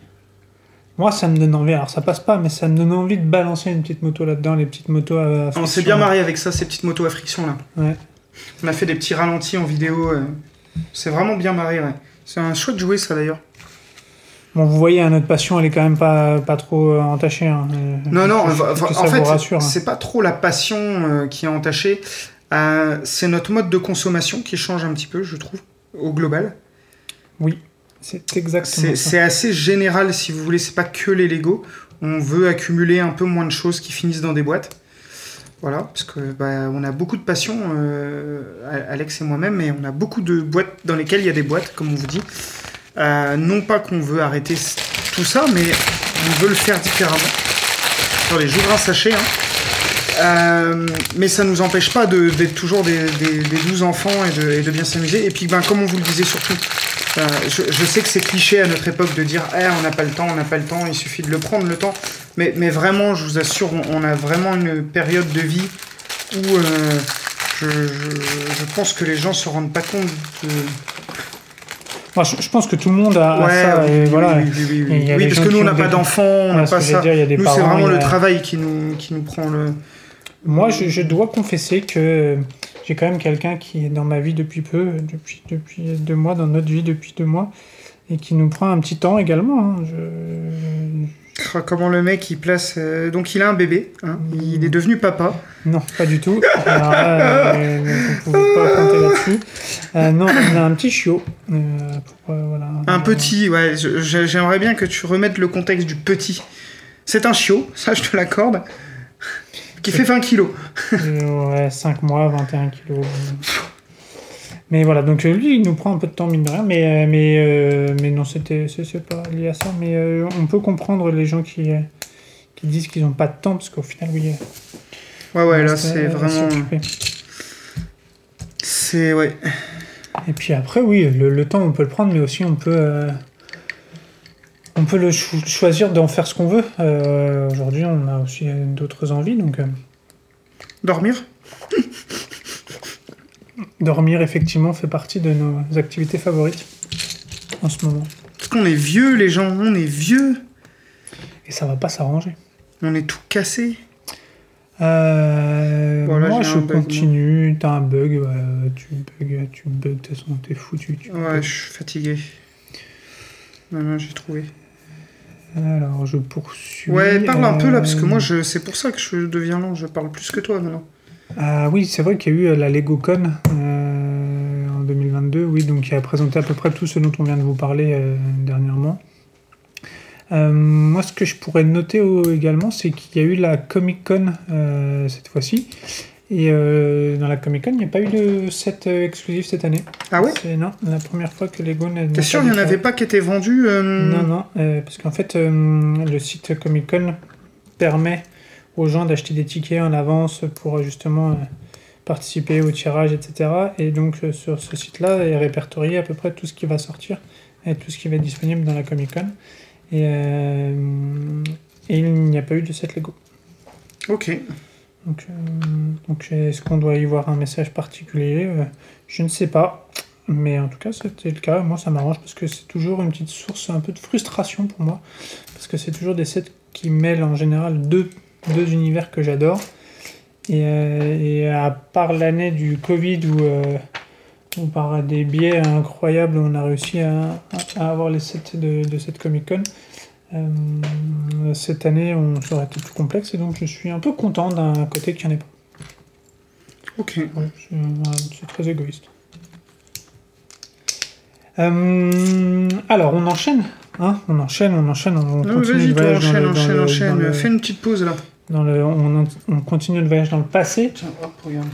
Moi, ça me donne envie. Alors, ça passe pas, mais ça me donne envie de balancer une petite moto là-dedans, les petites motos à. à On s'est friction. bien marré avec ça, ces petites motos à friction là. Ouais. On a fait des petits ralentis en vidéo. euh, C'est vraiment bien marré, ouais. C'est un chouette jouet ça d'ailleurs. Bon, vous voyez, hein, notre passion, elle est quand même pas, pas trop euh, entachée. hein. Euh, Non, non, en fait, hein. c'est pas trop la passion euh, qui est entachée. Euh, c'est notre mode de consommation qui change un petit peu, je trouve, au global. C'est exactement C'est ça. c'est assez général, si vous voulez, c'est pas que les Lego. On veut accumuler un peu moins de choses qui finissent dans des boîtes. Voilà, parce que bah, on a beaucoup de passion, euh, Alex et moi-même, mais on a beaucoup de boîtes dans lesquelles il y a des boîtes, comme on vous dit. Euh, non pas qu'on veut arrêter tout ça, mais on veut le faire différemment. Attendez, j'ouvre un sachet. hein. Euh, mais ça nous empêche pas de- d'être toujours des, des, enfants et de, et de bien s'amuser. Et puis, ben, comme on vous le disait surtout, Euh, je, je sais que c'est cliché à notre époque de dire Eh, on n'a pas le temps, on n'a pas le temps, il suffit de le prendre le temps. Mais, mais vraiment, je vous assure, on, on a vraiment une période de vie où euh, je, je, je pense que les gens se rendent pas compte de. Moi, je, pense que tout le monde a, Ouais, ça. oui, et oui, voilà. oui, oui. Et parce que nous, on n'a pas d'enfants, on n'a pas ça. dire, Nous, c'est vraiment le travail qui nous, qui nous prend le. Moi, je, je dois confesser que j'ai quand même quelqu'un qui est dans ma vie depuis peu, depuis, depuis deux mois, dans notre vie depuis deux mois, et qui nous prend un petit temps également. hein. Je- Comment le mec il place. euh, Donc il a un bébé, hein, il est devenu papa. Non, pas du tout. Alors euh, vous pouvez pas compter là-dessus. Euh, non, on a un petit chiot. pour, voilà, Un petit, ouais, j'aimerais bien que tu remettes le contexte du petit. C'est un chiot, ça je te l'accorde, qui fait 20 kilos. Ouais, 5 mois, 21 kilos. Mais voilà, donc euh, lui, il nous prend un peu de temps, mine de rien, mais, euh, mais, euh, mais non, c'était c'est pas lié à ça. Mais euh, on peut comprendre les gens qui, qui disent qu'ils n'ont pas de temps, parce qu'au final, oui. Ouais, ouais, là c'est vraiment. C'est, ouais. Et puis après, oui, le, le temps, on peut le prendre, mais aussi on peut, euh, on peut le cho- choisir d'en faire ce qu'on veut. Euh, Aujourd'hui, on a aussi d'autres envies, donc euh, Dormir dormir, effectivement, fait partie de nos activités favorites en ce moment. Parce qu'on est vieux, les gens, on est vieux. Et ça va pas s'arranger. On est tout cassé. Euh, Voilà, moi, je continue. T'as un bug, tu bugs, tu bugs, de toute façon, t'es foutu. Tu Ouais, bugs. je suis fatigué. Non, non, j'ai trouvé. Alors, je poursuis. Ouais, parle un peu là, parce que euh, moi, je... c'est pour ça que je deviens lent. Je parle plus que toi maintenant. Ah oui, c'est vrai qu'il y a eu euh, la LegoCon euh, en 2022, oui, donc qui a présenté à peu près tout ce dont on vient de vous parler euh, dernièrement. Euh, moi, ce que je pourrais noter également, c'est qu'il y a eu la Comic Con euh, cette fois-ci. Et euh, dans la Comic Con, il n'y a pas eu de set euh, exclusif cette année. Ah ouais? C'est non, la première fois que Lego n'a T'es sûr, il n'y en avait pas qui étaient vendus euh, Non, non, euh, parce qu'en fait, le site Comic Con permet aux gens d'acheter des tickets en avance pour justement participer au tirage, etc. Et donc, sur ce site-là est répertorié à peu près tout ce qui va sortir et tout ce qui va être disponible dans la Comic Con. Et, et il n'y a pas eu de set Lego. Ok. Donc, euh, donc est-ce qu'on doit y voir un message particulier? Euh, Je ne sais pas. Mais en tout cas, c'était le cas. Moi, ça m'arrange parce que c'est toujours une petite source un peu de frustration pour moi. Parce que c'est toujours des sets qui mêlent en général deux, deux univers que j'adore. Et, euh, à part l'année du Covid où, où par des biais incroyables, on a réussi à, à avoir les sets de, de cette Comic Con. Euh, cette année, on aurait été plus complexe et donc je suis un peu content d'un côté qu'il n'y en ait pas. Ok. Ouais, c'est très égoïste. Euh, alors, on enchaîne. Hein on enchaîne, on enchaîne, on Non, continue le voyage dans enchaîne, dans enchaîne, le- enchaîne. dans le- Fais une petite pause là. dans le- on, on continue le voyage dans le passé. Tiens, hop, regarde.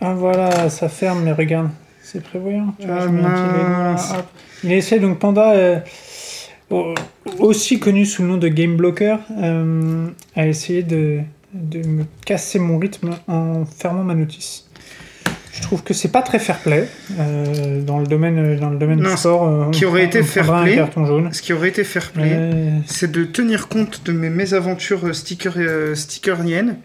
Ah voilà, ça ferme, mais regarde, c'est prévoyant. Tu vois, Ah, j'ai mis un petit hop. Il essaie donc Panda, euh, au- aussi connu sous le nom de Game Blocker, euh, a essayé de, de me casser mon rythme en fermant ma notice. Je trouve que c'est pas très fair play euh, dans le domaine dans le domaine Non, du sport. euh, qui aurait été fair play. carton jaune. Ce qui aurait été fair play, c'est de tenir compte de mes mésaventures sticker, stickeriennes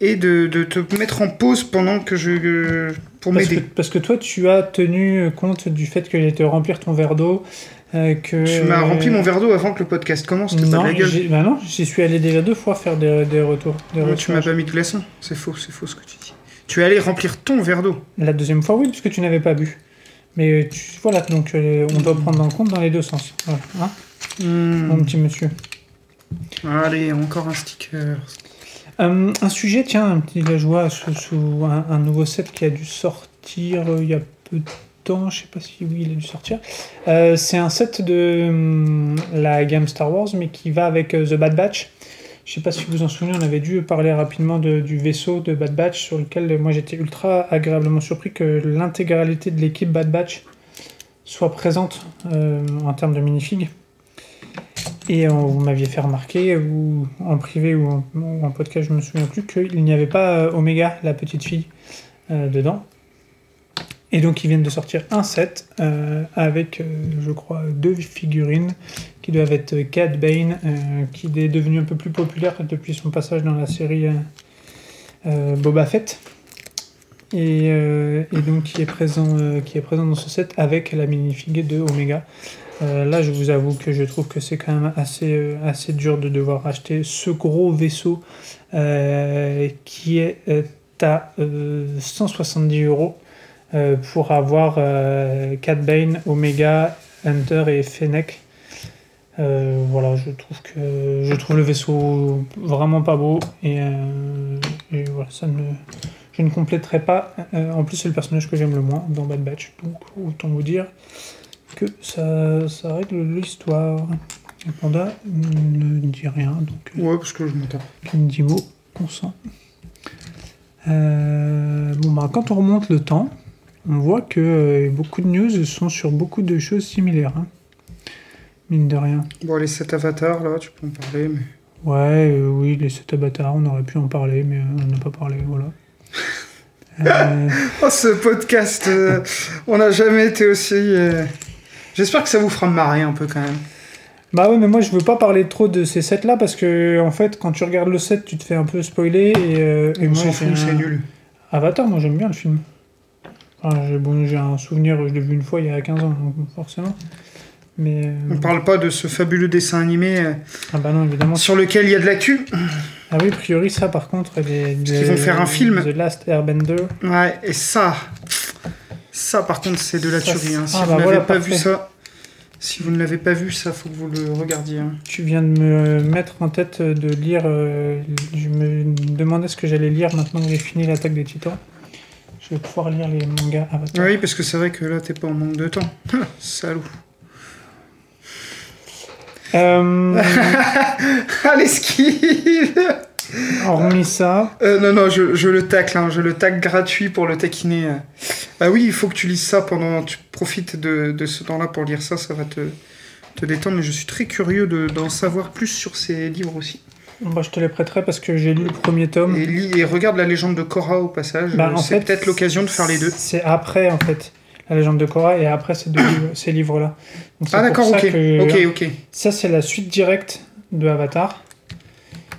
et de, de te mettre en pause pendant que je. euh, pour parce, que, m'aider. parce que toi, tu as tenu compte du fait qu'il allait te remplir ton verre d'eau. Euh, que, Tu m'as rempli mon verre d'eau avant que le podcast commence, t'es pas de la gueule. bah non, j'y suis allé déjà deux fois faire des, des retours. Des Non, tu m'as pas mis de glaçon. C'est faux, c'est faux ce que tu dis. Tu es allé remplir ton verre d'eau. La deuxième fois, oui, puisque tu n'avais pas bu. Mais tu- voilà, donc euh, on doit prendre en compte dans les deux sens. Voilà, hein, Hmm. mon petit monsieur. Allez, encore un sticker. Euh, un sujet, tiens, un petit là, je vois sous, sous un, un nouveau set qui a dû sortir euh, il y a peu de temps, je sais pas si oui, il a dû sortir. Euh, c'est un set de hum, la gamme Star Wars, mais qui va avec euh, The Bad Batch. Je sais pas si vous vous en souvenez, on avait dû parler rapidement de- du vaisseau de Bad Batch, sur lequel euh, moi j'étais ultra agréablement surpris que l'intégralité de l'équipe Bad Batch soit présente en termes de minifigs. Et vous m'aviez fait remarquer, ou en privé ou en, ou en podcast, je me souviens plus, qu'il n'y avait pas Omega, la petite fille, dedans. Et donc ils viennent de sortir un set euh, avec, euh, je crois, deux figurines qui doivent être Cad Bane, euh, qui est devenu un peu plus populaire depuis son passage dans la série Boba Fett. Et, et donc qui est, présent, qui est présent dans ce set avec la minifig de Omega. Là, je vous avoue que je trouve que c'est quand même assez, assez dur de devoir acheter ce gros vaisseau qui est à euh, 170 euros euh, pour avoir euh, Cat Bane, Omega, Hunter et Fennec. Euh, voilà, je trouve que je trouve le vaisseau vraiment pas beau et, euh, et voilà, ça ne, je ne compléterai pas. En plus, c'est le personnage que j'aime le moins dans Bad Batch, donc autant vous dire que ça, ça règle l'histoire. Et Panda ne dit rien, donc Ouais, parce que je m'entends. qui me dit mot, consent. Euh, bon, bah, quand on remonte le temps, on voit que euh, beaucoup de news sont sur beaucoup de choses similaires. hein. Mine de rien. Bon, les 7 avatars, là, tu peux en parler, mais... Ouais, euh, oui, les 7 avatars, on aurait pu en parler, mais euh, on n'a pas parlé, voilà. Euh, Oh, ce podcast, euh, on n'a jamais été aussi... J'espère que ça vous fera marrer un peu, quand même. bah ouais, mais moi je veux pas parler trop de ces sets là parce que en fait, quand tu regardes le set, tu te fais un peu spoiler et, et On moi s'en fout, c'est nul. Avatar, moi j'aime bien le film. Enfin, j'ai bon, j'ai un souvenir, je l'ai vu une fois il y a 15 ans, forcément. Mais. euh, On parle pas de ce fabuleux dessin animé euh, Ah bah non, évidemment. sur lequel il y a de l'actu. Ah oui, a priori, ça par contre, les, qu'ils vont faire un film. The Last Airbender. Ouais, et ça... Ça, par contre, c'est de la Ça, tuerie. hein. c'est- Si ah, vous bah n'avez voilà, pas parfait. vu ça... Si vous ne l'avez pas vu, ça, faut que vous le regardiez. hein. Tu viens de me mettre en tête de lire. euh, je me demandais ce que j'allais lire maintenant que j'ai fini l'attaque des titans. Je vais pouvoir lire les mangas Avatar. Oui, parce que c'est vrai que là, t'es pas en manque de temps. Salaud. Euh, Ah, l'esquive hormis ça, Euh, non, non, je, je le tacle, hein, je le tacle gratuit pour le taquiner. Bah oui, il faut que tu lises ça pendant. Tu profites de, de ce temps-là pour lire ça, ça va te, te détendre. Mais je suis très curieux de- d'en savoir plus sur ces livres aussi. Je te les prêterai parce que j'ai lu le premier tome. Et, lis, et regarde la légende de Korra au passage. Bah, c'est peut-être l'occasion de faire les deux. C'est après, en fait, la légende de Korra et après ces, deux livres- ces livres-là. Ah d'accord, ok. que- Ok, ok. Ça, c'est la suite directe de Avatar.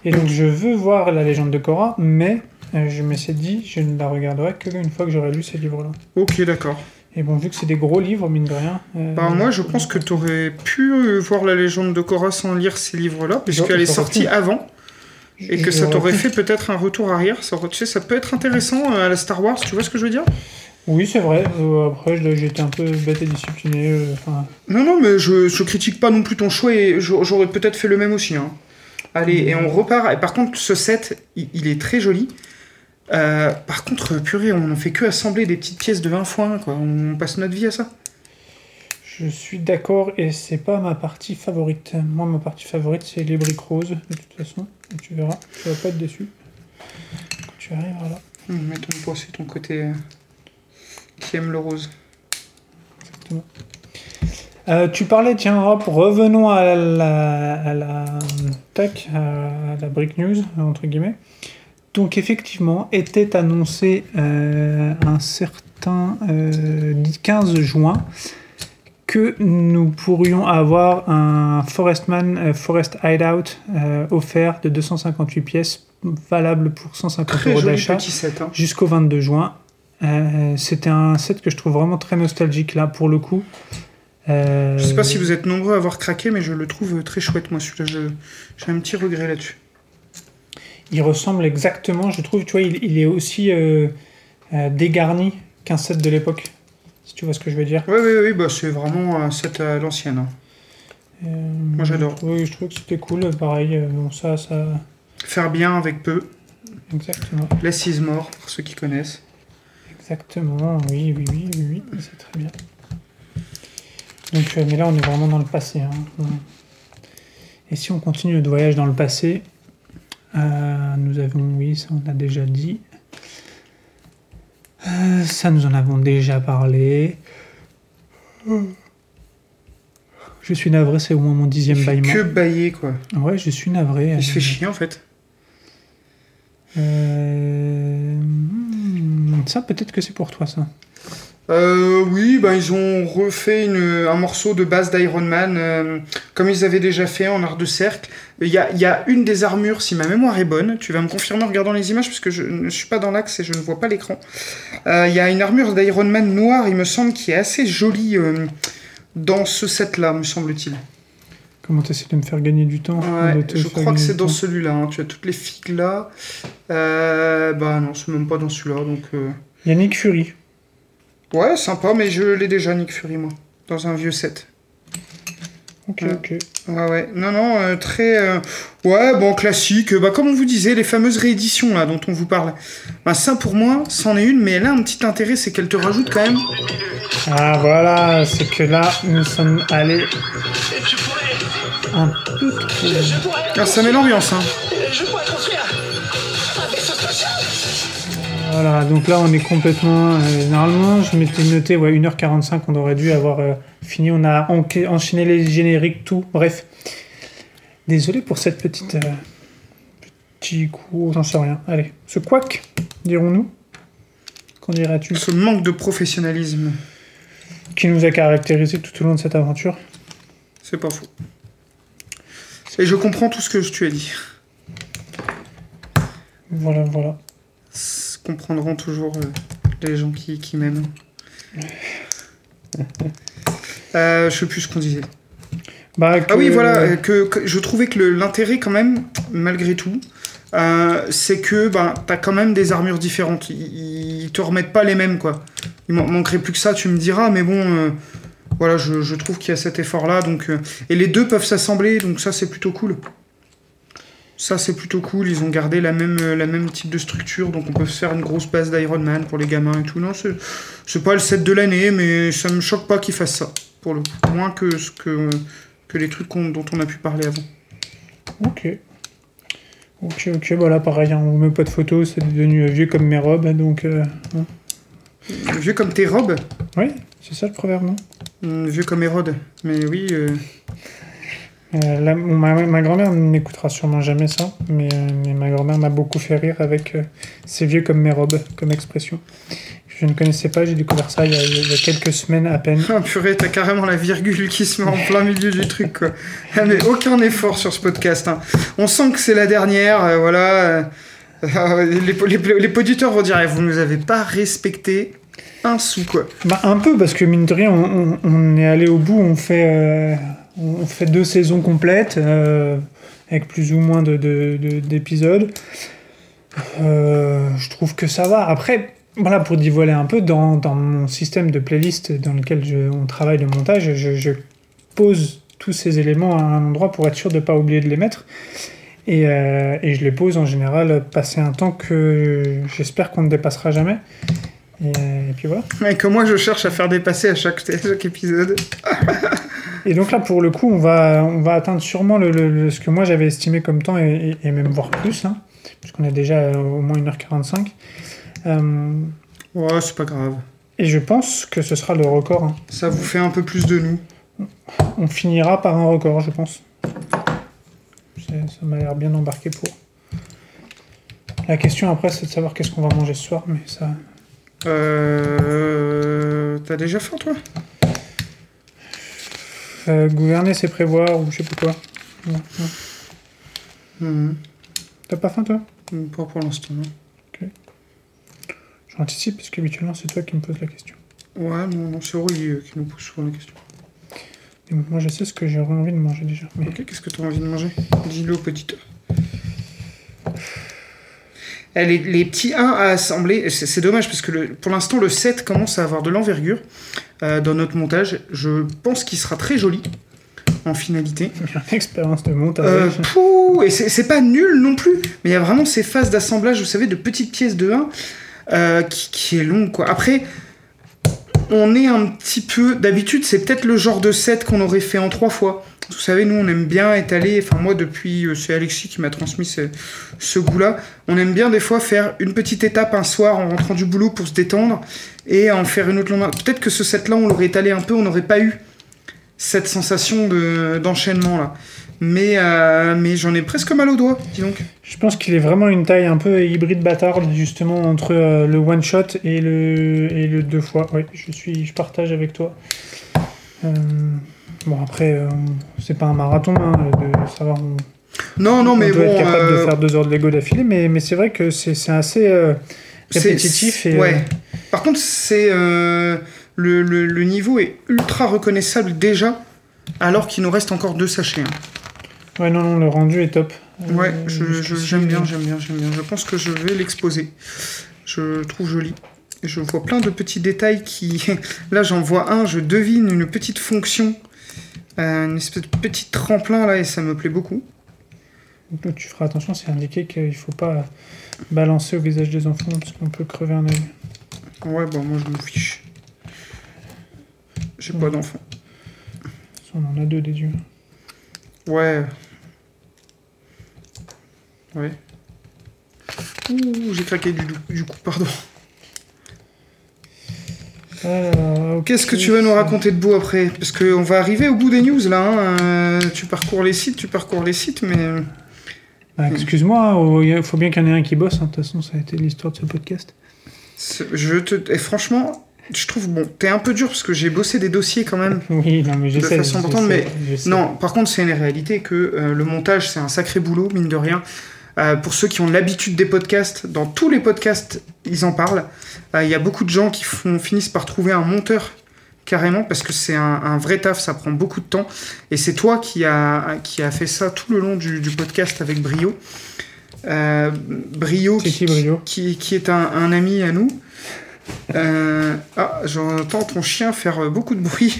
Et donc, je veux voir la légende de Korra, mais euh, je me suis dit, je ne la regarderai que une fois que j'aurai lu ces livres-là. Ok, d'accord. Et bon, vu que c'est des gros livres, mine de rien. euh, Bah, moi, je pense que tu aurais pu euh, voir la légende de Korra sans lire ces livres-là, puisqu'elle est sortie avant. Et que ça j'aurais t'aurait fait peut-être un retour arrière. Ça, tu sais, ça peut être intéressant euh, à la Star Wars, tu vois ce que je veux dire? Oui, c'est vrai. Euh, après, j'étais un peu bête et discipliné. euh, Non, non, mais je, je critique pas non plus ton choix et j'a- j'aurais peut-être fait le même aussi. hein. Allez, et on repart. Et par contre, ce set, il, il est très joli. Euh, par contre, purée, on n'en fait que assembler des petites pièces de 20 fois, quoi. On passe notre vie à ça. je suis d'accord et c'est pas ma partie favorite. Moi, ma partie favorite, c'est les briques roses, de toute façon. Et tu verras, tu vas pas être déçu. Quand tu arriveras là. Hum, M'étonne pas, c'est ton côté euh, qui aime le rose. Euh, tu parlais, tiens, hop, revenons à la, à la, tac, à la Brick News, entre guillemets. Donc, effectivement, était annoncé euh, un certain euh, 15 juin que nous pourrions avoir un Forestman euh, Forest Hideout euh, offert de 258 pièces, valable pour 150 Très euros d'achat hein. jusqu'au 22 juin. Euh, C'était un set que je trouve vraiment très nostalgique là pour le coup. Euh, Je sais pas si vous êtes nombreux à avoir craqué, mais je le trouve très chouette, moi, J'ai un petit regret là-dessus. Il ressemble exactement, je trouve, tu vois, il, il est aussi euh, euh, dégarni qu'un set de l'époque. Si tu vois ce que je veux dire. Oui, oui, oui, bah, c'est vraiment un set à l'ancienne. hein. Euh, Moi, j'adore. Oui, je trouve que c'était cool. Pareil, euh, bon, ça, ça. Faire bien avec peu. Exactement. Less is more, pour ceux qui connaissent. Exactement, oui, oui, oui, oui, oui, c'est très bien. Donc, euh, mais là, on est vraiment dans le passé. hein. On- Et si on continue notre voyage dans le passé, euh, nous avons, oui, ça on a déjà dit. Euh, ça, nous en avons déjà parlé. Je suis navré, c'est au moins mon dixième bâillement. que bailler, quoi. Ouais, je suis navré. Il se fait chier, en fait. euh, hmm, Ça, peut-être que c'est pour toi, ça. Euh, oui, ben, ils ont refait une- un morceau de base d'Iron Man, euh, comme ils avaient déjà fait en art de cercle. Il y a, il y a une des armures, si ma mémoire est bonne, tu vas me confirmer en regardant les images, parce que je ne suis pas dans l'axe et je ne vois pas l'écran. Euh, Il y a une armure d'Iron Man noire, il me semble, qui est assez jolie dans ce set-là, me semble-t-il. Comment t'essaies de me faire gagner du temps Ouais, je crois que c'est dans celui-là. hein. Tu as toutes les figues là. Bah non, c'est même pas dans celui-là. Donc, Yannick Fury. Ouais, sympa, mais je l'ai déjà, Nick Fury, moi, dans un vieux set. Ok, Ouais. ok. Ouais, ouais. Non, non, euh, très. euh, Ouais, bon, classique. Bah, comme on vous disait, les fameuses rééditions là dont on vous parle. Bah, ça, pour moi, c'en est une, mais elle a un petit intérêt, c'est qu'elle te rajoute quand même. Ah voilà, c'est que là, nous sommes allés un peu trop. Ah, ça met l'ambiance, hein. Je pourrais vaisseau spatial Voilà, donc là on est complètement. euh, normalement, je m'étais noté ouais, 1h45, on aurait dû avoir euh, fini. On a enchaîné les génériques, tout. Bref. Désolé pour cette petite. euh, petit coup, j'en sais rien. Allez, ce quack, dirons-nous. Qu'en dirais-tu Ce manque de professionnalisme, Qui nous a caractérisé tout au long de cette aventure. c'est pas faux. Et je comprends tout ce que tu as dit. Voilà, voilà. Comprendront toujours euh, les gens qui, qui m'aiment. Euh, je sais plus ce qu'on disait. Bah, Ah oui, voilà, euh, que, que je trouvais que l'intérêt quand même, malgré tout, euh, c'est que ben, t'as quand même des armures différentes. Ils, ils te remettent pas les mêmes, quoi. Il man- manquerait plus que ça, tu me diras, mais bon, euh, voilà, je, je trouve qu'il y a cet effort-là. donc euh, Et les deux peuvent s'assembler, donc ça, c'est plutôt cool. Ça, c'est plutôt cool. Ils ont gardé la même, euh, la même type de structure, donc on peut se faire une grosse base d'Iron Man pour les gamins et tout. Non, c'est pas le set de l'année, mais ça me choque pas qu'ils fassent ça, pour le coup. Moins que, ce que, que les trucs dont on a pu parler avant. Ok. Ok, ok, voilà, pareil, hein, on met pas de photos, c'est devenu vieux comme mes robes, donc... euh, hein. Vieux comme tes robes, Oui, c'est ça le proverbe, non? Hum, vieux comme Hérode. Mais oui, euh, Euh, ma, ma grand-mère n'écoutera sûrement jamais ça, mais, euh, mais ma grand-mère m'a beaucoup fait rire avec euh, c'est vieux comme mes robes, comme expression. Je ne connaissais pas, j'ai découvert ça il y, a, il y a quelques semaines à peine. ah, purée, t'as carrément la virgule qui se met en plein milieu du truc, quoi. Ah, mais aucun effort sur ce podcast. hein. On sent que c'est la dernière, euh, voilà. euh, les, les, vont dire, eh, vous nous avez pas respecté un sou, quoi. Bah, un peu, parce que mine de rien, on, on- on est allé au bout, on fait, on fait deux saisons complètes, euh, avec plus ou moins de- de- de- d'épisodes. Euh, je trouve que ça va. Après, voilà, pour dévoiler un peu, dans, dans mon système de playlist dans lequel je- on travaille le montage, je, pose tous ces éléments à un endroit pour être sûr de ne pas oublier de les mettre. Et, euh, et je les pose en général passer un temps que j'espère qu'on ne dépassera jamais. Et, puis voilà. Et que moi, je cherche à faire dépasser à chaque, à chaque épisode. Et donc là, pour le coup, on va, on va atteindre sûrement le, le- le- ce que moi j'avais estimé comme temps, et, même voir plus, hein, puisqu'on est déjà euh, au moins 1h45. Euh, Ouais, c'est pas grave. et je pense que ce sera le record. hein. Ça vous fait un peu plus de nous. On finira par un record, je pense. Ça m'a l'air bien embarqué pour. La question après, c'est de savoir qu'est-ce qu'on va manger ce soir, mais ça. Euh... T'as déjà faim, toi? Euh, gouverner, c'est prévoir, ou je sais pas quoi. Hum, T'as pas faim, toi? Pas pour l'instant, non. J'anticipe, parce qu'habituellement, c'est toi qui me poses la question. Ouais, non, non, c'est Aurélie euh, qui nous pose souvent la question. Et moi, je sais ce que j'aurais envie de manger déjà. Mais... Ok, qu'est-ce que tu as envie de manger? Dis-le au petit. Les, les petits 1 à assembler, c'est dommage parce que le- pour l'instant le set commence à avoir de l'envergure euh, dans notre montage. Je pense qu'il sera très joli en finalité. Expérience de Euh, montage. pouh, et c'est c'est pas nul non plus, mais il y a vraiment ces phases d'assemblage, vous savez, de petites pièces de 1 euh, qui, qui est long quoi. Après, on est un petit peu. D'habitude, c'est peut-être le genre de set qu'on aurait fait en trois fois. Vous savez, nous, on aime bien étaler. Enfin, moi, depuis, euh, c'est Alexis qui m'a transmis ce, goût-là. On aime bien, des fois, faire une petite étape un soir en rentrant du boulot pour se détendre et en faire une autre le lendemain. Peut-être que ce set-là, on l'aurait étalé un peu, on n'aurait pas eu cette sensation de- d'enchaînement là. Mais, euh, mais j'en ai presque mal au doigt, dis donc. Je pense qu'il est vraiment une taille un peu hybride bâtarde, justement, entre euh, le one shot et le, et le deux fois. Oui, je, suis, je partage avec toi. Euh, bon, après, c'est pas un marathon hein, de savoir. On, Non, non, on mais doit bon. être capable de faire deux heures de Lego d'affilée, mais, mais c'est vrai que c'est assez répétitif. Et, ouais. Par contre, c'est le, le- le niveau est ultra reconnaissable déjà, alors qu'il nous reste encore deux sachets. hein. Euh, ouais, non, non, le rendu est top. Euh, Ouais, jusqu'ici, j'aime bien, euh, j'aime bien, j'aime bien. Je pense que je vais l'exposer. Je le trouve joli. Je vois plein de petits détails qui. Là, j'en vois un, je devine une petite fonction, euh, une espèce de petit tremplin là, et ça me plaît beaucoup. Donc, tu feras attention, c'est indiqué qu'il faut pas balancer au visage des enfants parce qu'on peut crever un œil. Ouais, bon, moi je me fiche. J'ai pas d'enfant. On en a deux des yeux. Ouais. Ouais. Ouh, j'ai craqué du, du coup, pardon. Alors, Qu'est-ce que ok, tu vas nous raconter de beau après? Parce qu'on va arriver au bout des news là. hein. Euh, tu parcours les sites, tu parcours les sites, mais. euh, Bah, Excuse-moi, oh, il faut bien qu'il y en ait un qui bosse. hein. De toute façon, ça a été l'histoire de ce podcast. c'est- Je te. Et franchement, je trouve. Bon, t'es un peu dur parce que j'ai bossé des dossiers quand même. Oui, non, mais De j'essaie. façon je importante, sais, mais je sais. Non, par contre, c'est une réalité que euh, le montage, c'est un sacré boulot, mine de rien. Euh, pour ceux qui ont l'habitude des podcasts, dans tous les podcasts, ils en parlent. Euh, Il y a beaucoup de gens qui font, finissent par trouver un monteur carrément parce que c'est un, un vrai taf, ça prend beaucoup de temps. Et c'est toi qui a, qui a fait ça tout le long du, du podcast avec Brio. Euh, Brio, C'est qui, Brio? qui, qui est un, un ami à nous. Euh, ah, j'entends ton chien faire euh, beaucoup de bruit.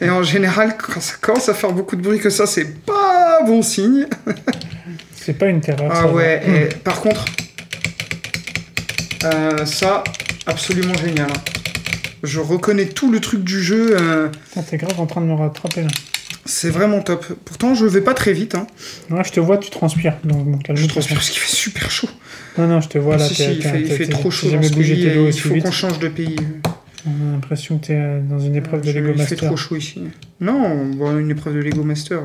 Et en général, quand ça commence à faire beaucoup de bruit que ça, c'est pas bon signe. C'est pas une terreur. Ah ouais, va. et par contre, euh, ça, absolument génial. hein. Je reconnais tout le truc du jeu, euh, T'es grave en train de me rattraper là. c'est vraiment top. Pourtant, je vais pas très vite. Hein. Ouais, je te vois, tu transpires. Donc, bon, Je transpire parce qu'il fait super chaud. Non, non, je te vois là. si, t'es- si, il fait, il trop chaud dans ce pays. Il faut qu'on change de pays. On a l'impression que t'es euh, dans une épreuve de Lego il fait Master. trop chaud ici. Non, bon, une épreuve de Lego Master.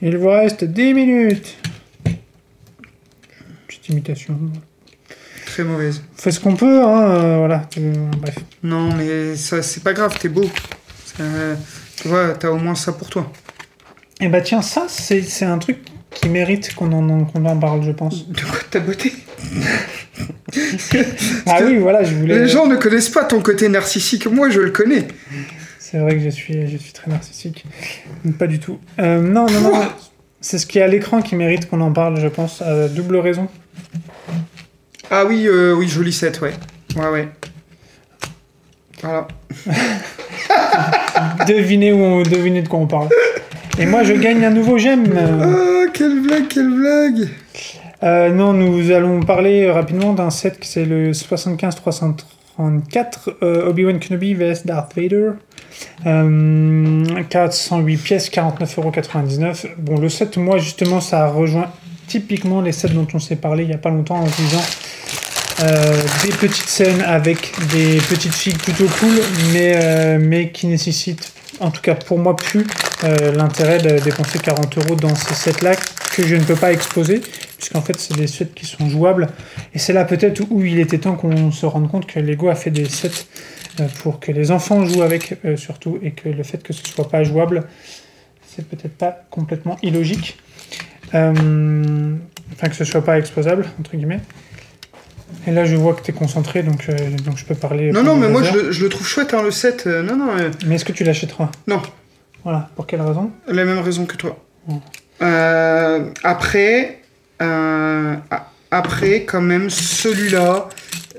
Il vous reste 10 minutes. Petite imitation. Très mauvaise. On fait ce qu'on peut, hein, euh, voilà. Euh, bref. Non, mais ça, c'est pas grave, t'es beau. Ça- tu vois, t'as au moins ça pour toi. Et bah tiens, ça, c'est un truc qui mérite qu'on en, qu'on en parle, je pense. De quoi ta beauté Ah oui, voilà, je voulais... Les gens ne connaissent pas ton côté narcissique. Moi, je le connais. C'est vrai que je suis, je suis très narcissique. Pas du tout. Euh, non, non, non. C'est ce qui est à l'écran qui mérite qu'on en parle, je pense. À double raison. Ah oui, euh, oui, joli set, ouais. Ouais, ouais. Voilà. Devinez, où on, devinez de quoi on parle. Et moi, je gagne un nouveau. Euh, Ah, quelle blague, quelle blague euh, non, nous allons parler rapidement d'un set qui c'est le 75-334 euh, Obi-Wan Kenobi vs Darth Vader. Euh, 408 pièces, 49,99€. Bon, le set, moi, justement, ça rejoint typiquement les sets dont on s'est parlé il n'y a pas longtemps en se disant euh, des petites scènes avec des petites filles plutôt cool, mais, euh, mais qui nécessitent, en tout cas pour moi, plus euh, l'intérêt de dépenser 40 euros dans ces sets-là que je ne peux pas exposer, puisqu'en fait, c'est des sets qui sont jouables. Et c'est là peut-être où il était temps qu'on se rende compte que Lego a fait des sets euh, pour que les enfants jouent avec, euh, surtout, et que le fait que ce soit pas jouable, c'est peut-être pas complètement illogique. Enfin, que ce soit pas exposable, entre guillemets. Et là, je vois que tu es concentré, donc, euh, donc je peux parler. Non, non, mais moi, je, le- je le trouve chouette, hein, le set. Euh, non, non, euh, Mais est-ce que tu l'achèteras? Non. Voilà. Pour quelle raison? La même raison que toi. Euh, après, euh, a- après, quand même, celui-là,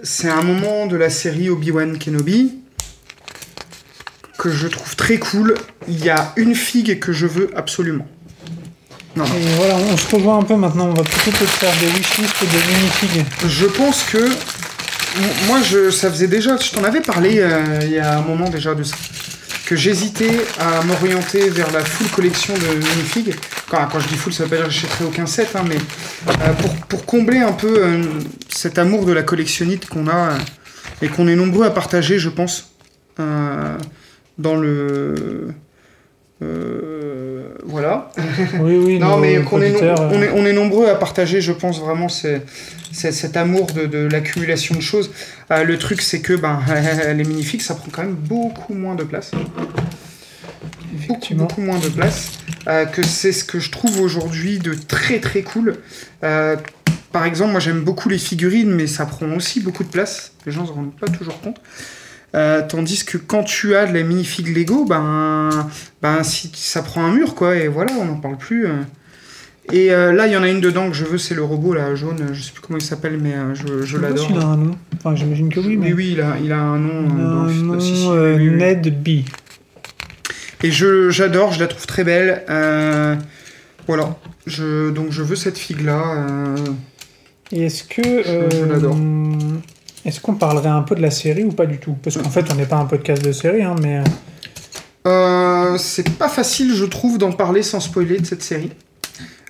c'est un moment de la série Obi-Wan Kenobi que je trouve très cool. Il y a une figue que je veux absolument. Non, non. Et voilà, on se rejoint un peu maintenant. On va plutôt te faire des wishlists que des minifigs. Je pense que moi, je, ça faisait déjà, je t'en avais parlé euh, il y a un moment déjà de ça, que j'hésitais à m'orienter vers la full collection de minifigs. Quand, quand je dis full, ça veut pas dire que j'achèterai aucun set, hein, mais euh, pour, pour combler un peu euh, cet amour de la collectionnite qu'on a et qu'on est nombreux à partager, je pense, dans le euh, voilà. Oui, oui, Non, mais est, on, euh, est, on est nombreux à partager, je pense vraiment, cet amour de, de l'accumulation de choses. Euh, le truc, c'est que ben, les minifigs, ça prend quand même beaucoup moins de place. Beaucoup, Effectivement. beaucoup moins de place. euh, que c'est ce que je trouve aujourd'hui de très très cool. Euh, par exemple, moi j'aime beaucoup les figurines, mais ça prend aussi beaucoup de place. Les gens ne se rendent pas toujours compte. Euh, tandis que quand tu as de la minifig Lego, ben, ben si, ça prend un mur, quoi, et voilà, on n'en parle plus. euh. Et euh, là, il y en a une dedans que je veux, c'est le robot là, jaune, je sais plus comment il s'appelle, mais euh, je, je l'adore. s'il a un nom. Enfin, j'imagine que oui, mais. Oui, oui, il a, il a un nom. Il dans un le- nom, si, si, oui, oui, oui. Ned B. Et je j'adore, je la trouve très belle. voilà, je, donc je veux cette figue là. Et est-ce que. je l'adore. Est-ce qu'on parlerait un peu de la série ou pas du tout? Parce qu'en fait, on n'est pas un podcast de série, hein, mais. euh, Euh, c'est pas facile, je trouve, d'en parler sans spoiler de cette série.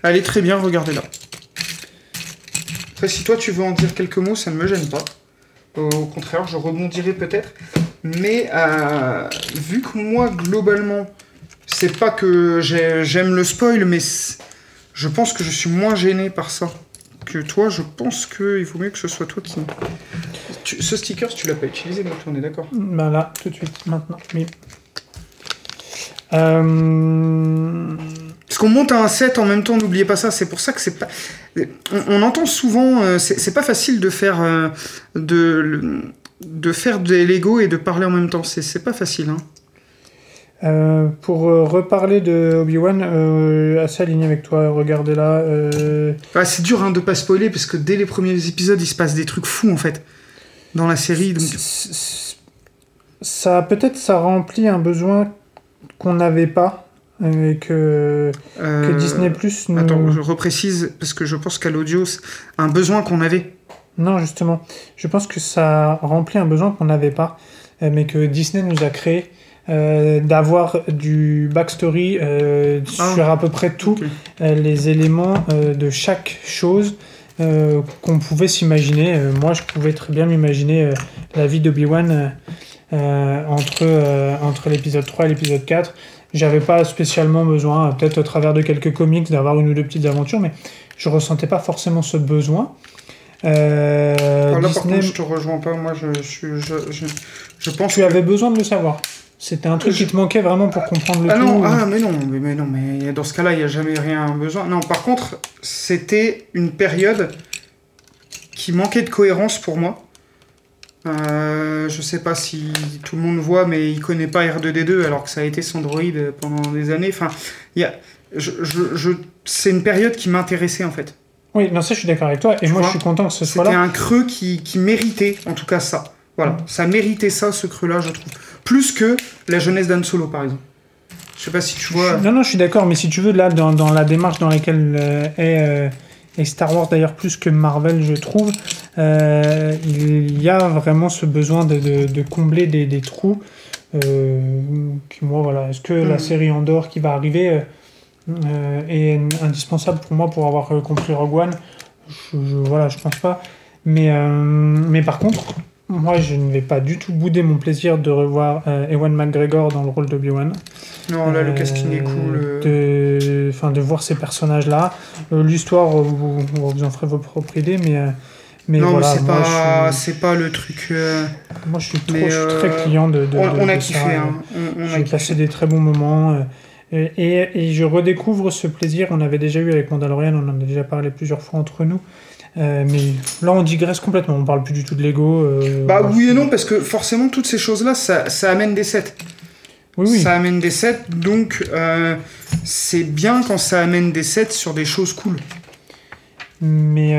Elle est très bien, regardez-la. Après, si toi tu veux en dire quelques mots, ça ne me gêne pas. Au contraire, je rebondirai peut-être. Mais euh, vu que moi, globalement, c'est pas que j'ai- j'aime le spoil, mais je pense que je suis moins gêné par ça que toi. Je pense qu'il vaut mieux que ce soit toi qui. Tu- ce sticker, tu l'as pas utilisé, donc on est d'accord. Ben là, tout de suite, maintenant. Oui. Euh, Parce qu'on monte à un set en même temps, n'oubliez pas ça. C'est pour ça que c'est pas. On, on entend souvent, euh, c'est pas facile de faire euh, de de faire des Lego et de parler en même temps. C'est c'est pas facile. Hein. Euh, pour euh, reparler de Obi-Wan, euh, assez aligné avec toi, regardez là. euh, Ah, c'est dur hein, de pas spoiler parce que dès les premiers épisodes, il se passe des trucs fous en fait dans la série. Donc ça peut-être ça remplit un besoin qu'on n'avait pas et que, que Disney Plus nous... Attends, je reprécise parce que je pense qu'à l'audio, c'est un besoin qu'on avait. Non, justement. Je pense que ça remplit un besoin qu'on n'avait pas, mais que Disney nous a créé. Euh, d'avoir du backstory euh, Ah. sur à peu près tout Ok. euh, les éléments de chaque chose qu'on pouvait s'imaginer. Moi, je pouvais très bien m'imaginer la vie d'Obi-Wan entre, entre l'épisode 3 et l'épisode 4. J'avais pas spécialement besoin, peut-être au travers de quelques comics, d'avoir une ou deux petites aventures, mais je ressentais pas forcément ce besoin. Euh, Alors là, par Disney, contre, je te rejoins pas. Moi, je, je, je, je pense tu que- avais besoin de le savoir. C'était un truc Je- qui te manquait vraiment pour comprendre le Ah tout. non, ah, mais non, mais, mais non, mais dans ce cas-là, il n'y a jamais rien besoin. Non, par contre, c'était une période qui manquait de cohérence pour moi. Euh, je sais pas si tout le monde voit, mais il connaît pas R2D2 alors que ça a été son droïde pendant des années. Enfin, y a, je, je, je- c'est une période qui m'intéressait en fait. Oui, non, ça je suis d'accord avec toi. Et Tu moi vois, je suis content que ce soit C'était un creux qui, qui méritait, en tout cas ça. Voilà, ça méritait ça, ce creux-là, je trouve. Plus que la jeunesse d'Anne Solo, par exemple. Je sais pas si tu vois. Non, non, je suis d'accord, mais si tu veux, là, dans, dans la démarche dans laquelle euh, est, euh, est Star Wars, d'ailleurs, plus que Marvel, je trouve, euh, il y a vraiment ce besoin de, de- de combler des, des trous. qui, moi, voilà, est-ce que la Mhm. série Andorre qui va arriver est indispensable pour moi pour avoir compris Rogue One? Je, je- Voilà, je pense pas. Mais, mais par contre, moi, je ne vais pas du tout bouder mon plaisir de revoir euh, Ewan McGregor dans le rôle d'Obi-Wan. Non, là, le Euh, casting est cool. euh. De, enfin, de voir ces personnages-là. Euh, L'histoire, vous, vous en ferez vos propres idées, mais, mais non, voilà, mais c'est pas, suis, pas le truc. moi, je suis, trop, mais, je suis très client de, de, on, de- on a kiffé, hein. J'ai passé des très bons moments. et, et, et je redécouvre ce plaisir. On avait déjà eu avec Mandalorian, on en a déjà parlé plusieurs fois entre nous. Euh, mais là, on digresse complètement. On parle plus du tout de Lego. euh, Bah oui et non, parce que forcément, toutes ces choses-là, ça, ça amène des sets. Oui, oui. Ça amène des sets, donc euh, c'est bien quand ça amène des sets sur des choses cool. Mais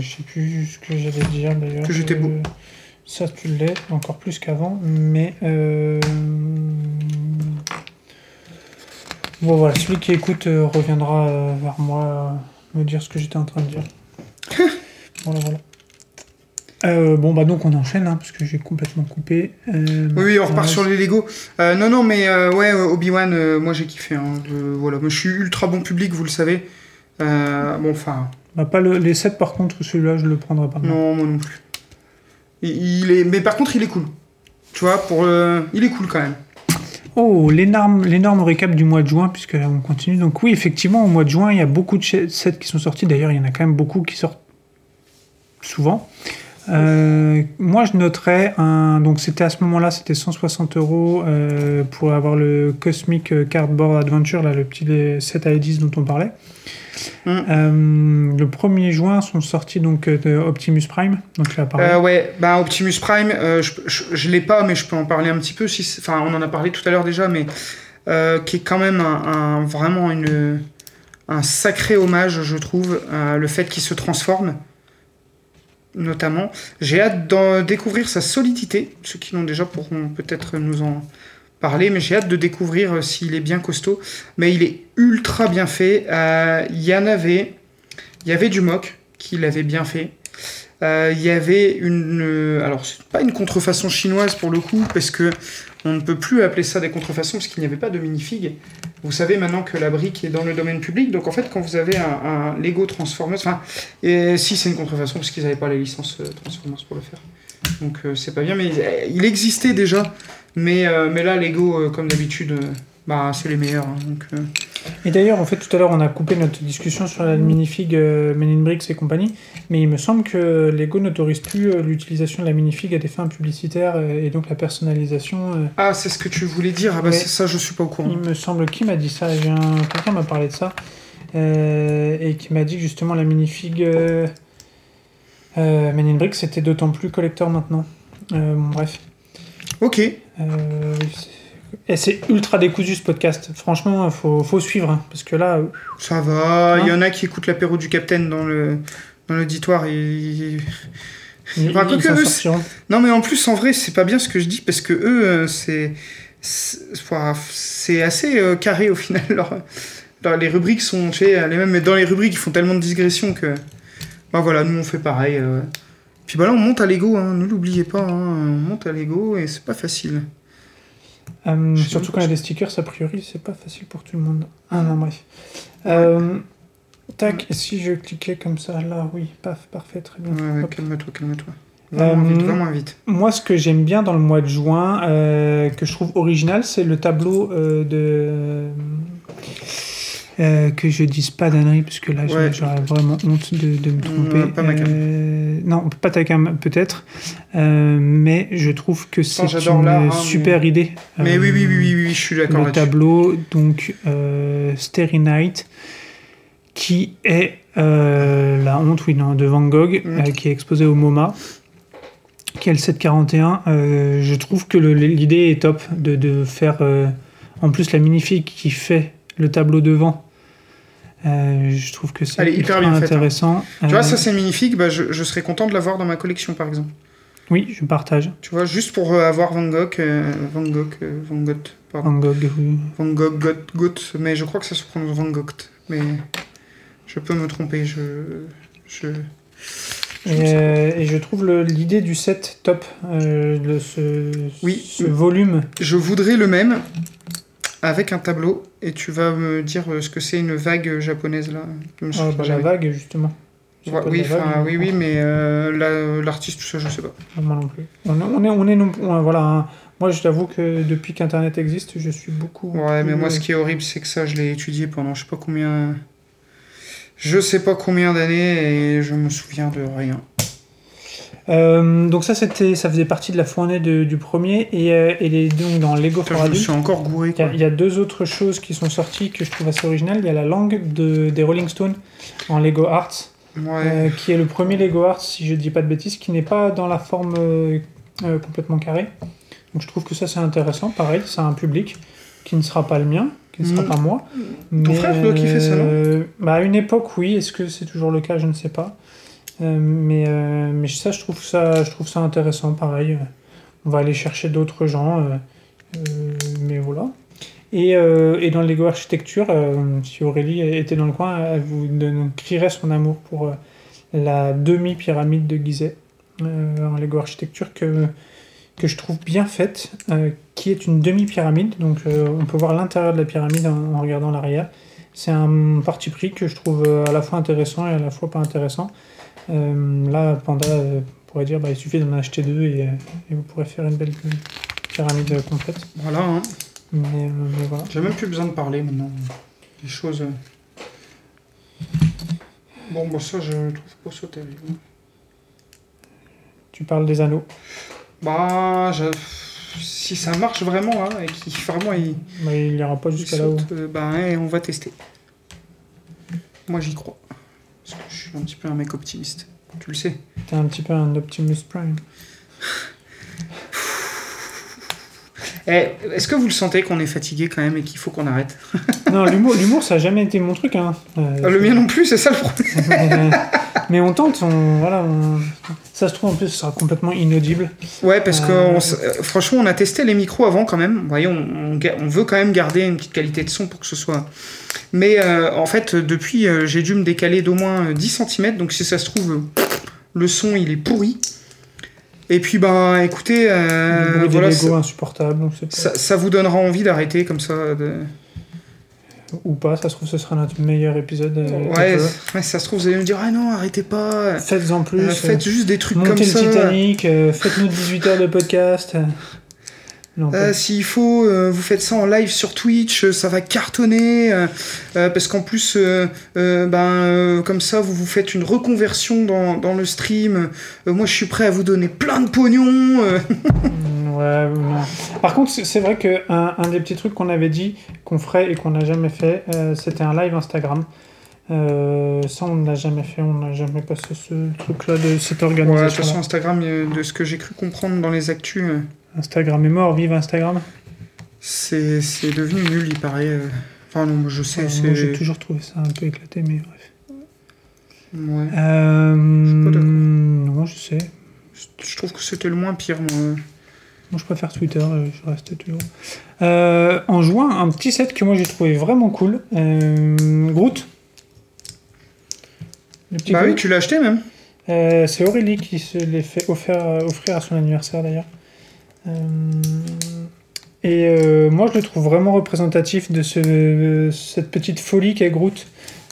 je sais plus ce que j'allais dire d'ailleurs. Que j'étais beau. Ça, tu l'es encore plus qu'avant. Mais bon, voilà, celui qui écoute reviendra vers moi me dire ce que j'étais en train de dire. voilà, voilà. Euh, bon, bah donc on enchaîne, hein, parce que j'ai complètement coupé. Euh, Oui, oui, on repart sur les Lego. Euh, non, non, mais ouais, Obi-Wan, moi j'ai kiffé. hein. Je- voilà, moi je suis ultra bon public, vous le savez. Bon, enfin, bah, pas le- les 7 par contre, celui-là je le prendrai pas. non, moi non plus. Il, il est, mais par contre, il est cool. Tu vois, pour, il est cool quand même. Oh, l'énorme, récap du mois de juin, puisque là on continue. Donc oui, effectivement, au mois de juin, il y a beaucoup de sets qui sont sortis. D'ailleurs, il y en a quand même beaucoup qui sortent souvent. Euh, moi, je noterais un. Donc, c'était à ce moment-là, c'était 160 euros euh, pour avoir le Cosmic Cardboard Adventure, là, le petit set à 10 dont on parlait. Mm. Euh, le 1er juin sont sortis donc de Optimus Prime. Donc là, pareil. Ouais, bah Optimus Prime, je, je l'ai pas, mais je peux en parler un petit peu. Si Enfin, on en a parlé tout à l'heure déjà, mais qui est quand même un, un- vraiment une, un sacré hommage, je trouve, le fait qu'il se transforme, notamment. J'ai hâte d'en découvrir sa solidité. Ceux qui l'ont déjà pourront peut-être nous en parler, mais j'ai hâte de découvrir euh, s'il est bien costaud. Mais il est ultra bien fait. Euh, Il y en avait, il y avait du mock qui l'avait bien fait. Euh, Il y avait une, alors c'est pas une contrefaçon chinoise pour le coup, parce que on ne peut plus appeler ça des contrefaçons parce qu'il n'y avait pas de minifig. Vous savez maintenant que la brique est dans le domaine public, donc en fait quand vous avez un, Lego Transformers, enfin, et si c'est une contrefaçon parce qu'ils n'avaient pas les licences euh, Transformers pour le faire, donc euh, c'est pas bien, mais il existait déjà, mais euh, là Lego comme d'habitude, bah c'est les meilleurs, hein, donc. euh, Et d'ailleurs, en fait, tout à l'heure, on a coupé notre discussion sur la minifig euh, Men in Bricks et compagnie, mais il me semble que Lego n'autorise plus euh, l'utilisation de la minifig à des fins publicitaires euh, et donc la personnalisation. Ah c'est ce que tu voulais dire, ah bah c'est ça je suis pas au courant. il me semble qui m'a dit ça. Un quelqu'un m'a parlé de ça et qui m'a dit que justement la minifig Men in Bricks c'était d'autant plus collector maintenant. Bon, bref. Ok. Euh, et c'est ultra décousu ce podcast. Franchement, faut, faut suivre hein, parce que là. Ça va, il y Hein en a qui écoutent l'apéro du Capitaine dans le dans l'auditoire et Ils, Enfin, quoique s'en eux, non mais en plus en vrai c'est pas bien ce que je dis parce que eux euh, c'est c'est assez euh, carré au final leur, leur- les rubriques sont tu sais, les mêmes mais dans les rubriques ils font tellement de digressions que bah voilà nous on fait pareil euh. puis bah là on monte à Lego hein, ne l'oubliez pas hein, on monte à Lego et c'est pas facile Euh, surtout quand il y a des stickers, a priori, c'est pas facile pour tout le monde. Ah non, bref. Euh, tac, si je cliquais comme ça, là, oui, paf, parfait, très bien. ouais, calme-toi calme-toi moins Euh, vite moins vite Moi, ce que j'aime bien dans le mois de juin, que je trouve original, c'est le tableau de. Euh, que je dise pas d'annerie, parce que là, j'aurais- Ouais. j'aurais vraiment honte de, de me tromper. pas ma. Euh, non, pas ta cam, peut-être. Euh, mais je trouve que c'est une hein, super idée. mais Euh, oui oui oui oui, oui, je suis d'accord le là-dessus tableau, donc euh, Starry Night, qui est euh, la honte oui, non, de Van Gogh, Mm. euh, qui est exposé au MoMA, qui est le 741. Euh, je trouve que le- l'idée est top de, de faire euh, en plus la minifig qui fait le tableau devant. Euh, je trouve que c'est hyper bien hein. intéressant. tu vois Euh, ça c'est magnifique bah, je, je serais content de l'avoir dans ma collection par exemple Oui, je partage. Tu vois, juste pour euh, avoir Van Gogh, euh, Van Gogh, euh, Van Gogh, pardon. Van Gogh, oui. Van Gogh, Gott, Gott, mais je crois que ça se prononce Van Gogh. Mais je peux me tromper, je... je... je Et, euh, je trouve l'idée du set top, euh, ce, Oui. ce volume. Je voudrais le même, avec un tableau, et tu vas me dire euh, ce que c'est une vague japonaise, là. Me Ah, bah, la vague, justement. Ouais, oui, vague, oui, oui, mais euh, la- l'artiste, tout ça, je sais pas. Moi non plus. On est, on est, on est non- on- voilà. hein. Moi, je t'avoue que depuis qu'Internet existe, je suis beaucoup. Ouais, mais moi, ce qui est horrible, c'est que ça, je l'ai étudié pendant je sais pas combien... Je sais pas combien d'années, et je me souviens de rien. Euh, donc ça, c'était, ça faisait partie de la fournée de- du premier et, euh, et les, donc dans Lego Putain, for je suis encore gouré, Il y, a, il y a deux autres choses qui sont sorties que je trouve assez originales. Il y a la langue de, des Rolling Stones en Lego Arts, Ouais. euh, qui est le premier Lego Arts, si je dis pas de bêtises, qui n'est pas dans la forme euh, complètement carrée. Donc je trouve que ça c'est intéressant. Pareil, c'est un public qui ne sera pas le mien, qui ne sera Mm. pas moi. Ton frère doit kiffer ça, non? Bah, À une époque, oui. Est-ce que c'est toujours le cas? Je ne sais pas. Euh, mais, euh, mais ça, je trouve ça, je trouve ça intéressant. Pareil, on va aller chercher d'autres gens. euh, mais voilà. Et, et dans le Lego Architecture, si Aurélie était dans le coin, elle vous crierait son amour pour la demi-pyramide de Gizeh en Lego Architecture que, que je trouve bien faite, qui est une demi-pyramide. Donc on peut voir l'intérieur de la pyramide en, regardant l'arrière. C'est un parti pris que je trouve à la fois intéressant et à la fois pas intéressant. Euh, là, Panda euh, pourrait dire bah, il suffit d'en acheter deux et, et vous pourrez faire une belle pyramide complète. Voilà, hein. Mais, euh, mais voilà. J'ai même plus besoin de parler maintenant. Les choses. euh. Bon, bah ça, je trouve pas ça terrible. Tu parles des anneaux. Bah, je- si ça marche vraiment, hein, et qu'il vraiment il, Mais il ira pas jusqu'à là-haut. bah, ouais, on va tester. Moi, j'y crois. Parce que je suis un petit peu un mec optimiste. Tu le sais. T'es un petit peu un Optimus Prime. Eh, Est-ce que vous le sentez qu'on est fatigué quand même et qu'il faut qu'on arrête non, l'humour, l'humour, ça a jamais été mon truc. Hein. Euh, Le mien non plus, c'est ça le problème. mais, mais on tente, on, voilà, on- ça se trouve en plus, ce sera complètement inaudible. Ouais, parce que Euh, on s- euh, franchement, on a testé les micros avant quand même. Vous voyez, on, veut quand même garder une petite qualité de son pour que ce soit. Mais euh, en fait, depuis, j'ai dû me décaler d'au moins euh, 10 cm. Donc si ça se trouve, le son il est pourri. Et puis, ben écoutez, euh, voilà, ça, insupportable, ça- ça vous donnera envie d'arrêter comme ça. de- ou pas, ça se trouve, ce sera notre meilleur épisode. euh, Ouais, ça se trouve, vous allez me dire, ah non, arrêtez pas. Faites-en plus. Euh, euh, faites juste des trucs comme montez le ça. Titanic, euh, faites-nous 18 heures de podcast. Euh. S'il faut, euh, vous faites ça en live sur Twitch, euh, ça va cartonner, euh, parce qu'en plus, ben, comme ça, vous vous faites une reconversion dans, dans le stream. Moi, je suis prêt à vous donner plein de pognon. Mm, Ouais. Par contre, c'est vrai que un, un des petits trucs qu'on avait dit qu'on ferait et qu'on n'a jamais fait, c'était un live Instagram. Euh, ça, on ne l'a jamais fait, on n'a jamais passé ce truc-là de cette Ouais, de toute façon, organisation. Instagram, de ce que j'ai cru comprendre dans les actus, euh, Instagram est mort, vive Instagram. c'est devenu nul, il paraît. euh. Enfin, non, je sais, Euh, J'ai toujours trouvé ça un peu éclaté, mais bref. Ouais. Euh, suis pas d'accord. non, je sais. Je trouve que c'était le moins pire, moi. Moi, je préfère Twitter, je reste toujours. Euh, en juin, un petit set que moi j'ai trouvé vraiment cool. Euh, Groot. Le petit Bah oui, tu l'as acheté même. Euh, c'est Aurélie qui se l'est fait offrir, offrir à son anniversaire d'ailleurs. Euh, et euh, moi je le trouve vraiment représentatif de ce, cette petite folie qu'est Groot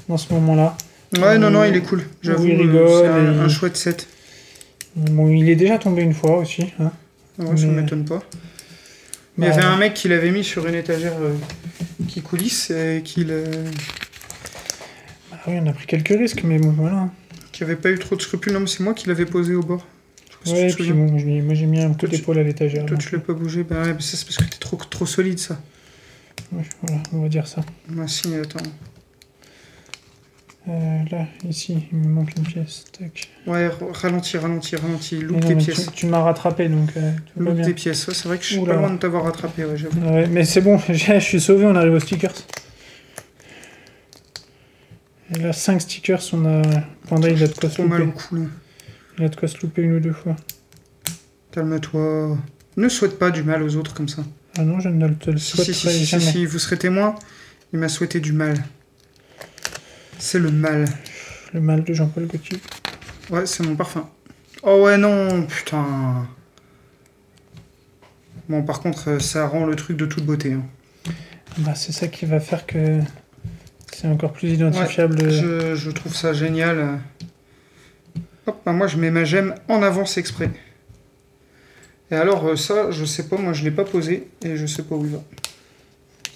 dans ce moment-là. Ouais, non, non, Euh, il est cool. J'avoue, il euh, rigole c'est un, et un il- chouette set. Bon, il est déjà tombé une fois aussi. Hein. Ouais, ça Mais- m'étonne pas. Mais il y Bah, avait un mec qui l'avait mis sur une étagère euh, qui coulisse et qui le- oui, on a pris quelques risques, mais bon voilà. qui avait pas eu trop de scrupules. Non, mais c'est moi qui l'avais posé au bord. Je si Ouais, te puis bon, moi j'ai mis un coup d'épaule à l'étagère. Toi, donc, tu l'as pas bougé. Bah ouais, mais ça, c'est parce que t'es trop, trop solide, ça. ouais, voilà, on va dire ça. Bah si, attends. Euh, là, ici, il me manque une pièce. Tac. Ouais, ralentis, ralentis, ralentis. Loupe tes pièces. Tu, tu m'as rattrapé donc euh, Loupe tes pièces. Ouais, c'est vrai que je suis Oula. pas loin de t'avoir rattrapé, ouais, j'avoue. Ah ouais, mais c'est bon, je suis sauvé, on arrive aux stickers. Et là, 5 stickers, on a. Panda, il a de quoi se louper. Il a de quoi se louper une ou deux fois. Calme-toi. Ne souhaite pas du mal aux autres comme ça. Ah non, je ne te le Si, souhaiterais si, si, si, jamais. si, vous serez témoin, il m'a souhaité du mal. C'est le mal. Le mal de Jean-Paul Gaultier. Ouais, c'est mon parfum. Oh ouais, non, putain. Bon, par contre, euh, ça rend le truc de toute beauté. hein. Bah, c'est ça qui va faire que c'est encore plus identifiable. Je, je trouve ça génial. Hop, bah moi, je mets ma gemme en avance exprès. Et alors, euh, ça, je sais pas, moi, je l'ai pas posé et je sais pas où il va.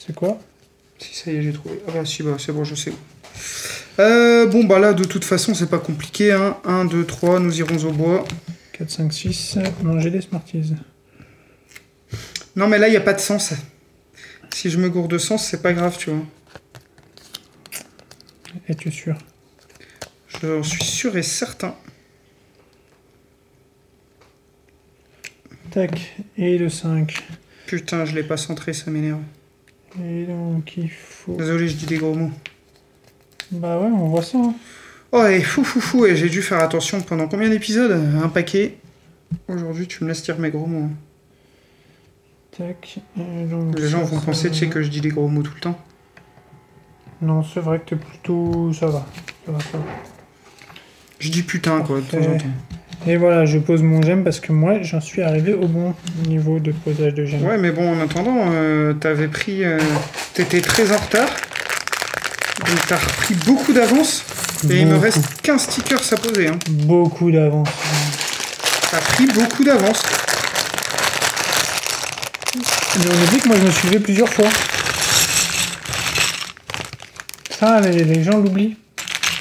C'est quoi? Si, ça y est, j'ai trouvé. Ah bah si, bah c'est bon, je sais où. Euh, bon, bah là, de toute façon, c'est pas compliqué. Hein. 1, 2, 3, nous irons au bois. 4, 5, 6. Non, j'ai des Smarties. Non, mais là, il n'y a pas de sens. Si je me gourde de sens, c'est pas grave, tu vois. Es-tu sûr? Je suis sûr et certain. Tac. Et le 5. Putain, je l'ai pas centré, ça m'énerve. Et donc, il faut. Désolé, je dis des gros mots. Bah ouais, on voit ça. hein. Oh, et fou, fou, fou, et j'ai dû faire attention pendant combien d'épisodes? Un paquet. Aujourd'hui, tu me laisses dire mes gros mots. hein. Tac. Et donc, Les gens vont penser, tu sais, que je dis des gros mots tout le temps. Non, c'est vrai que t'es plutôt. Ça va. Ça va, ça va. Je dis putain, quoi, de temps en Parfait. temps. Et voilà, je pose mon gemme parce que moi, j'en suis arrivé au bon niveau de posage de gemme. Ouais, mais bon, en attendant, euh, t'avais pris. euh, T'étais très en retard. Donc t'as repris beaucoup d'avance. Et il me reste 15 stickers à poser. Hein. Beaucoup d'avance. T'as pris beaucoup d'avance. Mais on oublie que moi je me suis levé plusieurs fois. Ça, les, les gens l'oublient.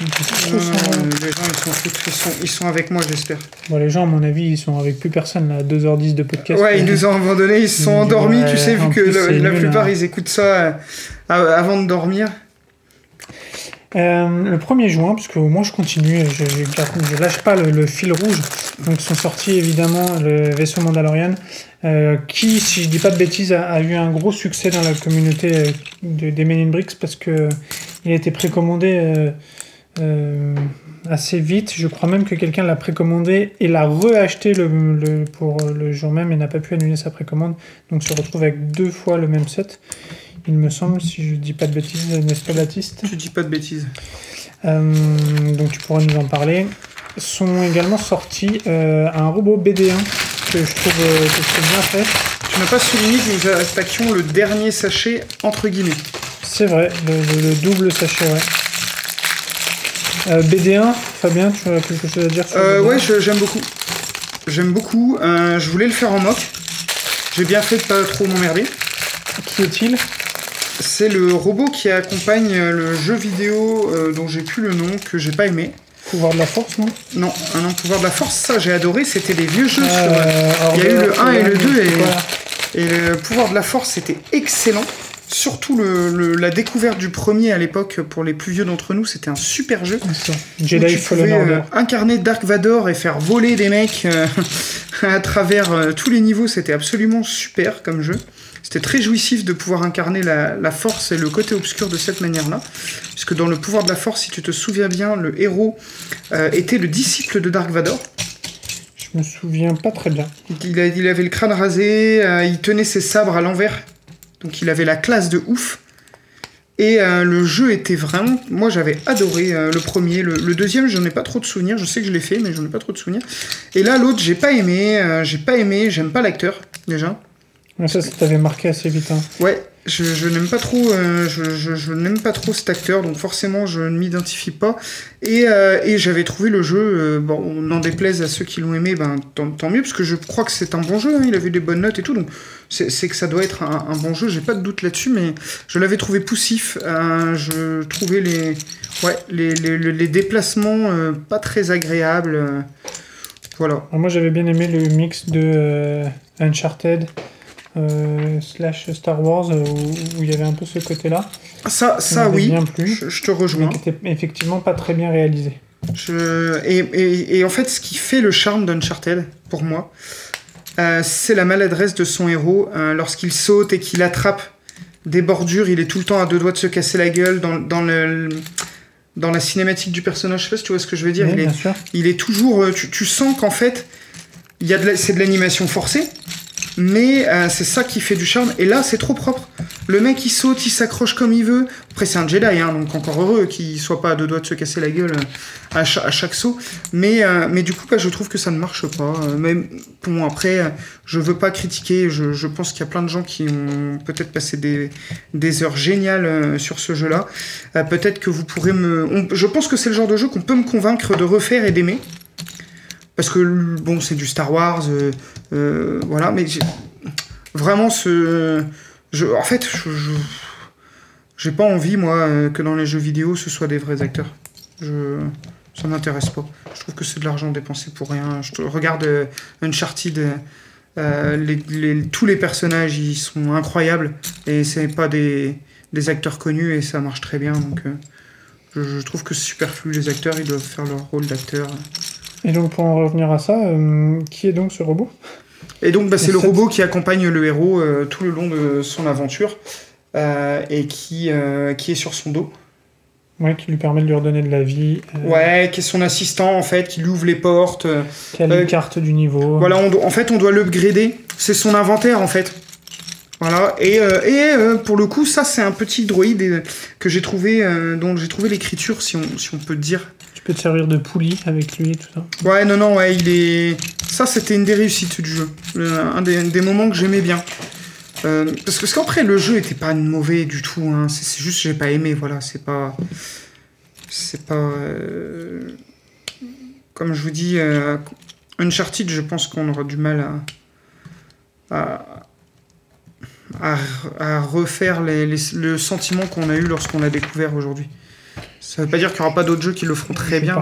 Non, les gens, ils. Ils sont, ils sont avec moi, j'espère. Bon, les gens, à mon avis, ils sont avec plus personne là, 2h10 de podcast. Ouais, ils nous ont abandonnés, ils se sont endormis, tu sais, vu que la, nul, plupart, hein. ils écoutent ça euh, av- avant de dormir. Euh, le 1er juin, parce que moi je continue, je, je, lâche pas le, le fil rouge. Donc sont sortis évidemment le vaisseau Mandalorian, euh, qui, si je dis pas de bêtises, a, a eu un gros succès dans la communauté euh, de- des Men in Bricks parce que il a été précommandé euh, euh, assez vite. Je crois même que quelqu'un l'a précommandé et l'a reacheté le, le- pour le jour même et n'a pas pu annuler sa précommande. Donc se retrouve avec deux fois le même set. Il me semble, si je dis pas de bêtises, n'est-ce pas Baptiste? Tu dis pas de bêtises. euh, donc tu pourras nous en parler. Sont également sortis euh, un robot BD1 que je trouve que c'est bien fait. Tu n'as pas souligné que nous attaquions le dernier sachet, entre guillemets. C'est vrai, le, le- le double sachet, ouais. Euh, BD1, Fabien, tu as quelque chose à dire sur Euh, BD1? ouais, j'aime beaucoup. J'aime beaucoup. Euh, je voulais le faire en mock. J'ai bien fait de pas trop m'emmerder. Qui est-il? C'est le robot qui accompagne le jeu vidéo euh, dont j'ai plus le nom, que j'ai pas aimé. Pouvoir de la force, non? Non, un pouvoir de la force, ça j'ai adoré, c'était les vieux jeux. sur- il y a eu le 1 et le 2 et-. Et le pouvoir de la force, c'était excellent. Surtout le, le- la découverte du premier à l'époque, pour les plus vieux d'entre nous, c'était un super jeu. Jedi tu Fallen pouvais, Order. euh, incarner Dark Vador et faire voler des mecs euh, à travers euh, tous les niveaux. C'était absolument super comme jeu. C'était très jouissif de pouvoir incarner la, la force et le côté obscur de cette manière-là. Puisque dans le pouvoir de la force, si tu te souviens bien, le héros était le disciple de Dark Vador. Je me souviens pas très bien. Il, a- il avait le crâne rasé, il tenait ses sabres à l'envers. Donc il avait la classe de ouf. Et euh, le jeu était vraiment. Moi j'avais adoré euh, le premier. Le, le deuxième, j'en ai pas trop de souvenirs. Je sais que je l'ai fait, mais j'en ai pas trop de souvenirs. Et là, l'autre, j'ai pas aimé. euh, j'ai pas aimé. J'aime pas l'acteur, déjà. Mais ça, ça t'avait marqué assez vite. hein. Ouais, je, n'aime pas trop, euh, je, n'aime pas trop cet acteur, donc forcément je ne m'identifie pas. Et, euh, j'avais trouvé le jeu, euh, bon, on n'en déplaise à ceux qui l'ont aimé, ben tant, mieux, parce que je crois que c'est un bon jeu. hein, il a vu des bonnes notes et tout, donc c'est que ça doit être un, bon jeu. J'ai pas de doute là-dessus, mais je l'avais trouvé poussif. je trouvais les, ouais, les, déplacements pas très agréables. voilà. Moi j'avais bien aimé le mix de Uncharted euh, slash Star Wars euh, où, où il y avait un peu ce côté-là. Ça, ça oui. bien. Je, je te Mais rejoins. qui était effectivement pas très bien réalisé. Je... Et, et- et en fait, ce qui fait le charme d'Uncharted, pour moi, euh, c'est la maladresse de son héros. Lorsqu'il saute et qu'il attrape des bordures, il est tout le temps à deux doigts de se casser la gueule dans, dans le... Dans la cinématique du personnage, je sais pas si tu vois ce que je veux dire. Oui, il, est, il toujours. Tu, tu sens qu'en fait, il y a de la- c'est de l'animation forcée, mais euh, c'est ça qui fait du charme. Et là, c'est trop propre. Le mec, il saute, il s'accroche comme il veut. Après, c'est un Jedi, hein, donc encore heureux qu'il soit pas à deux doigts de se casser la gueule euh, à, cha- à chaque saut. Mais, euh, mais du coup, bah, je trouve que ça ne marche pas. Même, bon, après, je veux pas critiquer. Je, pense qu'il y a plein de gens qui ont peut-être passé des, des heures géniales sur ce jeu-là. Peut-être que vous pourrez me. je pense que c'est le genre de jeu qu'on peut me convaincre de refaire et d'aimer. Parce que, bon, c'est du Star Wars, euh, voilà, mais vraiment, ce. Je, en fait, je. j'ai pas envie, moi, euh, que dans les jeux vidéo, ce soit des vrais acteurs. Je, ça m'intéresse pas. Je trouve que c'est de l'argent dépensé pour rien. Je regarde euh, Uncharted, tous les personnages, ils sont incroyables. Et c'est pas des, acteurs connus et ça marche très bien. Donc, je, je trouve que c'est superflu. Les acteurs, ils doivent faire leur rôle d'acteur. Et donc pour en revenir à ça, qui est donc ce robot? Et donc, bah, c'est le robot qui accompagne le héros euh, tout le long de son aventure euh, et qui, euh, qui est sur son dos. Ouais, qui lui permet de lui redonner de la vie. Ouais, qui est son assistant en fait, qui lui ouvre les portes. Qui a les cartes du niveau. Voilà, on en fait, on doit l'upgrader. C'est son inventaire en fait. Voilà, et, euh, et euh, pour le coup, ça c'est un petit droïde euh, que j'ai trouvé, dont j'ai trouvé l'écriture, si on, si on peut dire. Tu peux te servir de poulie avec lui et tout ça. Ouais, non, non, ouais, il est. Ça, c'était une des réussites du jeu. Le- un des, des moments que j'aimais bien. Parce que parce qu'après, le jeu était pas mauvais du tout. Hein. C'est juste que j'ai pas aimé, voilà. C'est pas. C'est pas. Comme je vous dis, Uncharted, je pense qu'on aura du mal à. à, à, à refaire les- les- le sentiment qu'on a eu lorsqu'on l'a découvert aujourd'hui. Ça veut pas dire qu'il n'y aura pas d'autres jeux qui le feront très bien,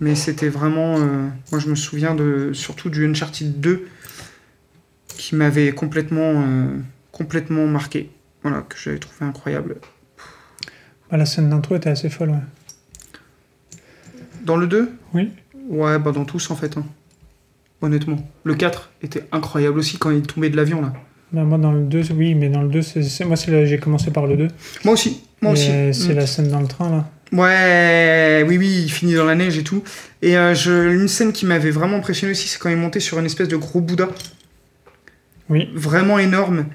mais c'était vraiment. euh, moi, je me souviens de, surtout du Uncharted 2 qui m'avait complètement, euh, complètement marqué. Voilà, que j'avais trouvé incroyable. Bah, la scène d'intro était assez folle. ouais. Dans le 2 Oui. Ouais, bah dans tous en fait. hein. Honnêtement. Le 4 était incroyable aussi quand il tombait de l'avion là. Bah, moi, dans le 2, oui, mais dans le 2, c'est, c'est- moi, c'est le- j'ai commencé par le 2. Moi aussi. Moi aussi. euh, C'est Mm. la scène dans le train, là. Ouais, oui, oui, il finit dans la neige et tout. Et euh, je, une scène qui m'avait vraiment impressionné aussi, c'est quand il montait sur une espèce de gros Bouddha. Oui. Vraiment énorme.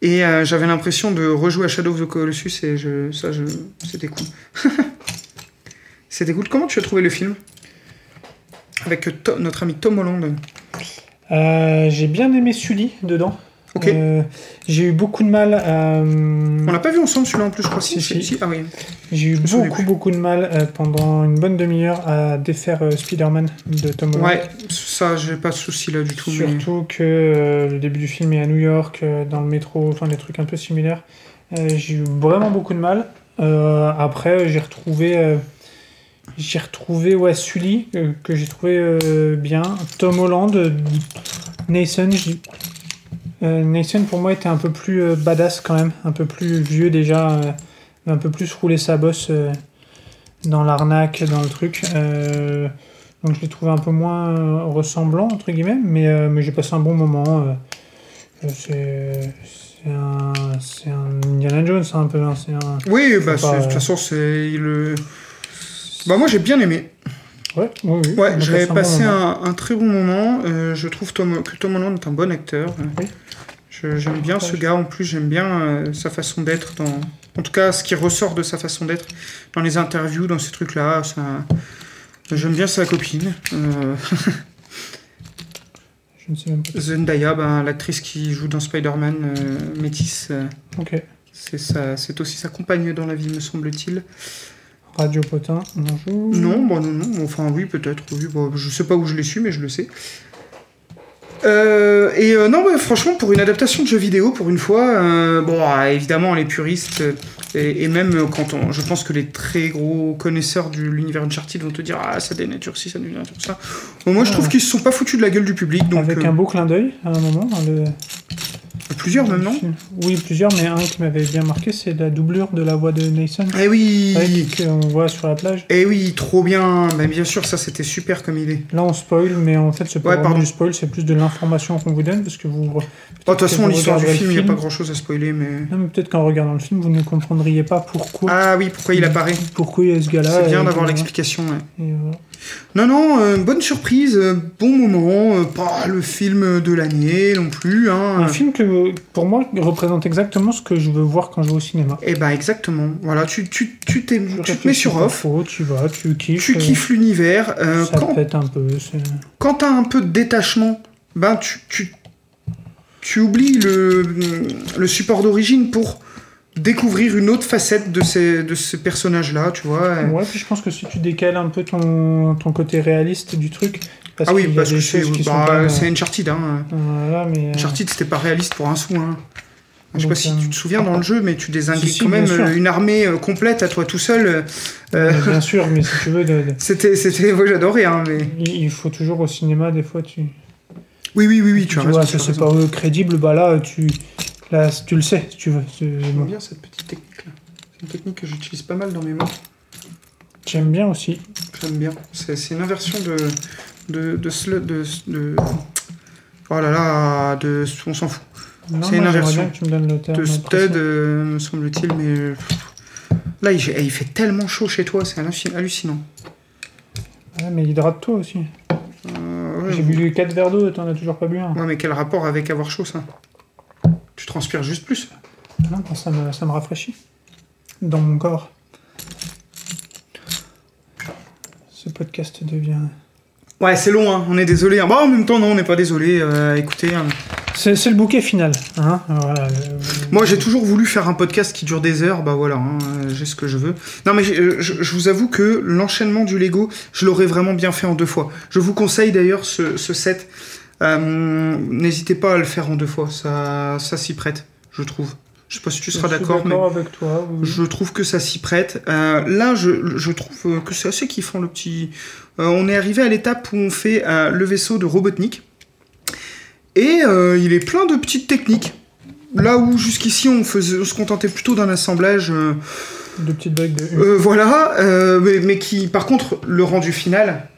Et euh, j'avais l'impression de rejouer à Shadow of the Colossus et je, ça, je, c'était cool. c'était cool. Comment tu as trouvé le film? Avec To- notre ami Tom Holland. Euh, j'ai bien aimé Sully dedans. Ok. Euh, j'ai eu beaucoup de mal à. On l'a pas vu ensemble celui-là en plus, je crois. Si, si. Ah oui. J'ai eu beaucoup, beaucoup de mal euh, pendant une bonne demi-heure à défaire euh, Spider-Man de Tom Holland. Ouais, ça, j'ai pas de souci là du tout. mais- Surtout que euh, le début du film est à New York, euh, dans le métro, enfin des trucs un peu similaires. Euh, j'ai eu vraiment beaucoup de mal. Euh, après, j'ai retrouvé, euh, j'ai retrouvé ouais, Sully, euh, que j'ai trouvé euh, bien. Tom Holland, euh, Nathan, euh, Nathan pour moi était un peu plus euh, badass quand même, un peu plus vieux déjà, euh, un peu plus rouler sa bosse euh, dans l'arnaque, dans le truc. Donc je l'ai trouvé un peu moins ressemblant, entre guillemets, mais, mais j'ai passé un bon moment. c'est un, c'est un Indiana Jones, un peu. hein, un... Oui, bah, de toute façon, c'est le. Bah, moi, j'ai bien aimé. Ouais, oui, oui, on Ouais, a j'avais passé un, un très bon moment. Euh, je trouve Tom, que Tom Holland est un bon acteur. Oui. J'aime bien ce gars. En plus, j'aime bien euh, sa façon d'être. Dans... En tout cas, ce qui ressort de sa façon d'être dans les interviews, dans ces trucs-là. Ça... J'aime bien sa copine. Euh, Je ne sais même pas. Zendaya, ben, l'actrice qui joue dans Spider-Man, euh, Métis. Ok. c'est sa- c'est aussi sa compagne dans la vie, me semble-t-il. Radio Potin, bonjour. Non, non, non. Enfin, oui, peut-être. Oui, je sais pas où je l'ai su, mais je le sais. Euh, et euh, non, franchement, pour une adaptation de jeu vidéo, pour une fois, euh, bon, ah, évidemment, les puristes, et, et même quand on. Je pense que les très gros connaisseurs de l'univers Uncharted vont te dire Ah, ça dénature ci, ça dénature ça. Bon, moi, je trouve Ouais. qu'ils se sont pas foutus de la gueule du public, donc. Avec un beau clin d'œil à un moment. dans le- plusieurs même, non Oui, plusieurs, mais un qui m'avait bien marqué, c'est la doublure de la voix de Nathan. Eh oui Ouais, qu'on voit sur la plage. Eh oui, trop bien Ben, Bien sûr, ça, c'était super comme idée. Là, on spoil, mais en fait, c'est pas Ouais, vraiment du spoil, c'est plus de l'information qu'on vous donne, parce que vous. Bon, De toute façon, l'histoire du film, il n'y a pas grand-chose à spoiler, mais... Non, mais peut-être qu'en regardant le film, vous ne comprendriez pas pourquoi. Ah oui, pourquoi il apparaît Pourquoi il y a ce gars-là. C'est bien d'avoir l'explication, ouais. et voilà. Non, non, euh, bonne surprise, euh, bon moment, euh, pas le film de l'année non plus, hein. Un film que, pour moi, représente exactement ce que je veux voir quand je vais au cinéma. Eh ben exactement, voilà, tu, tu, tu, t'es- Tu te mets sur off, tu vas, tu kiffes. tu kiffes l'univers, ça quand, pète un peu. quand t'as un peu de détachement, ben tu, tu, tu oublies le, le support d'origine pour découvrir une autre facette de ces, de ces personnages-là, tu vois. Ouais, puis je pense que si tu décales un peu ton, ton côté réaliste du truc. Parce ah oui, parce que c'est bah, euh, Uncharted, hein. Voilà, mais. euh, Uncharted, c'était pas réaliste pour un sou. Hein. Je sais pas si euh, tu te souviens dans le jeu, mais tu Si, si, quand même sûr. euh, une armée euh, complète à toi tout seul. euh, euh, bien sûr, mais si tu veux, de- c'était, c'était, ouais, j'adorais, hein, mais. il faut toujours au cinéma, des fois, tu. Oui, oui, oui, oui, tu, tu vois, c'est pas euh, crédible, bah là, tu. Là, tu le sais, si tu veux. J'aime bien cette petite technique-là. C'est une technique que j'utilise pas mal dans mes mains. J'aime bien aussi. J'aime bien. C'est, une inversion de. de. de. slu- de, de- Oh là là, de. On s'en fout. C'est une inversion. bien que tu me donnes le terme. De stud, euh, me semble-t-il, mais. Là, il, il fait tellement chaud chez toi, c'est halluci- hallucinant. Ouais, mais hydrate-toi aussi. Euh, ouais, J'ai bu 4 verres d'eau t'en as toujours pas bu un. Ouais, mais quel rapport avec avoir chaud, ça? Tu transpires juste plus. Non, moi, ça me, ça me rafraîchit. Dans mon corps. Ce podcast devient. Ouais, c'est long, hein. on est désolé. Bon, en même temps, non, on n'est pas désolé. euh, écoutez, hein. C'est c'est le bouquet final. Hein voilà, euh, moi j'ai toujours voulu faire un podcast qui dure des heures, bah voilà, hein, euh, j'ai ce que je veux. Non, mais je vous avoue que l'enchaînement du Lego, je l'aurais vraiment bien fait en deux fois. Je vous conseille d'ailleurs ce, ce set. Euh, N'hésitez pas à le faire en deux fois, ça, ça s'y prête, je trouve. Je sais pas si tu seras d'accord, mais avec toi. oui. je trouve que ça s'y prête. Euh, là, je, je trouve euh, que c'est assez kiffant le petit. Euh, on est arrivé à l'étape où on fait euh, le vaisseau de Robotnik. Et il est plein de petites techniques. Là où jusqu'ici on, faisait, on se contentait plutôt d'un assemblage, Deux petites briques de voilà, mais, mais qui, par contre, le rendu final,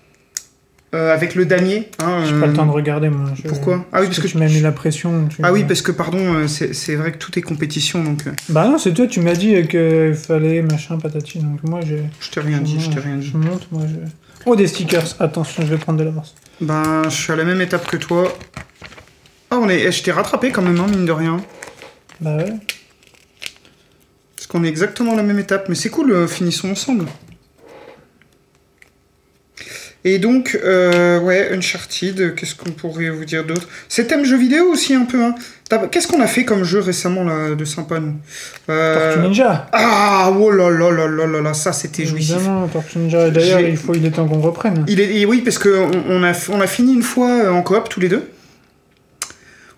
euh, avec le damier. Hein, J'ai euh, pas le temps de regarder, moi. Je- Pourquoi? Ah oui, parce que tu m'as mis la pression. tu- Ah oui, parce que pardon, euh, c'est vrai que tout est compétition, donc euh, Bah non, c'est toi, tu m'as dit qu'il fallait machin patati. Donc moi, je. je t'ai rien dit, je t'ai rien dit. Je monte, moi, je. Oh, des stickers. Attention, je vais prendre de l'avance. Ben, je suis à la même étape que toi. Ah, on est, eh, je t'ai rattrapé quand même, hein, mine de rien. Bah ouais. Parce qu'on est exactement à la même étape. Mais c'est cool, euh, finissons ensemble. Et donc, euh, ouais, Uncharted, qu'est-ce qu'on pourrait vous dire d'autre? C'est thème jeu vidéo aussi un peu. Hein. Qu'est-ce qu'on a fait comme jeu récemment là, de sympa, nous? Euh, Tortue Ninja. Ah, oh là là là là là là, ça c'était jouissif. Évidemment, Tortue Ninja. D'ailleurs, il, faut, il est temps qu'on reprenne. Il est, et oui, parce qu'on on a, on a fini une fois euh, en coop tous les deux.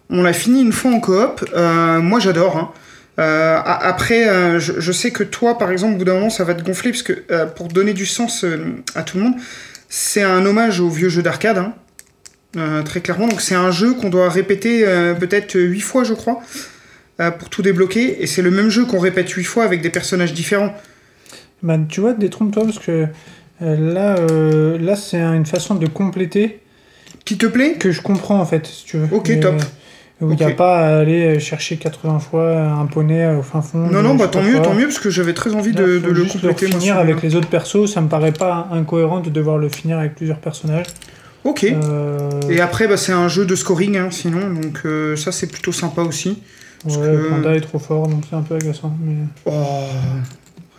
On l'a fini une fois en coop. Euh, moi, j'adore. hein. Euh, après, euh, je, je sais que toi, par exemple, au bout d'un moment, ça va te gonfler, parce que euh, pour donner du sens euh, à tout le monde, c'est un hommage au vieux jeu d'arcade, hein. Euh, très clairement. Donc, c'est un jeu qu'on doit répéter euh, peut-être huit fois, je crois, euh, pour tout débloquer. Et c'est le même jeu qu'on répète huit fois avec des personnages différents. Bah, tu vois, détrompe-toi parce que là, là c'est un- une façon de compléter Qui te plaît? que je comprends en fait, si tu veux. Ok, Mais, top. Où il n'y a pas à aller chercher 80 fois un poney au fin fond. Non, non, bah tant mieux, quoi. tant mieux, parce que j'avais très envie Là, de, de le compléter. moi, finir avec les autres persos, ça me paraît pas incohérent de devoir le finir avec plusieurs personnages. Ok. Euh, Et après, bah, c'est un jeu de scoring, hein, sinon, donc euh, ça c'est plutôt sympa aussi. parce ouais, que- Panda est trop fort, donc c'est un peu agaçant. Mais... Oh,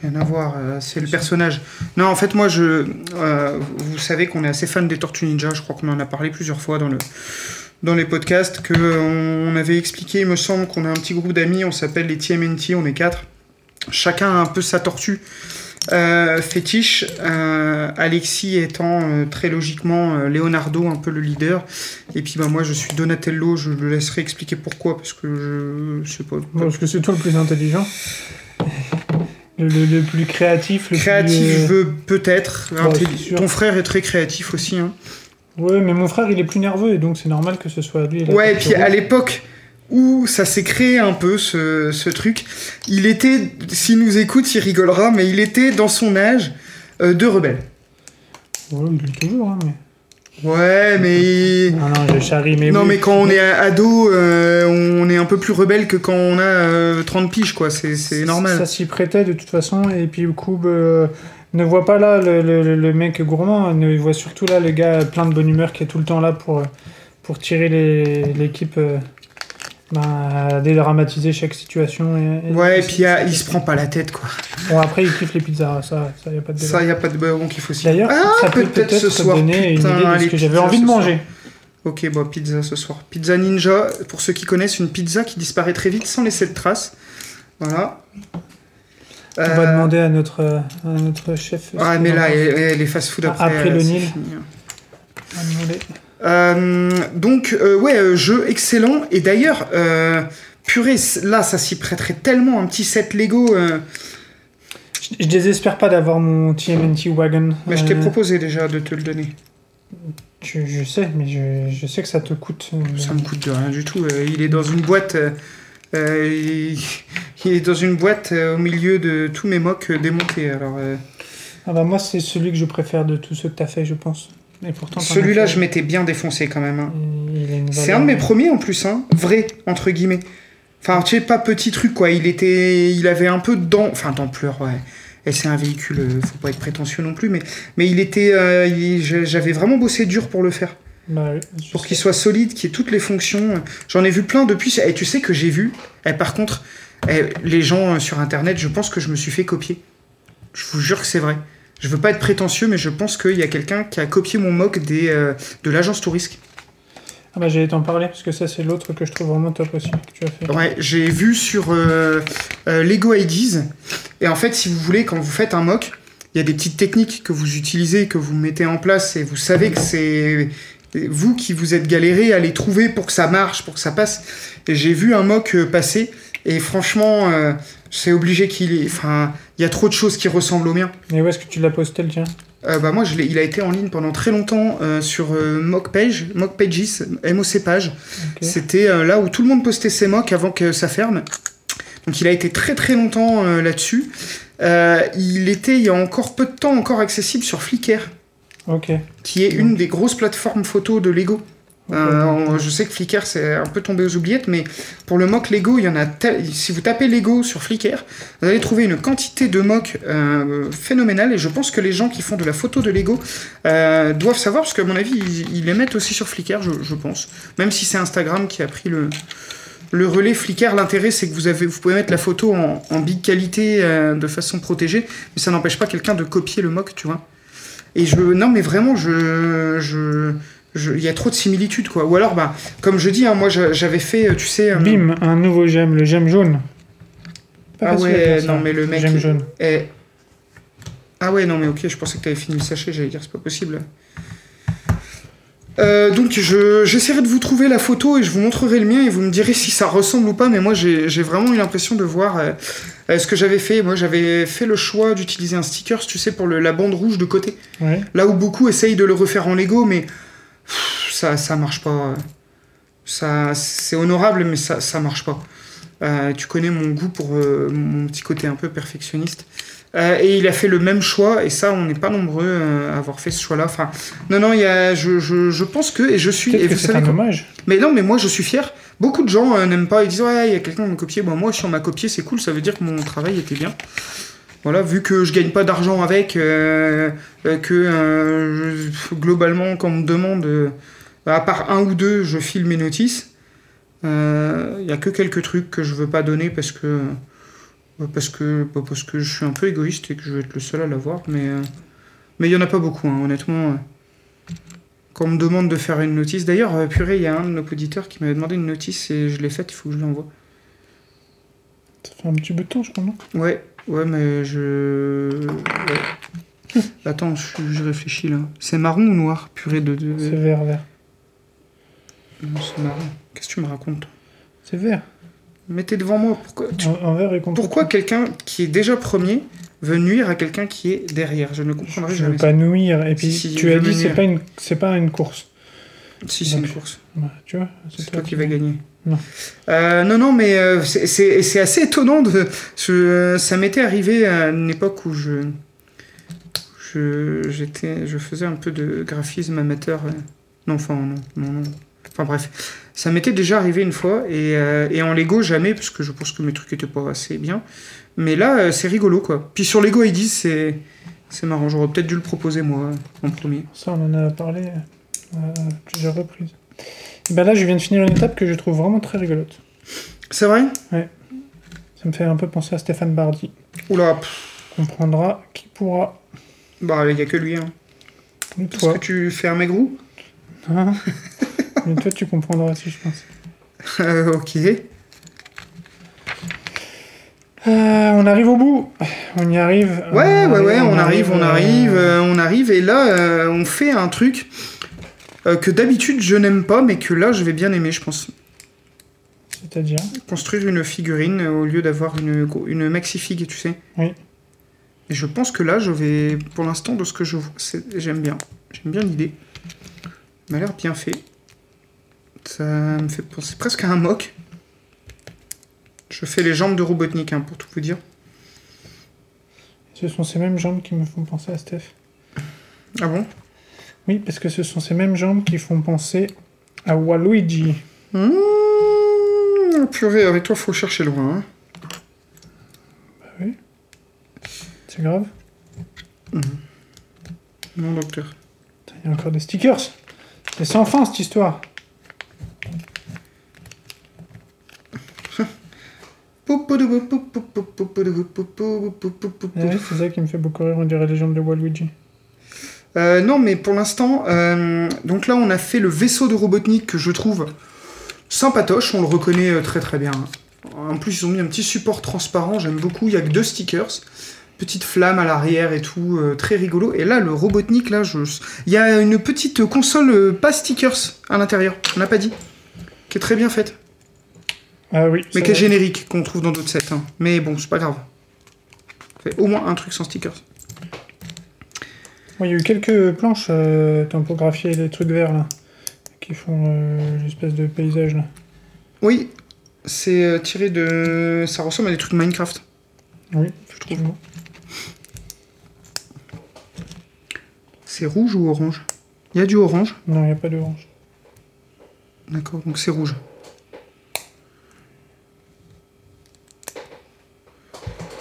rien à voir, euh, c'est le personnage. Non, en fait, moi, je, euh, vous savez qu'on est assez fan des Tortues Ninja, je crois qu'on en a parlé plusieurs fois dans, le, dans les podcasts, que on, on avait expliqué, il me semble, qu'on a un petit groupe d'amis, on s'appelle les TMNT, on est quatre. Chacun a un peu sa tortue euh, fétiche, euh, Alexis étant euh, très logiquement euh, Leonardo, un peu le leader, et puis bah, moi je suis Donatello, je le laisserai expliquer pourquoi, parce que je, sais pas. Parce que c'est toi le plus intelligent. Le, le- le plus créatif, le Créatif, plus... euh, euh, peut-être. Ouais. Ton frère est très créatif aussi. Hein. Ouais, mais mon frère, il est plus nerveux, et donc c'est normal que ce soit lui. Ouais, et puis à l'époque où ça s'est créé un peu ce, ce truc, il était, s'il nous écoute, il rigolera, mais il était dans son âge euh, de rebelle. Ouais, il est toujours, hein, mais... Ouais, mais. Non, non, je charrie, mais non, oui. mais quand on est ado, euh, on est un peu plus rebelle que quand on a euh, 30 piges, quoi. C'est normal. Ça s'y prêtait de toute façon, et puis Koub euh, ne voit pas là le, le- le mec gourmand, ne voit surtout là le gars plein de bonne humeur qui est tout le temps là pour, euh, pour tirer les- l'équipe euh, ben, à dédramatiser chaque situation. Et, et- Ouais, et puis ah, il se prend pas la tête, quoi. Bon, après, il kiffe les pizzas, ça, ça y a pas de débat. Ça, y a pas de bon qu'il faut. D'ailleurs, ah, ça peut peut-être ce soir. donner putain, une idée de ce que j'avais envie de soir. manger. Ok, bah pizza ce soir. Pizza Ninja, pour ceux qui connaissent, une pizza qui disparaît très vite sans laisser de traces. Voilà. On Euh, va demander à notre, euh, à notre chef. Ah, mais là, et- et les fast-food après. Après euh, le c'est Nil. demander. Euh, donc, euh, ouais, euh, jeu excellent. Et d'ailleurs, euh, purée, là, ça s'y prêterait tellement un petit set Lego. euh, Je, je désespère pas d'avoir mon TMNT Wagon. mais je t'ai Euh, proposé déjà de te le donner. Je, je sais, mais je, je sais que ça te coûte. euh, Ça me coûte de rien du tout. euh, il est dans une boîte. Euh, il, il est dans une boîte euh, au milieu de tous mes mocs démontés. Alors, euh, Ah bah moi, c'est celui que je préfère de tous ceux que t'as fait, je pense. As celui-là, je m'étais bien défoncé quand même. hein. C'est un de mes premiers en plus, hein, vrai, entre guillemets. Enfin, tu sais, pas petit truc, quoi. Il était. Il avait un peu d'am... Enfin, d'ampleur, ouais. Et c'est un véhicule, faut pas être prétentieux non plus, mais, mais il était. euh, il- J'avais vraiment bossé dur pour le faire. Bah Pour qu'il soit solide, qu'il ait toutes les fonctions. J'en ai vu plein depuis. Et tu sais que j'ai vu. Et par contre, eh, les gens euh, sur internet, je pense que je me suis fait copier. Je vous jure que c'est vrai. Je veux pas être prétentieux, mais je pense qu'il y a quelqu'un qui a copié mon mock des, euh, de l'agence Tourisque. Ah bah j'allais t'en parler, parce que ça, c'est l'autre que je trouve vraiment top aussi, que tu as fait. Ouais, j'ai vu sur euh, euh, Lego IDs. Et en fait, si vous voulez, quand vous faites un mock, il y a des petites techniques que vous utilisez, que vous mettez en place, et vous savez que c'est vous qui vous êtes galéré à les trouver pour que ça marche, pour que ça passe. J'ai vu un mock euh, passer, et franchement, euh, c'est obligé qu'il. Enfin, il y a trop de choses qui ressemblent au mien. Et où est-ce que tu l'as posté le tien? Euh, bah moi, je il a été en ligne pendant très longtemps euh, sur Mockpage, Mockpages, MOC page. C'était là où tout le monde postait ses mocks avant que ça ferme. Donc il a été très très longtemps là-dessus. Il était il y a encore peu de temps encore accessible sur Flickr, Qui est une des grosses plateformes photo de Lego. Euh, je sais que Flickr c'est un peu tombé aux oubliettes, mais pour le mock Lego, il y en a. tel- Si vous tapez Lego sur Flickr, vous allez trouver une quantité de mocks euh, phénoménale. Et je pense que les gens qui font de la photo de Lego euh, doivent savoir, parce qu'à mon avis, ils, ils les mettent aussi sur Flickr, je, je pense. Même si c'est Instagram qui a pris le, le relais Flickr. L'intérêt, c'est que vous, avez, vous pouvez mettre la photo en, en big qualité euh, de façon protégée, mais ça n'empêche pas quelqu'un de copier le mock, tu vois. Et je. Non, mais vraiment, je. je il y a trop de similitudes quoi ou alors bah comme je dis hein, moi j'a- j'avais fait euh, tu sais euh, Bim, un nouveau gemme, le gemme jaune. Pas ah ouais non mais le mec Gemme jaune. Eh. Ah ouais, non mais ok, je pensais que t'avais fini le sachet, j'allais dire c'est pas possible. Euh, donc je, j'essaierai de vous trouver la photo et je vous montrerai le mien et vous me direz si ça ressemble ou pas, mais moi j'ai, j'ai vraiment eu l'impression de voir euh, ce que j'avais fait. Moi j'avais fait le choix d'utiliser un sticker, tu sais, pour le, la bande rouge de côté. Ouais. Là où beaucoup essayent de le refaire en Lego, mais pff, ça, ça marche pas. Ça, c'est honorable, mais ça, ça marche pas. Euh, tu connais mon goût pour euh, mon petit côté un peu perfectionniste. Euh, et il a fait le même choix, et ça, on n'est pas nombreux euh, à avoir fait ce choix-là. Enfin, non, non, il y a, je, je, je pense que, et je suis, et vous c'est savez un quoi hommage. mais non, mais moi je suis fier. Beaucoup de gens euh, n'aiment pas, ils disent ouais, il y a quelqu'un qui m'a copié. Bon, moi, si on m'a copié, c'est cool, ça veut dire que mon travail était bien. Voilà, vu que je gagne pas d'argent avec, que je- globalement, quand on me demande, à part un ou deux, je file mes notices. Il y a que quelques trucs que je veux pas donner parce que bah, parce que bah, parce que je suis un peu égoïste et que je veux être le seul à l'avoir. Mais euh, mais il y en a pas beaucoup, hein, honnêtement. euh. Quand on me demande de faire une notice, d'ailleurs, euh, purée, il y a un de nos auditeurs qui m'avait demandé une notice et je l'ai faite, il faut que je l'envoie. Ça fait un petit bout de temps, je crois, non? Ouais, ouais, mais je. ouais. Attends, je, je réfléchis là. C'est marron ou noir Purée de. de... C'est vert, vert. Non, c'est marron. Qu'est-ce que tu me racontes? C'est vert. Mettez devant moi. Pourquoi, tu- quelqu'un qui est déjà premier veut nuire à quelqu'un qui est derrière? Je ne comprendrai Je veux jamais. pas nuire. Et puis, Si, si, tu as veux dit, c'est pas une, c'est pas une course. Si, c'est une course. Ouais, tu vois C'est toi qui vas gagner. Non. Euh, non, non, mais euh, c'est- assez étonnant. De, je- ça m'était arrivé à une époque où je, je, j'étais, je faisais un peu de graphisme amateur. Non, enfin, non, non, non. Enfin, bref. Ça m'était déjà arrivé une fois, et, euh, et en Lego, jamais, parce que je pense que mes trucs étaient pas assez bien. Mais là, euh, c'est rigolo, quoi. Puis sur Lego ID, c'est, c'est marrant. J'aurais peut-être dû le proposer, moi, en premier. Ça, on en a parlé euh, à plusieurs reprises. Et ben là, je viens de finir une étape que je trouve vraiment très rigolote. C'est vrai? Ça me fait un peu penser à Stéphane Bardi. Oula, Comprendra qui pourra. bah, il y a que lui, hein. Est-ce toi? que tu fais un maigrou Hein? Mais toi, tu comprendras aussi, je pense. Euh, ok. Euh, on arrive au bout. On y arrive. Ouais, ouais, ouais, on arrive, on arrive, euh, on arrive, et là, on fait un truc que d'habitude je n'aime pas, mais que là, je vais bien aimer, je pense. C'est-à-dire Construire une figurine au lieu d'avoir une, une maxi-fig, tu sais. Oui. Et je pense que là, je vais, pour l'instant, de ce que je vois, j'aime bien. J'aime bien l'idée. M'a l'air bien fait. Ça me fait penser presque à un mock. Je fais les jambes de Robotnik, hein, pour tout vous dire. Ce sont ces mêmes jambes qui me font penser à Steph. Ah bon? Oui, parce que ce sont ces mêmes jambes qui font penser à Waluigi. Mmh, purée, avec toi, faut chercher loin. hein. C'est grave. Non, docteur. Il y a encore des stickers. C'est sans fin cette histoire. C'est ça qui me fait beaucoup rire, on dirait les jambes de Waluigi. Euh, non, mais pour l'instant, donc là, on a fait le vaisseau de Robotnik que je trouve sympatoche, on le reconnaît très très bien. En plus, ils ont mis un petit support transparent, j'aime beaucoup. Il y a que deux stickers. petite flamme à l'arrière et tout, très rigolo. Et là, le Robotnik, là, il y a une petite console, pas stickers, à l'intérieur, on n'a pas dit, qui est très bien faite, Ah oui. mais qui est générique, qu'on trouve dans d'autres sets. hein. Mais bon, c'est pas grave. Fait au moins un truc sans stickers. Bon, Il y a eu quelques planches euh, typographiées, des trucs verts là, qui font euh, l'espèce de paysage là. Oui, c'est euh, tiré de... Ça ressemble à des trucs Minecraft. Oui, je trouve. bon. C'est rouge ou orange? Il y a du orange? Non, il n'y a pas d'orange. D'accord, donc c'est rouge.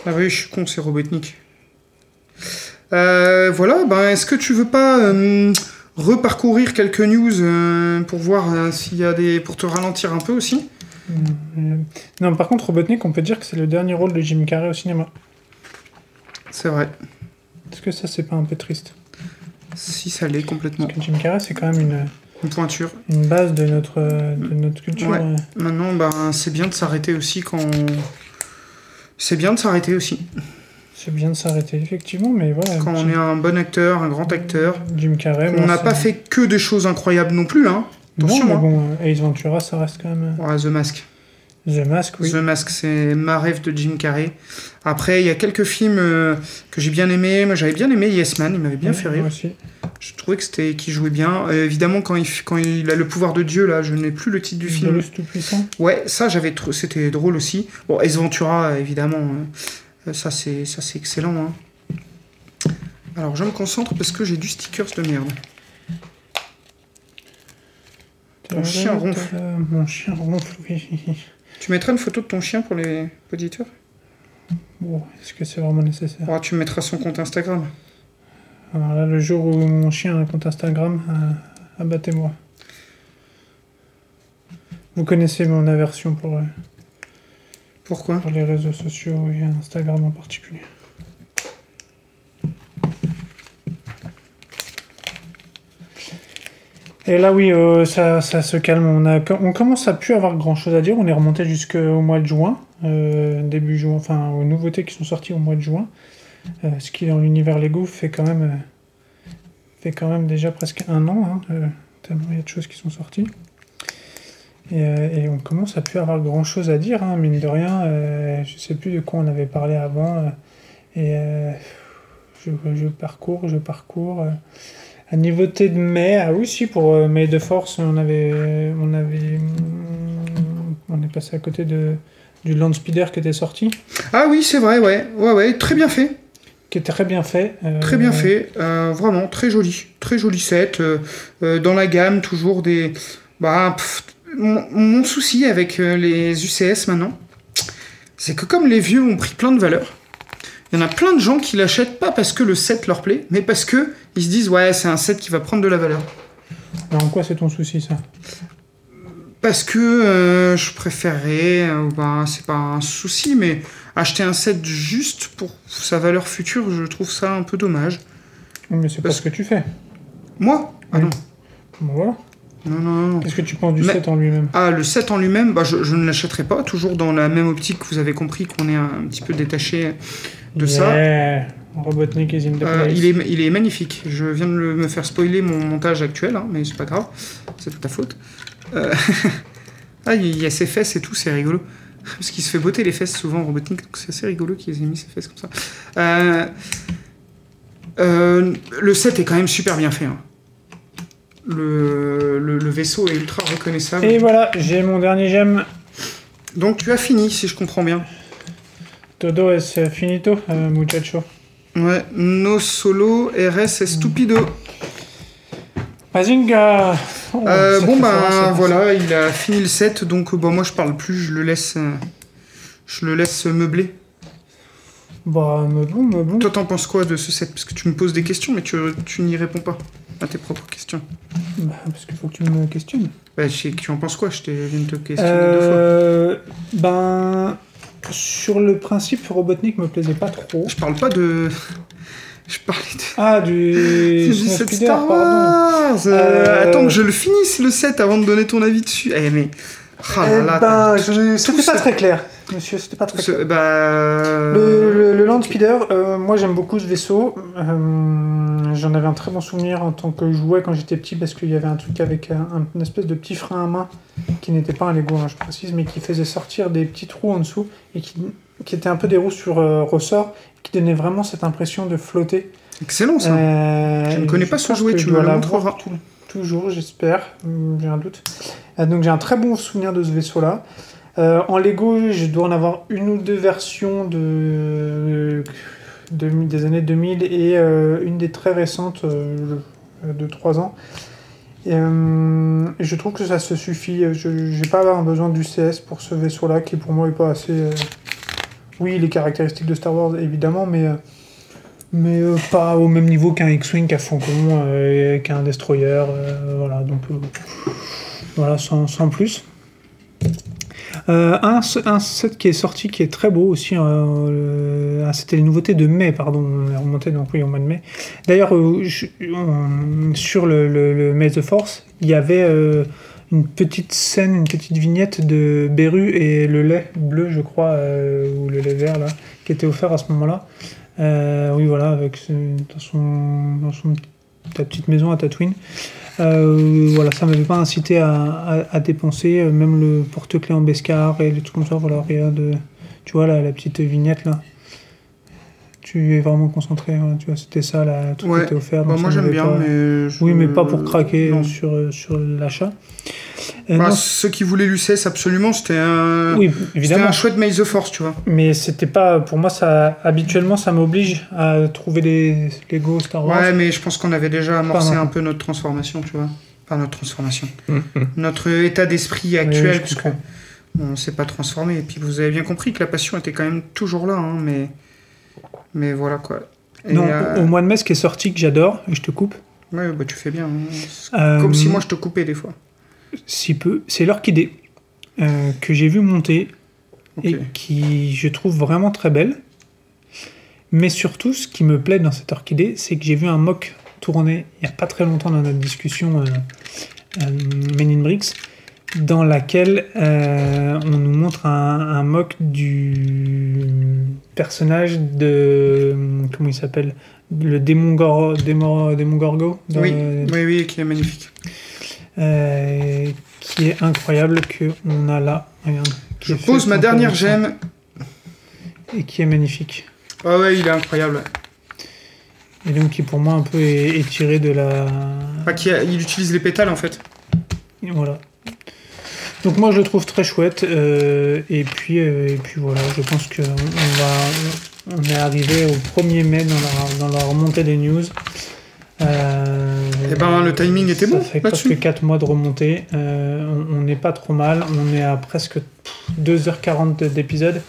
Ah oui, je suis con, c'est Robotnik. Euh, voilà, ben, est-ce que tu veux pas euh, reparcourir quelques news euh, pour voir s'il y a des. pour te ralentir un peu aussi? Non, par contre, Robotnik, on peut dire que c'est le dernier rôle de Jim Carrey au cinéma. C'est vrai. Est-ce que ça, c'est pas un peu triste? Si ça l'est complètement. Parce que Jim Carrey, c'est quand même une, Une pointure. une base de notre, de notre culture. Ouais. Maintenant, ben, c'est bien de s'arrêter aussi quand. C'est bien de s'arrêter aussi. C'est bien de s'arrêter, effectivement, mais voilà. Quand on est un bon acteur, un grand acteur. Jim Carrey. On n'a pas fait que des choses incroyables non plus, hein. Non, Attention, mais hein. bon, euh, Ace Ventura, ça reste quand même. Ouais, The Mask. The Mask, oui. The Mask, c'est ma rêve de Jim Carrey. Après, il y a quelques films euh, que j'ai bien aimés. Moi, j'avais bien aimé Yes Man, il m'avait bien Ouais, fait moi rire. aussi. Je trouvais que c'était qu'il jouait bien. Évidemment, quand il, f- quand il a le pouvoir de Dieu, là, je n'ai plus le titre du film. Dolus Tout-Puissant. Ouais, ça, j'avais trou- c'était drôle aussi. Bon, Ace Ventura, évidemment, euh, euh, ça c'est ça c'est excellent. hein. Alors, je me concentre parce que j'ai du stickers de merde. Ton chien ronfle. Mon chien ronfle, oui. Tu mettras une photo de ton chien pour les auditeurs? Bon, est-ce que c'est vraiment nécessaire? Oh, Tu mettras son compte Instagram. Alors là, le jour où mon chien a un compte Instagram, euh, abattez-moi. Vous connaissez mon aversion pour, euh, Pourquoi? pour les réseaux sociaux et Instagram en particulier. Et là, oui, euh, ça, ça se calme. On, a, on commence à plus avoir grand chose à dire. On est remonté jusqu'au mois de juin, euh, début juin, enfin aux nouveautés qui sont sorties au mois de juin. Euh, ce qui, dans l'univers Lego, fait quand même, euh, fait quand même déjà presque un an, hein, euh, tellement il y a de choses qui sont sorties. Et, on commence à plus avoir grand chose à dire, hein, mine de rien. je sais plus de quoi on avait parlé avant. et je, parcours, je parcours. à niveau de mai, ah oui, si, pour May de Force, on avait, on avait. On est passé à côté de, du Land Speeder qui était sorti, Ah oui, c'est vrai, ouais. Ouais, ouais, très bien fait. Qui était très bien fait. euh, Très bien fait. Euh, vraiment, très joli. Très joli set. euh, dans la gamme, toujours des. Bah, pff, mon, mon souci avec les UCS maintenant, c'est que comme les vieux ont pris plein de valeur, il y en a plein de gens qui l'achètent pas parce que le set leur plaît, mais parce que ils se disent ouais, c'est un set qui va prendre de la valeur. Alors, en quoi c'est ton souci, ça? Parce que je préférerais, bah, c'est pas un souci, mais acheter un set juste pour sa valeur future, je trouve ça un peu dommage. Mais c'est pas ce que tu fais. Moi? Ah Oui. non. Bon, voilà. Non, non, non. Qu'est-ce que tu penses du Mais- set en lui-même? Ah, le set en lui-même, bah, je, je ne l'achèterai pas. Toujours dans la même optique, vous avez compris qu'on est un, petit peu détaché de ça. Yeah. Robotnik is in the Euh, place. il, est, il est magnifique. Je viens de le- me faire spoiler mon montage actuel, hein, mais c'est pas grave. C'est de ta faute. Euh, ah, il y a ses fesses et tout, c'est rigolo. Parce qu'il se fait botter les fesses souvent en Robotnik, donc c'est assez rigolo qu'ils aient mis ses fesses comme ça. Euh, euh, le set est quand même super bien fait. hein. Le, le- le vaisseau est ultra reconnaissable. Et voilà, j'ai mon dernier gemme. Donc tu as fini, si je comprends bien. Todo es finito, euh, muchacho. Ouais, no solo RS stupido. Mazinga Oh, Euh, bon bah voilà, il a fini le set, donc bon moi je parle plus, je le laisse, euh, je le laisse meubler. Bah, me bon, me bon. Toi t'en penses quoi de ce set? Parce que tu me poses des questions, mais tu, tu n'y réponds pas à tes propres questions. Bah, parce qu'il faut que tu me questionnes. Bah, je sais que tu en penses quoi Je t'ai viens de te questionner deux Euh, ben, sur le principe, Robotnik me plaisait pas trop. fois. Je parle pas de, je parlais de. Ah, du du Star. Wars. Euh, Euh, Attends que je le finisse le set avant de donner ton avis dessus. Eh mais, ah là Eh là, ben, je- c'était pas très clair. monsieur, c'était pas très Ce- clair. bah, Le, le, le Land Speeder, euh, moi j'aime beaucoup ce vaisseau. Euh, J'en avais un très bon souvenir en tant que jouet quand j'étais petit parce qu'il y avait un truc avec un, un- une espèce de petit frein à main qui n'était pas un Lego, hein, je précise, mais qui faisait sortir des petits trous en dessous et qui, qui était un peu des roues sur euh, ressort, qui donnait vraiment cette impression de flotter. Excellent ça. Euh, Je ne connais pas ce jouet, tu me le montreras. tout- toujours, j'espère. Hum, J'ai un doute. Euh, donc j'ai un très bon souvenir de ce vaisseau-là. Euh, en Lego, je dois en avoir une ou deux versions de, de- des années 2000 et euh, une des très récentes de 3 ans. Et, et je trouve que ça se suffit. Je n'ai pas un besoin du CS pour ce vaisseau-là qui pour moi est pas assez. Oui, les caractéristiques de Star Wars évidemment, mais euh, mais euh, pas au même niveau qu'un X-Wing, qu'un Faucon, euh, qu'un Destroyer, euh, voilà, donc voilà, sans, sans plus. Un, set qui est sorti qui est très beau aussi, ah, c'était les nouveautés de mai, pardon, on est remonté donc oui au mois de mai. D'ailleurs, sur le, le, le May the Force, il y avait une petite scène, une petite vignette de Beru et le lait bleu, je crois, euh, ou le lait vert là, qui était offert à ce moment-là. Euh, oui, voilà, avec ce- dans son, dans son ta petite maison à Tatooine. Euh, voilà, ça m'avait pas incité à, à, dépenser, euh, même le porte-clés en Bescar et les trucs comme ça. Voilà, rien de, tu vois la petite vignette là. Tu es vraiment concentré, voilà, tu vois, c'était ça, là, tout Ouais. était offert. Bah, donc moi j'aime bien, pas- mais. je- Oui, mais pas pour craquer Non. sur, sur l'achat. Euh, Bah, ceux qui voulaient l'UCS absolument, c'était un. oui, évidemment. un chouette Maze the Force, tu vois. Mais c'était pas, pour moi, ça, habituellement, ça m'oblige à trouver des Lego Star Wars. Ouais, mais je pense qu'on avait déjà amorcé un peu notre transformation, tu vois. Enfin, notre transformation. Notre état d'esprit Oui, actuel, puisque comprends. on s'est pas transformé. Et puis vous avez bien compris que la passion était quand même toujours là, hein, mais. Mais voilà quoi. Et, Non, euh, au mois de mai, ce qui est sorti que j'adore, et je te coupe, Ouais, bah tu fais bien. hein. Euh, Comme si moi je te coupais des fois. si peu, c'est l'orchidée euh, que j'ai vu monter et qui je trouve vraiment très belle. Mais surtout, ce qui me plaît dans cette orchidée, c'est que j'ai vu un mock tourner il n'y a pas très longtemps dans notre discussion euh, Men in Bricks, dans laquelle euh, on nous montre un, un mock du personnage de. Comment il s'appelle? Le démon, Gor- démon, démon Gorgo Oui, le- oui, oui, qui est magnifique. euh, qui est incroyable que on a là. Regarde, Je pose ma dernière gemme. Et qui est magnifique. Ah ouais, il est incroyable. Et donc qui pour moi un peu est, est tiré de la. Enfin, qui a- il utilise les pétales en fait. Voilà. Donc moi je le trouve très chouette. euh, et, puis, euh, et puis voilà, je pense qu'on on va. On est arrivé au 1er mai dans la, dans la remontée des news. Euh, Eh ben, le timing était ça bon fait là-dessus. presque 4 mois de remontée. Euh, on on n'est pas trop mal. On est à presque 2h40 d'épisode.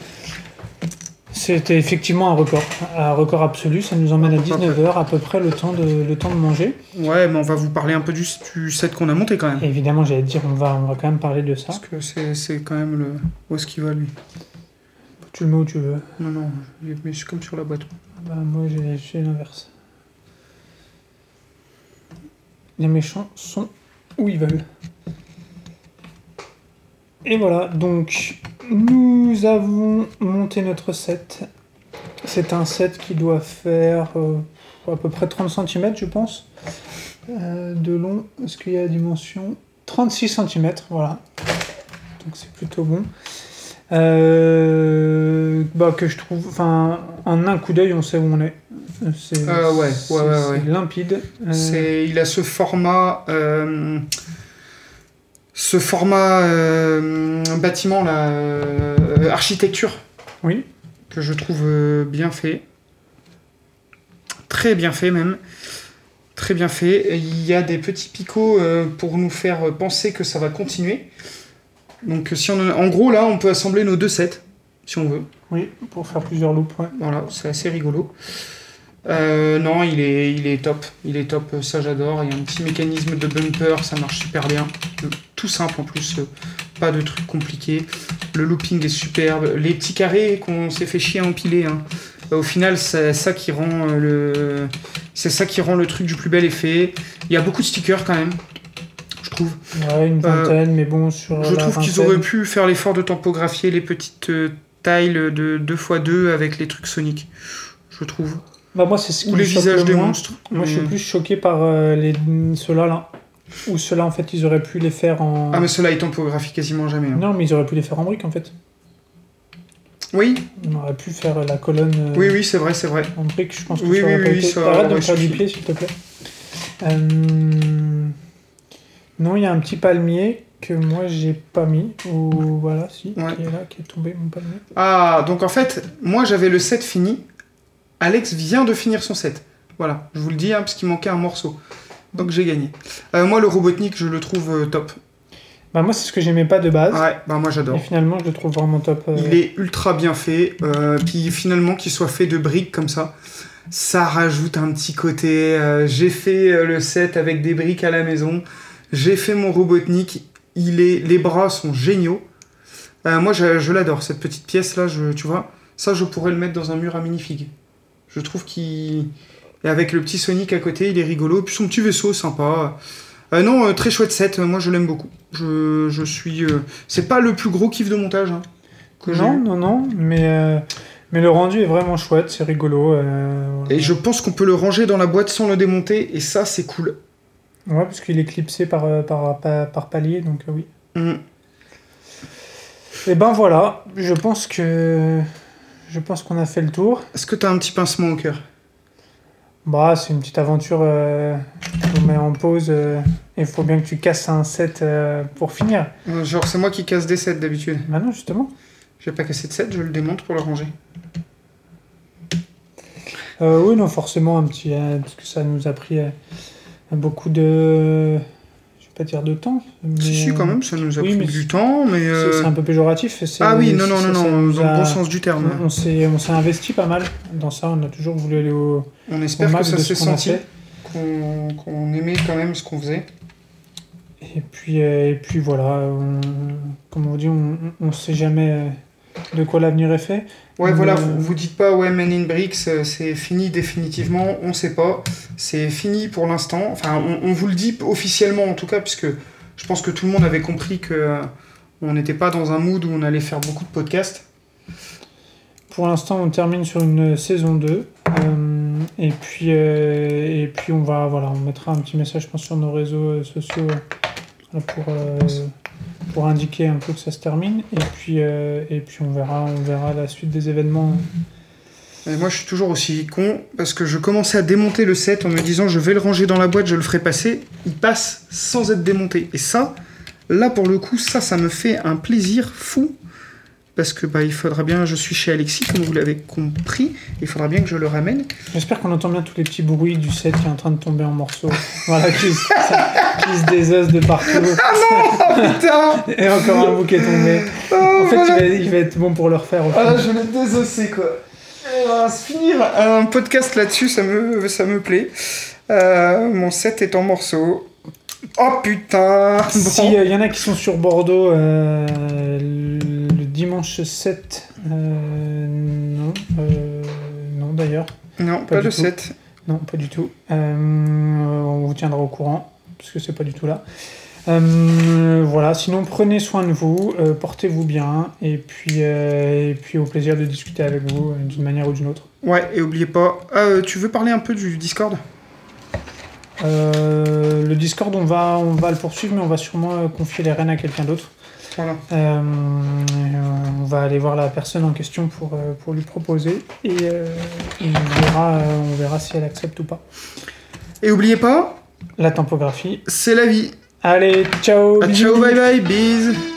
C'était effectivement un record, un record absolu. Ça nous emmène à 19h, à peu près le temps de, le temps de manger. Ouais, mais on va vous parler un peu du, du set qu'on a monté quand même. Évidemment, j'allais dire, on va, on va quand même parler de ça. Parce que c'est c'est quand même le. Où est-ce qu'il va lui? Tu le mets où tu veux. Non, non, je l'ai mis comme sur la boîte. Bah, moi, j'ai l'inverse. Les méchants sont où ils veulent. Et voilà, donc nous avons monté notre set. C'est un set qui doit faire euh, à peu près 30 cm, je pense, euh, de long. Est-ce qu'il y a la dimension 36 cm, voilà. Donc c'est plutôt bon. Euh, bah, que je trouve, enfin, en un coup d'œil, on sait où on est. C'est ouais, limpide. C'est, il a ce format, ce format euh, bâtiment là, euh, architecture Oui. que je trouve euh, bien fait, très bien fait même, très bien fait. Il y a des petits picots pour nous faire penser que ça va continuer. Donc si on, en gros là, on peut assembler nos deux sets si on veut. Oui, pour faire plusieurs loops. ouais. Voilà, c'est assez rigolo. Euh, non, il est, il est top. Il est top, ça j'adore. Il y a un petit mécanisme de bumper, ça marche super bien. Tout simple en plus, euh, pas de trucs compliqués. Le looping est superbe. Les petits carrés qu'on s'est fait chier à empiler, hein. Euh, au final, c'est ça qui rend euh, le, c'est ça qui rend le truc du plus bel effet. Il y a beaucoup de stickers quand même, je trouve. Ouais, une vingtaine, mais bon, sur. Je la trouve qu'ils auraient pu faire l'effort de tampographier les petites tiles de 2x2 avec les trucs Sonic, je trouve. Bah, moi, c'est ce qui Ou les visages des monstres. Moi, je suis Mais- plus choqué par euh, les, ceux-là, là. Ou ceux-là, en fait, ils auraient pu les faire en. Ah, mais ceux-là, ils topographient quasiment jamais. hein. Non, mais ils auraient pu les faire en briques, en fait. Oui, On aurait pu faire la colonne euh, oui, oui, c'est vrai, c'est vrai. en briques, je pense que Oui, ça aurait oui, pas oui, été. ça Arrête de me faire du pied, s'il te plaît. Euh, Non, il y a un petit palmier que moi, j'ai pas mis. Ou voilà, si, Ouais. qui est là, qui est tombé, mon palmier. Ah, donc en fait, moi j'avais le set fini. Alex vient de finir son set. Voilà, je vous le dis, hein, parce qu'il manquait un morceau. Donc j'ai gagné. Euh, moi, le Robotnik, je le trouve euh, top. Bah, moi, c'est ce que j'aimais pas de base. Ouais, bah moi Et j'adore. finalement, je le trouve vraiment top. euh, Il est ultra bien fait. euh, puis finalement, qu'il soit fait de briques comme ça, ça rajoute un petit côté. euh, j'ai fait le set avec des briques à la maison. J'ai fait mon Robotnik. Il est, les bras sont géniaux. Moi, je, je l'adore, cette petite pièce-là. Je, tu vois, ça, je pourrais le mettre dans un mur à minifig. Je trouve qu'il. Et avec le petit Sonic à côté, il est rigolo. Puis son petit vaisseau, sympa. Euh, non, euh, très chouette set. Moi, je l'aime beaucoup. Je, je suis. euh, C'est pas le plus gros kiff de montage. hein, que j'ai Non, eu. non, non, mais, euh, mais le rendu est vraiment chouette, c'est rigolo. euh, voilà. Et je pense qu'on peut le ranger dans la boîte sans le démonter, et ça, c'est cool. Ouais, parce qu'il est clipsé par, euh, par, par, par palier, donc euh, oui. Mm. Et ben voilà, je pense que je pense qu'on a fait le tour. Est-ce que t'as un petit pincement au cœur? Bah, c'est une petite aventure euh, qu'on met en pause. euh, et il faut bien que tu casses un set euh, pour finir. Euh, Genre, c'est moi qui casse des sets d'habitude. Bah non, justement. J'ai pas cassé de set, je le démonte pour le ranger. Euh, oui, non, forcément, un petit. euh, parce que ça nous a pris euh, beaucoup de. Pas dire de temps. Mais, Si, si, quand même, ça nous a oui, pris du temps, mais. c'est- euh, C'est un peu péjoratif. Ah oui, non, non, non, non, dans le bon sens du terme. On s'est, on s'est investi pas mal dans ça. On a toujours voulu aller au, On au espère que ça s'est senti, qu'on qu'on aimait quand même ce qu'on faisait. Et puis, euh, et puis voilà, on- comme on dit, on ne sait jamais de quoi l'avenir est fait. Ouais, voilà, Euh, vous, vous dites pas, ouais, Men in Bricks, euh, c'est fini définitivement, on sait pas. C'est fini pour l'instant. Enfin, on, on vous le dit officiellement en tout cas, puisque je pense que tout le monde avait compris que euh, on n'était pas dans un mood où on allait faire beaucoup de podcasts. Pour l'instant, on termine sur une saison 2. euh, et, puis, euh, et puis, on va, voilà, on mettra un petit message, je pense, sur nos réseaux sociaux voilà, pour, pour indiquer un peu que ça se termine. Et puis, euh, on, verra, la suite des événements. Et moi, je suis toujours aussi con parce que je commençais à démonter le set en me disant je vais le ranger dans la boîte, je le ferai passer. Il passe sans être démonté. Et ça, là pour le coup, ça me fait un plaisir fou parce que bah il faudra bien. Je suis chez Alexis, comme vous l'avez compris. Il faudra bien que je le ramène. J'espère qu'on entend bien tous les petits bruits du set qui est en train de tomber en morceaux. voilà, qui, se- qui se désosse de partout. Oh putain Et encore un bout qui est tombé. Oh, En fait, voilà. il, va, il va être bon pour le refaire. au Ah je l'ai désossé quoi. Et voilà, se finir un podcast là-dessus, ça me, ça me plaît. Euh, mon set est en morceaux. Oh putain Bon. Si il y en a qui sont sur Bordeaux euh, dimanche 7, euh, non, euh, non d'ailleurs, Non, Pas le tout. 7. non, pas du tout. Euh, on vous tiendra au courant parce que c'est pas du tout là. Voilà, sinon prenez soin de vous, portez-vous bien et puis, et puis au plaisir de discuter avec vous d'une manière ou d'une autre. Ouais, et oubliez pas. Tu veux parler un peu du Discord? Euh, le Discord, on va, on va le poursuivre, mais on va sûrement confier les rênes à quelqu'un d'autre. Voilà. Euh, on va aller voir la personne en question pour, euh, pour lui proposer et, euh, et on, verra, on verra si elle accepte ou pas. Et oubliez pas, La tempographie. c'est la vie. Allez, ciao Ah, bisous. ciao, bye bye, bis.